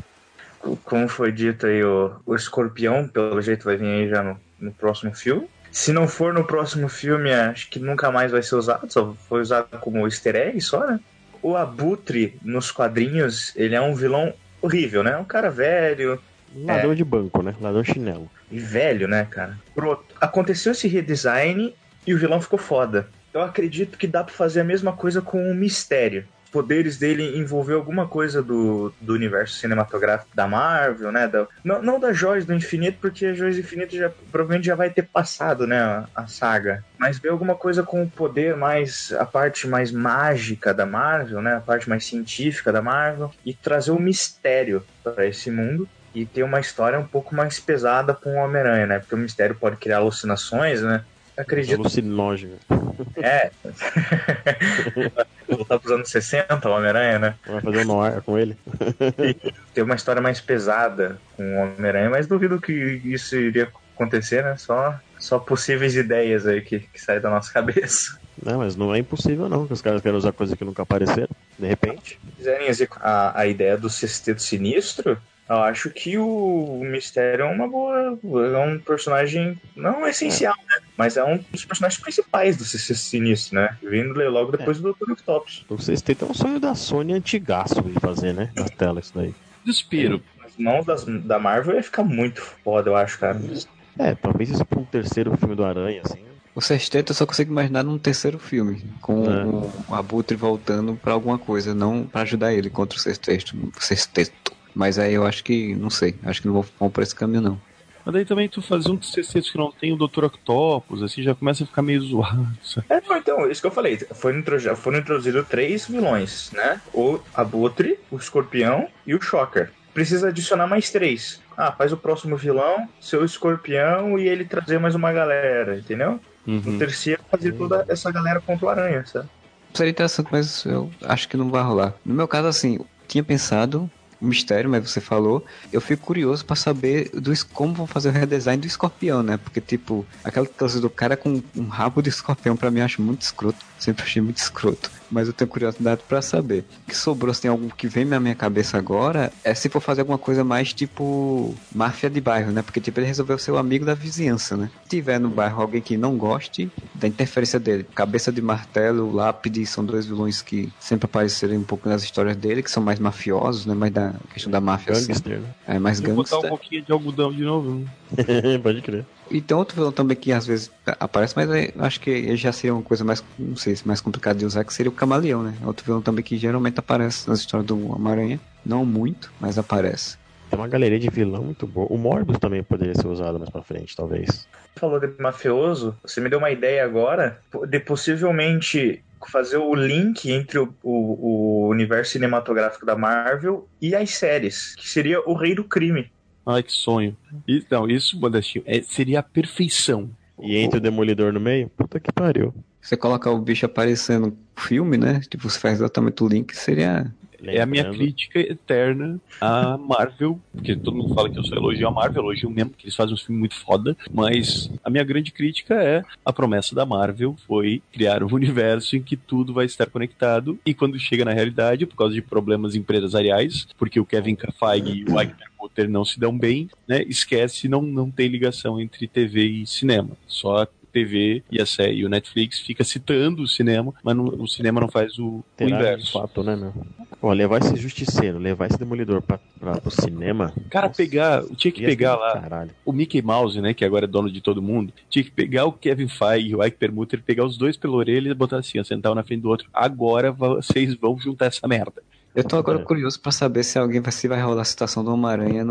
E: Como foi dito aí, o, o escorpião, pelo jeito, vai vir aí já no, no próximo filme. Se não for no próximo filme, acho que nunca mais vai ser usado, só foi usado como easter egg só, né? O Abutre, nos quadrinhos, ele é um vilão horrível, né? Um cara velho,
C: Ladrão de banco, né? Ladrão chinelo.
E: e velho, né, cara? Pronto. Aconteceu esse redesign e o vilão ficou foda. Eu acredito que dá pra fazer a mesma coisa com o Mistério. Poderes dele envolver alguma coisa do, do universo cinematográfico da Marvel, né? Da- não, não das Joias do Infinito, porque as Joias do Infinito já, provavelmente já vai ter passado, né? A, a saga. Mas ver alguma coisa com o poder mais. a parte mais mágica da Marvel, né? A parte mais científica da Marvel. E trazer o mistério para esse mundo e ter uma história um pouco mais pesada com o Homem-Aranha, né? Porque o mistério pode criar alucinações, né? Acredito
C: Alucinógeno.
E: é. Voltar pros anos 60, o Homem-Aranha, né?
C: Vai fazer um noir com ele.
E: Ter uma história mais pesada com o Homem-Aranha, mas duvido que isso iria acontecer, né? Só, só possíveis ideias aí que, que saem da nossa cabeça.
C: Não, mas não é impossível não, que os caras querem usar coisas que nunca apareceram. De repente.
E: Se quiserem a, a ideia do sexteto sinistro, eu acho que o Mistério é uma boa. É um personagem não essencial, né? Mas é um dos personagens principais do sinistro, né? Vindo logo depois do Dr. Octopus.
C: O sexteto é um sonho da Sony antigaço de fazer, né? Na tela isso daí.
B: Desespero.
E: Nas mãos das, da Marvel ia ficar muito foda, eu acho, cara.
C: É, talvez isso pra um terceiro filme do Aranha, assim.
A: O sexteto eu só consigo imaginar num terceiro filme, com
C: É.
A: o, Abutre voltando pra alguma coisa, não pra ajudar ele contra o sexteto. o sexteto. Mas aí eu acho que, não sei, acho que não vou, por esse caminho não.
B: Mas daí também tu fazer um sexteto que não tem o Dr. Octopus, assim, já começa a ficar meio zoado. sabe?
E: É, não, então, isso que eu falei. Foram, introduzidos três vilões, né? O Abutre, o Escorpião e o Shocker. Precisa adicionar mais três. Ah, faz o próximo vilão, seu escorpião e ele trazer mais uma galera, entendeu?
B: Uhum.
E: No terceiro, fazer toda essa galera contra o Aranha, sabe?
A: Seria interessante, mas eu acho que não vai rolar. No meu caso, assim, eu tinha pensado mistério, mas você falou. Eu fico curioso pra saber do, es- como vão fazer o redesign do escorpião, né? Porque, tipo, aquela coisa do cara com um rabo de escorpião, pra mim, eu acho muito escroto. Sempre achei muito escroto. Mas eu tenho curiosidade pra saber. O que sobrou, se tem algo que vem na minha cabeça agora, é se for fazer alguma coisa mais tipo máfia de bairro, né? Porque, tipo, ele resolveu ser o amigo da vizinhança, né? Se tiver no bairro alguém que não goste da interferência dele, Cabeça de Martelo, Lápide, são dois vilões que sempre apareceram um pouco nas histórias dele, que são mais mafiosos, né? Mais da questão da máfia, assim.
C: Gangster, né?
A: É, mais
B: Vou botar um
A: gangster.
B: pouquinho de algodão de novo. né?
C: Pode crer.
A: E tem outro vilão também que às vezes aparece, mas acho que ele já seria uma coisa mais, não sei se mais complicada de usar, que seria o Camaleão, né? Outro vilão também que geralmente aparece nas histórias do Homem-Aranha. Não muito, mas aparece.
C: Tem uma galeria de vilão muito boa. O Morbius também poderia ser usado mais pra frente, talvez.
E: falou de mafioso, você me deu uma ideia agora de possivelmente fazer o link entre o, o- o universo cinematográfico da Marvel e as séries, que seria o Rei do Crime.
B: Ai, que sonho. E, não, isso, Modestinho, é, seria a perfeição.
C: E entre o Demolidor no meio? Puta que pariu.
A: Você colocar o bicho aparecendo no filme, né? Tipo, você faz exatamente o link, seria.
B: É a minha
C: Lembrando-
B: crítica eterna à Marvel, porque todo mundo fala que eu só elogio a Marvel, elogio mesmo, que eles fazem um filme muito foda, mas a minha grande crítica é a promessa da Marvel foi criar um universo em que tudo vai estar conectado, e quando chega na realidade, por causa de problemas empresariais, porque o Kevin Feige e o Ike Perlmutter não se dão bem, né, esquece, não, não tem ligação entre TV e cinema, só TV e a série, e o Netflix fica citando o cinema, mas não- o cinema não faz o, o inverso.
C: fato, né, meu? Ó, levar esse justiceiro, levar esse demolidor pra, pra, pro cinema.
B: Cara,
C: nossa,
B: pegar, tinha que pegar lá
C: Caralho.
B: o Mickey Mouse, né, que agora é dono de todo mundo, tinha que pegar o Kevin Feige e o Ike Perlmutter, pegar os dois pela orelha e botar assim, ó, sentar um na frente do outro. Agora vocês vão juntar essa merda.
A: Eu tô agora
C: É.
A: curioso pra saber se alguém vai, se vai rolar a citação do Homem-Aranha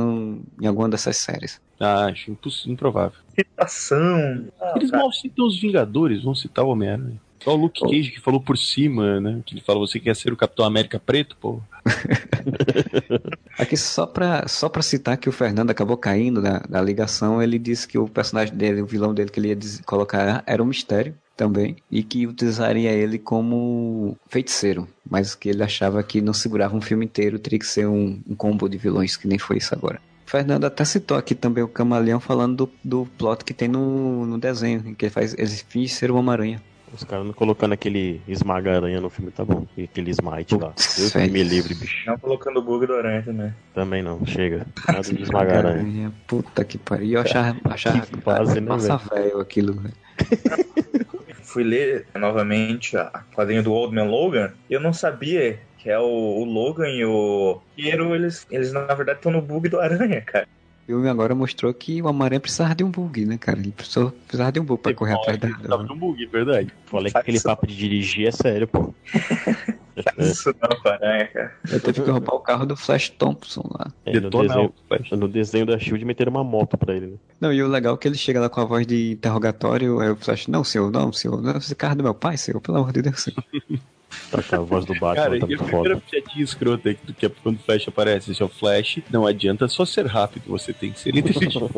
A: em alguma dessas séries.
B: Ah, acho imposs- improvável.
E: Citação. Ah,
B: Eles
E: cara,
B: mal citam os Vingadores, vão citar o Homem-Aranha. Só o Luke Cage que falou por cima, né? Que ele falou, você quer ser o Capitão América preto, pô?
A: Aqui só pra, só pra citar que o Fernando acabou caindo da, da ligação, ele disse que o personagem dele, o vilão dele que ele ia colocar era um mistério também, e que utilizaria ele como feiticeiro, mas que ele achava que não segurava um filme inteiro, teria que ser um, um combo de vilões, que nem foi isso agora. O Fernando até citou aqui também o Camaleão falando do, do plot que tem no, no desenho, em que ele faz, ele finge ser o Homem-Aranha.
C: Os caras não colocando aquele esmaga-aranha no filme, tá bom. E aquele smite lá. Deus que me livre, bicho.
E: Não colocando o bug do aranha também.
C: Também não, chega. Nada de esmaga-aranha.
A: Puta que pariu. Eu achava, achava
C: Que fase, né,
A: massa velho aquilo, velho.
E: Fui ler novamente a quadrinho do Old Man Logan eu não sabia que é o, o Logan e o Piero, eles, eles na verdade estão no bug do aranha, cara.
A: O filme agora mostrou que o Homem-Aranha precisava de um bug, né, cara? Ele precisou, precisava de um bug pra correr atrás da
B: Tava no bug, é verdade.
C: Falei que aquele papo de dirigir é sério, pô.
E: Isso não, com a aranha, cara.
A: Eu teve que roubar o carro do Flash Thompson lá.
C: É, no, desenho, no desenho da Shield meteram uma moto pra ele, né?
A: Não, e o legal é que ele chega lá com a voz de interrogatório, aí o Flash, não, senhor, não, senhor, não, esse carro é do meu pai, senhor, pelo amor de Deus, senhor.
C: Tá com a voz do Batman,
B: Cara,
C: tá
B: e a primeira
C: foda.
B: piadinha escrota do que é quando o Flash aparece. Esse é o Flash, não adianta só ser rápido, você tem que ser inteligente.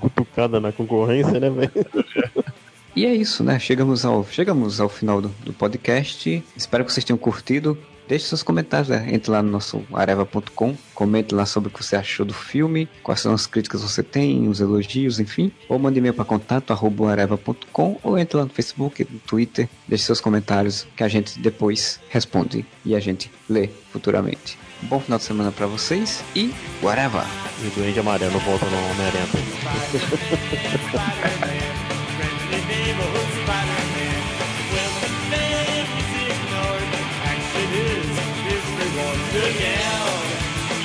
C: Cutucada na concorrência, né, velho?
A: E é isso, né? Chegamos ao, chegamos ao final do, do podcast. Espero que vocês tenham curtido. Deixe seus comentários, né? Entre lá no nosso areva.com, comente lá sobre o que você achou do filme, quais são as críticas que você tem, os elogios, enfim. Ou mande e-mail para contato arroba areva.com ou entre lá no Facebook, no Twitter, deixe seus comentários que a gente depois responde e a gente lê futuramente. Bom final de semana para vocês e whatever!
C: E o Duende Amarelo volta no Homem-Aranha.
H: good.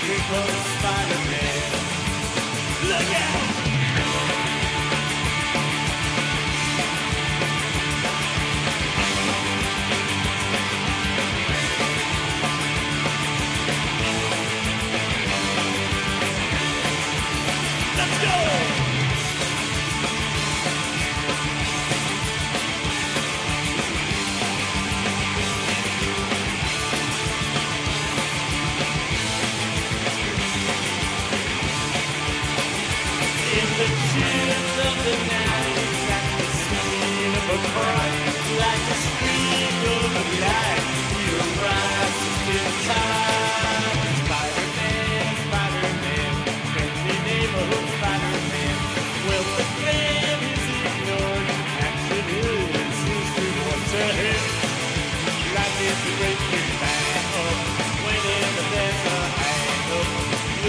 H: You're close.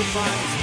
H: Find